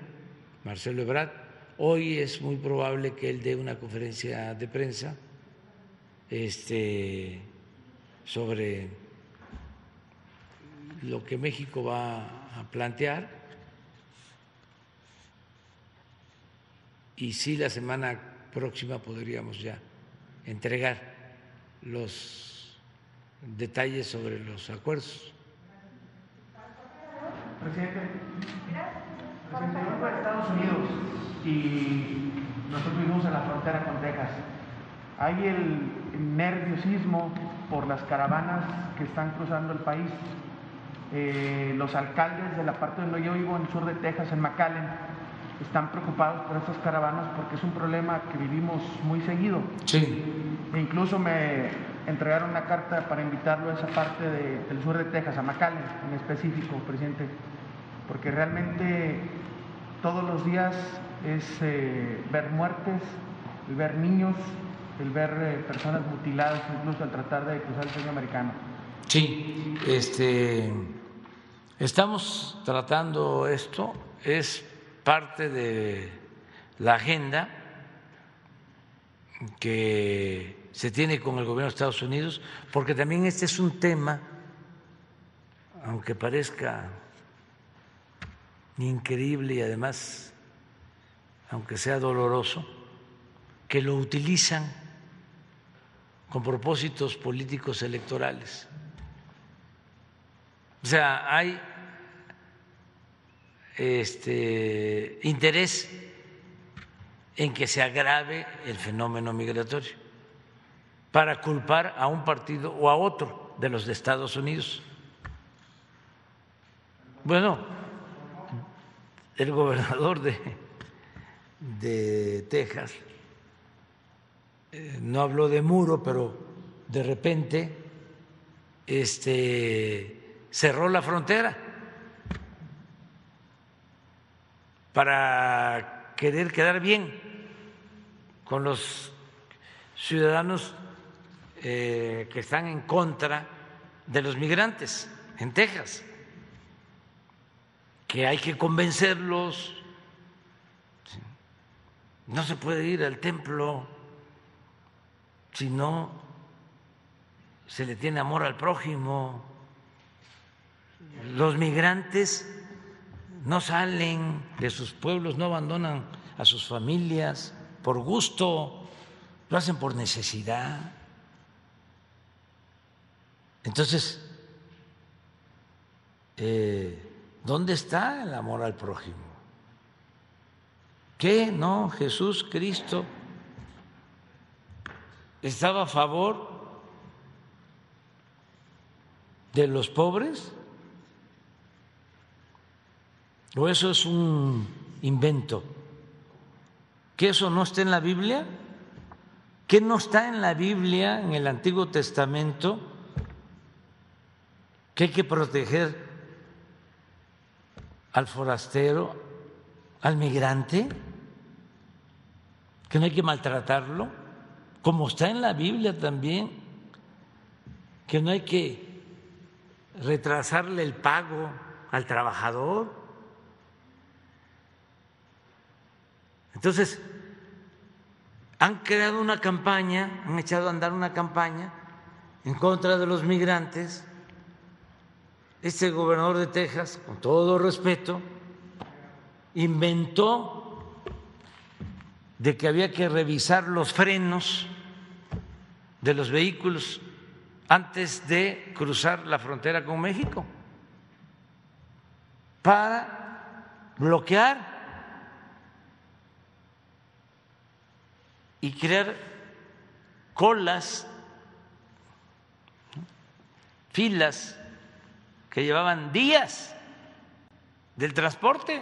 Marcelo Ebrard. Hoy es muy probable que él dé una conferencia de prensa este, sobre lo que México va a plantear y sí la semana próxima podríamos ya entregar los detalles sobre los acuerdos. Presidente, presidente, yo fui a Estados Unidos y nosotros vivimos en la frontera con Texas. Hay el nerviosismo por las caravanas que están cruzando el país eh, los alcaldes de la parte donde yo vivo, en el sur de Texas, en McAllen, están preocupados por estas caravanas porque es un problema que vivimos muy seguido. Sí. E incluso me entregaron una carta para invitarlo a esa parte del sur de Texas, a McAllen en específico, presidente, porque realmente todos los días es eh, ver muertes, el ver niños, el ver eh, personas mutiladas, incluso al tratar de cruzar el sueño americano. Sí, este Estamos tratando esto, es parte de la agenda que se tiene con el gobierno de Estados Unidos, porque también este es un tema, aunque parezca increíble y además, aunque sea doloroso, que lo utilizan con propósitos políticos electorales. O sea, hay este, interés en que se agrave el fenómeno migratorio para culpar a un partido o a otro de los de Estados Unidos. Bueno, el gobernador de, de Texas eh, no habló de muro, pero de repente este, cerró la frontera para querer quedar bien con los ciudadanos eh, que están en contra de los migrantes en Texas, que hay que convencerlos, no se puede ir al templo si no se le tiene amor al prójimo. Los migrantes no salen de sus pueblos, no abandonan a sus familias por gusto, lo hacen por necesidad. Entonces, eh, ¿dónde está el amor al prójimo? ¿Qué? No, Jesús Cristo estaba a favor de los pobres ¿O eso es un invento? ¿Que eso no está en la Biblia? ¿Que no está en la Biblia, en el Antiguo Testamento? Que hay que proteger al forastero, al migrante, que no hay que maltratarlo, como está en la Biblia también, que no hay que retrasarle el pago al trabajador. Entonces, han creado una campaña, han echado a andar una campaña en contra de los migrantes. Este gobernador de Texas, con todo respeto, inventó de que había que revisar los frenos de los vehículos antes de cruzar la frontera con México para bloquear y crear colas, filas que llevaban días del transporte,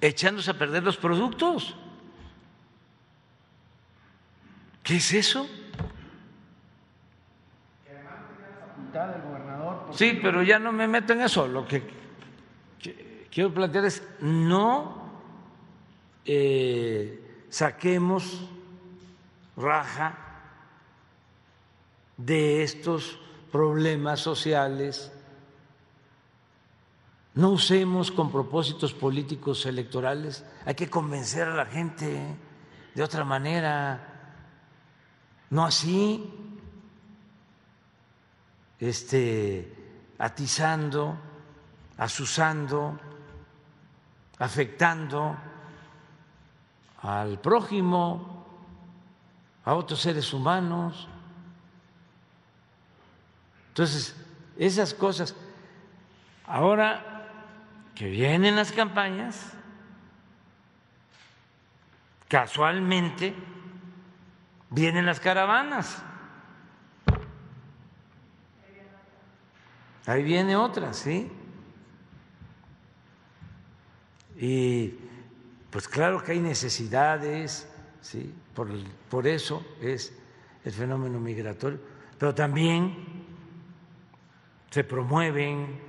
echándose a perder los productos. ¿Qué es eso? Sí, pero ya no me meto en eso. Lo que quiero plantear es no eh, saquemos raja de estos problemas sociales, no usemos con propósitos políticos electorales, hay que convencer a la gente de otra manera, no así, este, atizando, asusando, afectando al prójimo, a otros seres humanos. Entonces, esas cosas, ahora que vienen las campañas, casualmente vienen las caravanas. Ahí viene otra, ¿sí? Y pues claro que hay necesidades, ¿sí? Por, por eso es el fenómeno migratorio, pero también se promueven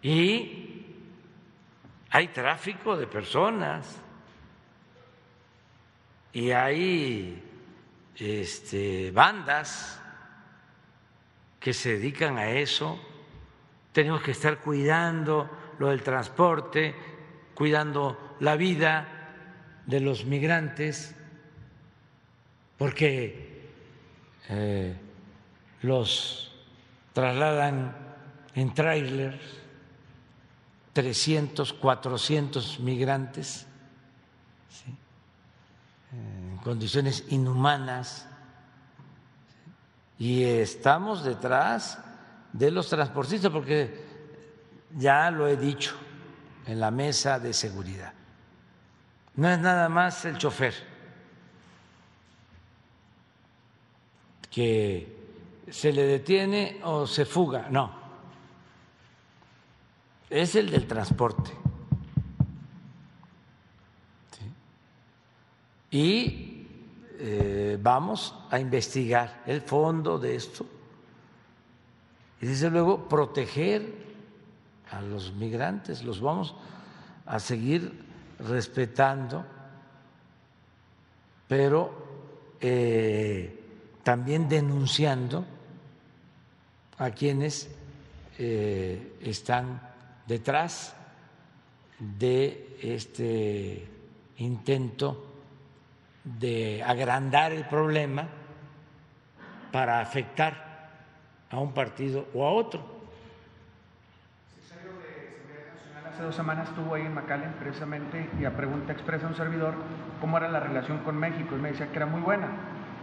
y hay tráfico de personas y hay este, bandas que se dedican a eso. Tenemos que estar cuidando lo del transporte, cuidando la vida de los migrantes, porque eh, los trasladan en trailers, 300, 400 migrantes en condiciones inhumanas y estamos detrás de los transportistas porque ya lo he dicho en la mesa de seguridad. No es nada más el chofer que se le detiene o se fuga, no. Es el del transporte. y eh, vamos a investigar el fondo de esto y desde luego proteger a los migrantes, los vamos a seguir respetando, pero eh, también denunciando a quienes eh, están detrás de este intento de agrandar el problema para afectar a un partido o a otro. El secretario de Seguridad Nacional hace dos semanas estuvo ahí en McAllen precisamente y a pregunta expresa un servidor cómo era la relación con México y me decía que era muy buena,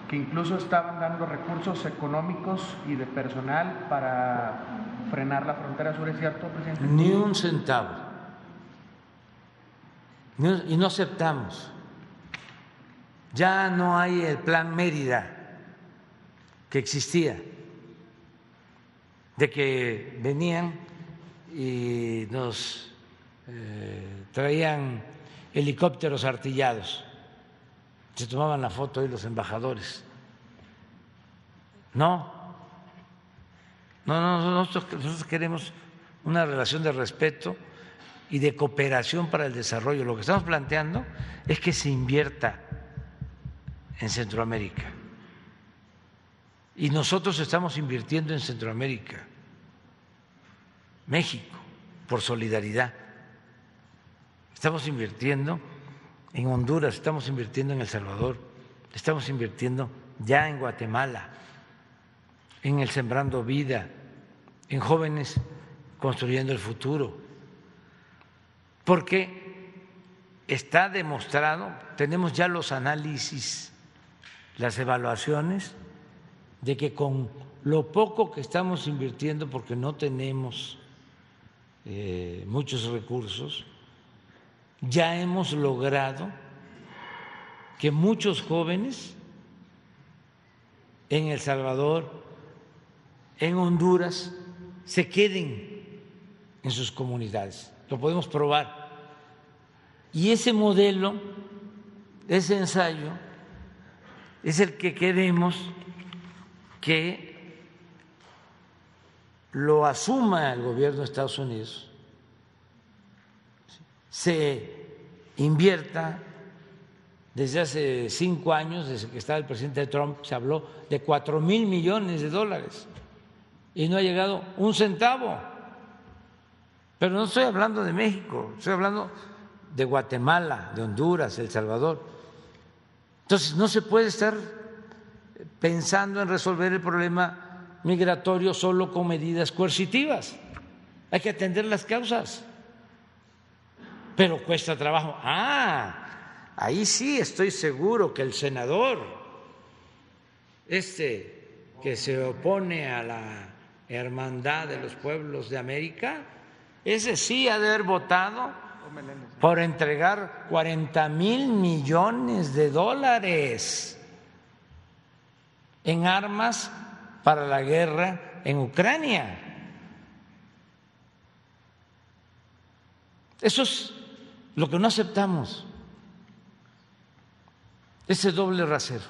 que incluso estaban dando recursos económicos y de personal para frenar la frontera sur, ¿es cierto, presidente? Ni un centavo. Y no aceptamos ya no hay el plan Mérida que existía, de que venían y nos eh, traían helicópteros artillados, se tomaban la foto ahí los embajadores. No, no, no, nosotros queremos una relación de respeto y de cooperación para el desarrollo. Lo que estamos planteando es que se invierta en Centroamérica. Y nosotros estamos invirtiendo en Centroamérica, México, por solidaridad. Estamos invirtiendo en Honduras, estamos invirtiendo en El Salvador, estamos invirtiendo ya en Guatemala, en el Sembrando Vida, en jóvenes construyendo el futuro. porque está demostrado, tenemos ya los análisis, las evaluaciones, de que con lo poco que estamos invirtiendo, porque no tenemos eh, muchos recursos, ya hemos logrado que muchos jóvenes en El Salvador, en Honduras, se queden en sus comunidades. Lo podemos probar. Y ese modelo, ese ensayo, es el que queremos que lo asuma el gobierno de Estados Unidos, se invierta desde hace cinco años, desde que estaba el presidente Trump, se habló de cuatro mil millones de dólares y no ha llegado un centavo. Pero no estoy hablando de México, estoy hablando de Guatemala, de Honduras, El Salvador. Entonces, no se puede estar pensando en resolver el problema migratorio solo con medidas coercitivas. Hay que atender las causas. Pero cuesta trabajo. Ah, ahí sí estoy seguro que el senador, este que se opone a la hermandad de los pueblos de América, ese sí ha de haber votado por entregar 40 mil millones de dólares en armas para la guerra en Ucrania. Eso es lo que no aceptamos, ese doble rasero.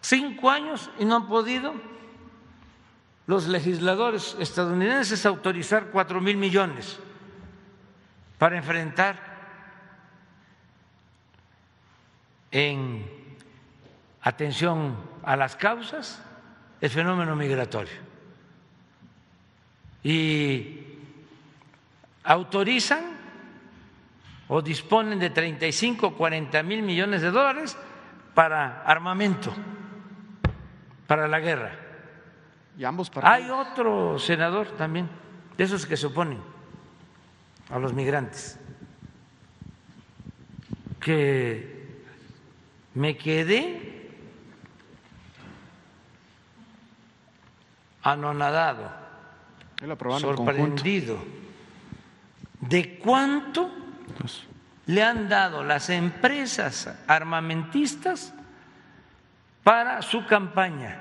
Cinco años y no han podido los legisladores estadounidenses autorizar cuatro mil millones para enfrentar en atención a las causas el fenómeno migratorio. Y autorizan o disponen de 35 o 40 mil millones de dólares para armamento, para la guerra. Hay otro senador también, de esos que se oponen a los migrantes, que me quedé anonadado, sorprendido de cuánto le han dado las empresas armamentistas para su campaña.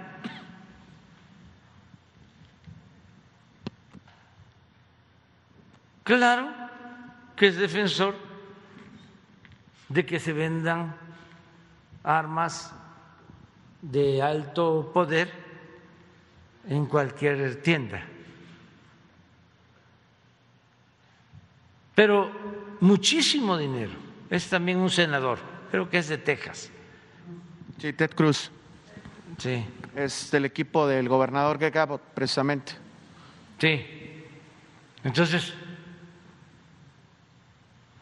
Claro que es defensor de que se vendan armas de alto poder en cualquier tienda. Pero muchísimo dinero. Es también un senador, creo que es de Texas. Sí, Ted Cruz. Sí. Es del equipo del gobernador Greg Abbott, precisamente. Sí. Entonces,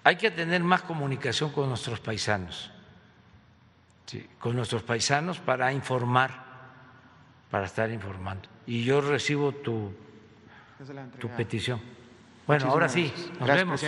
hay que tener más comunicación con nuestros paisanos, con nuestros paisanos para informar, para estar informando. Y yo recibo tu, tu petición. Bueno, ahora sí, nos vemos.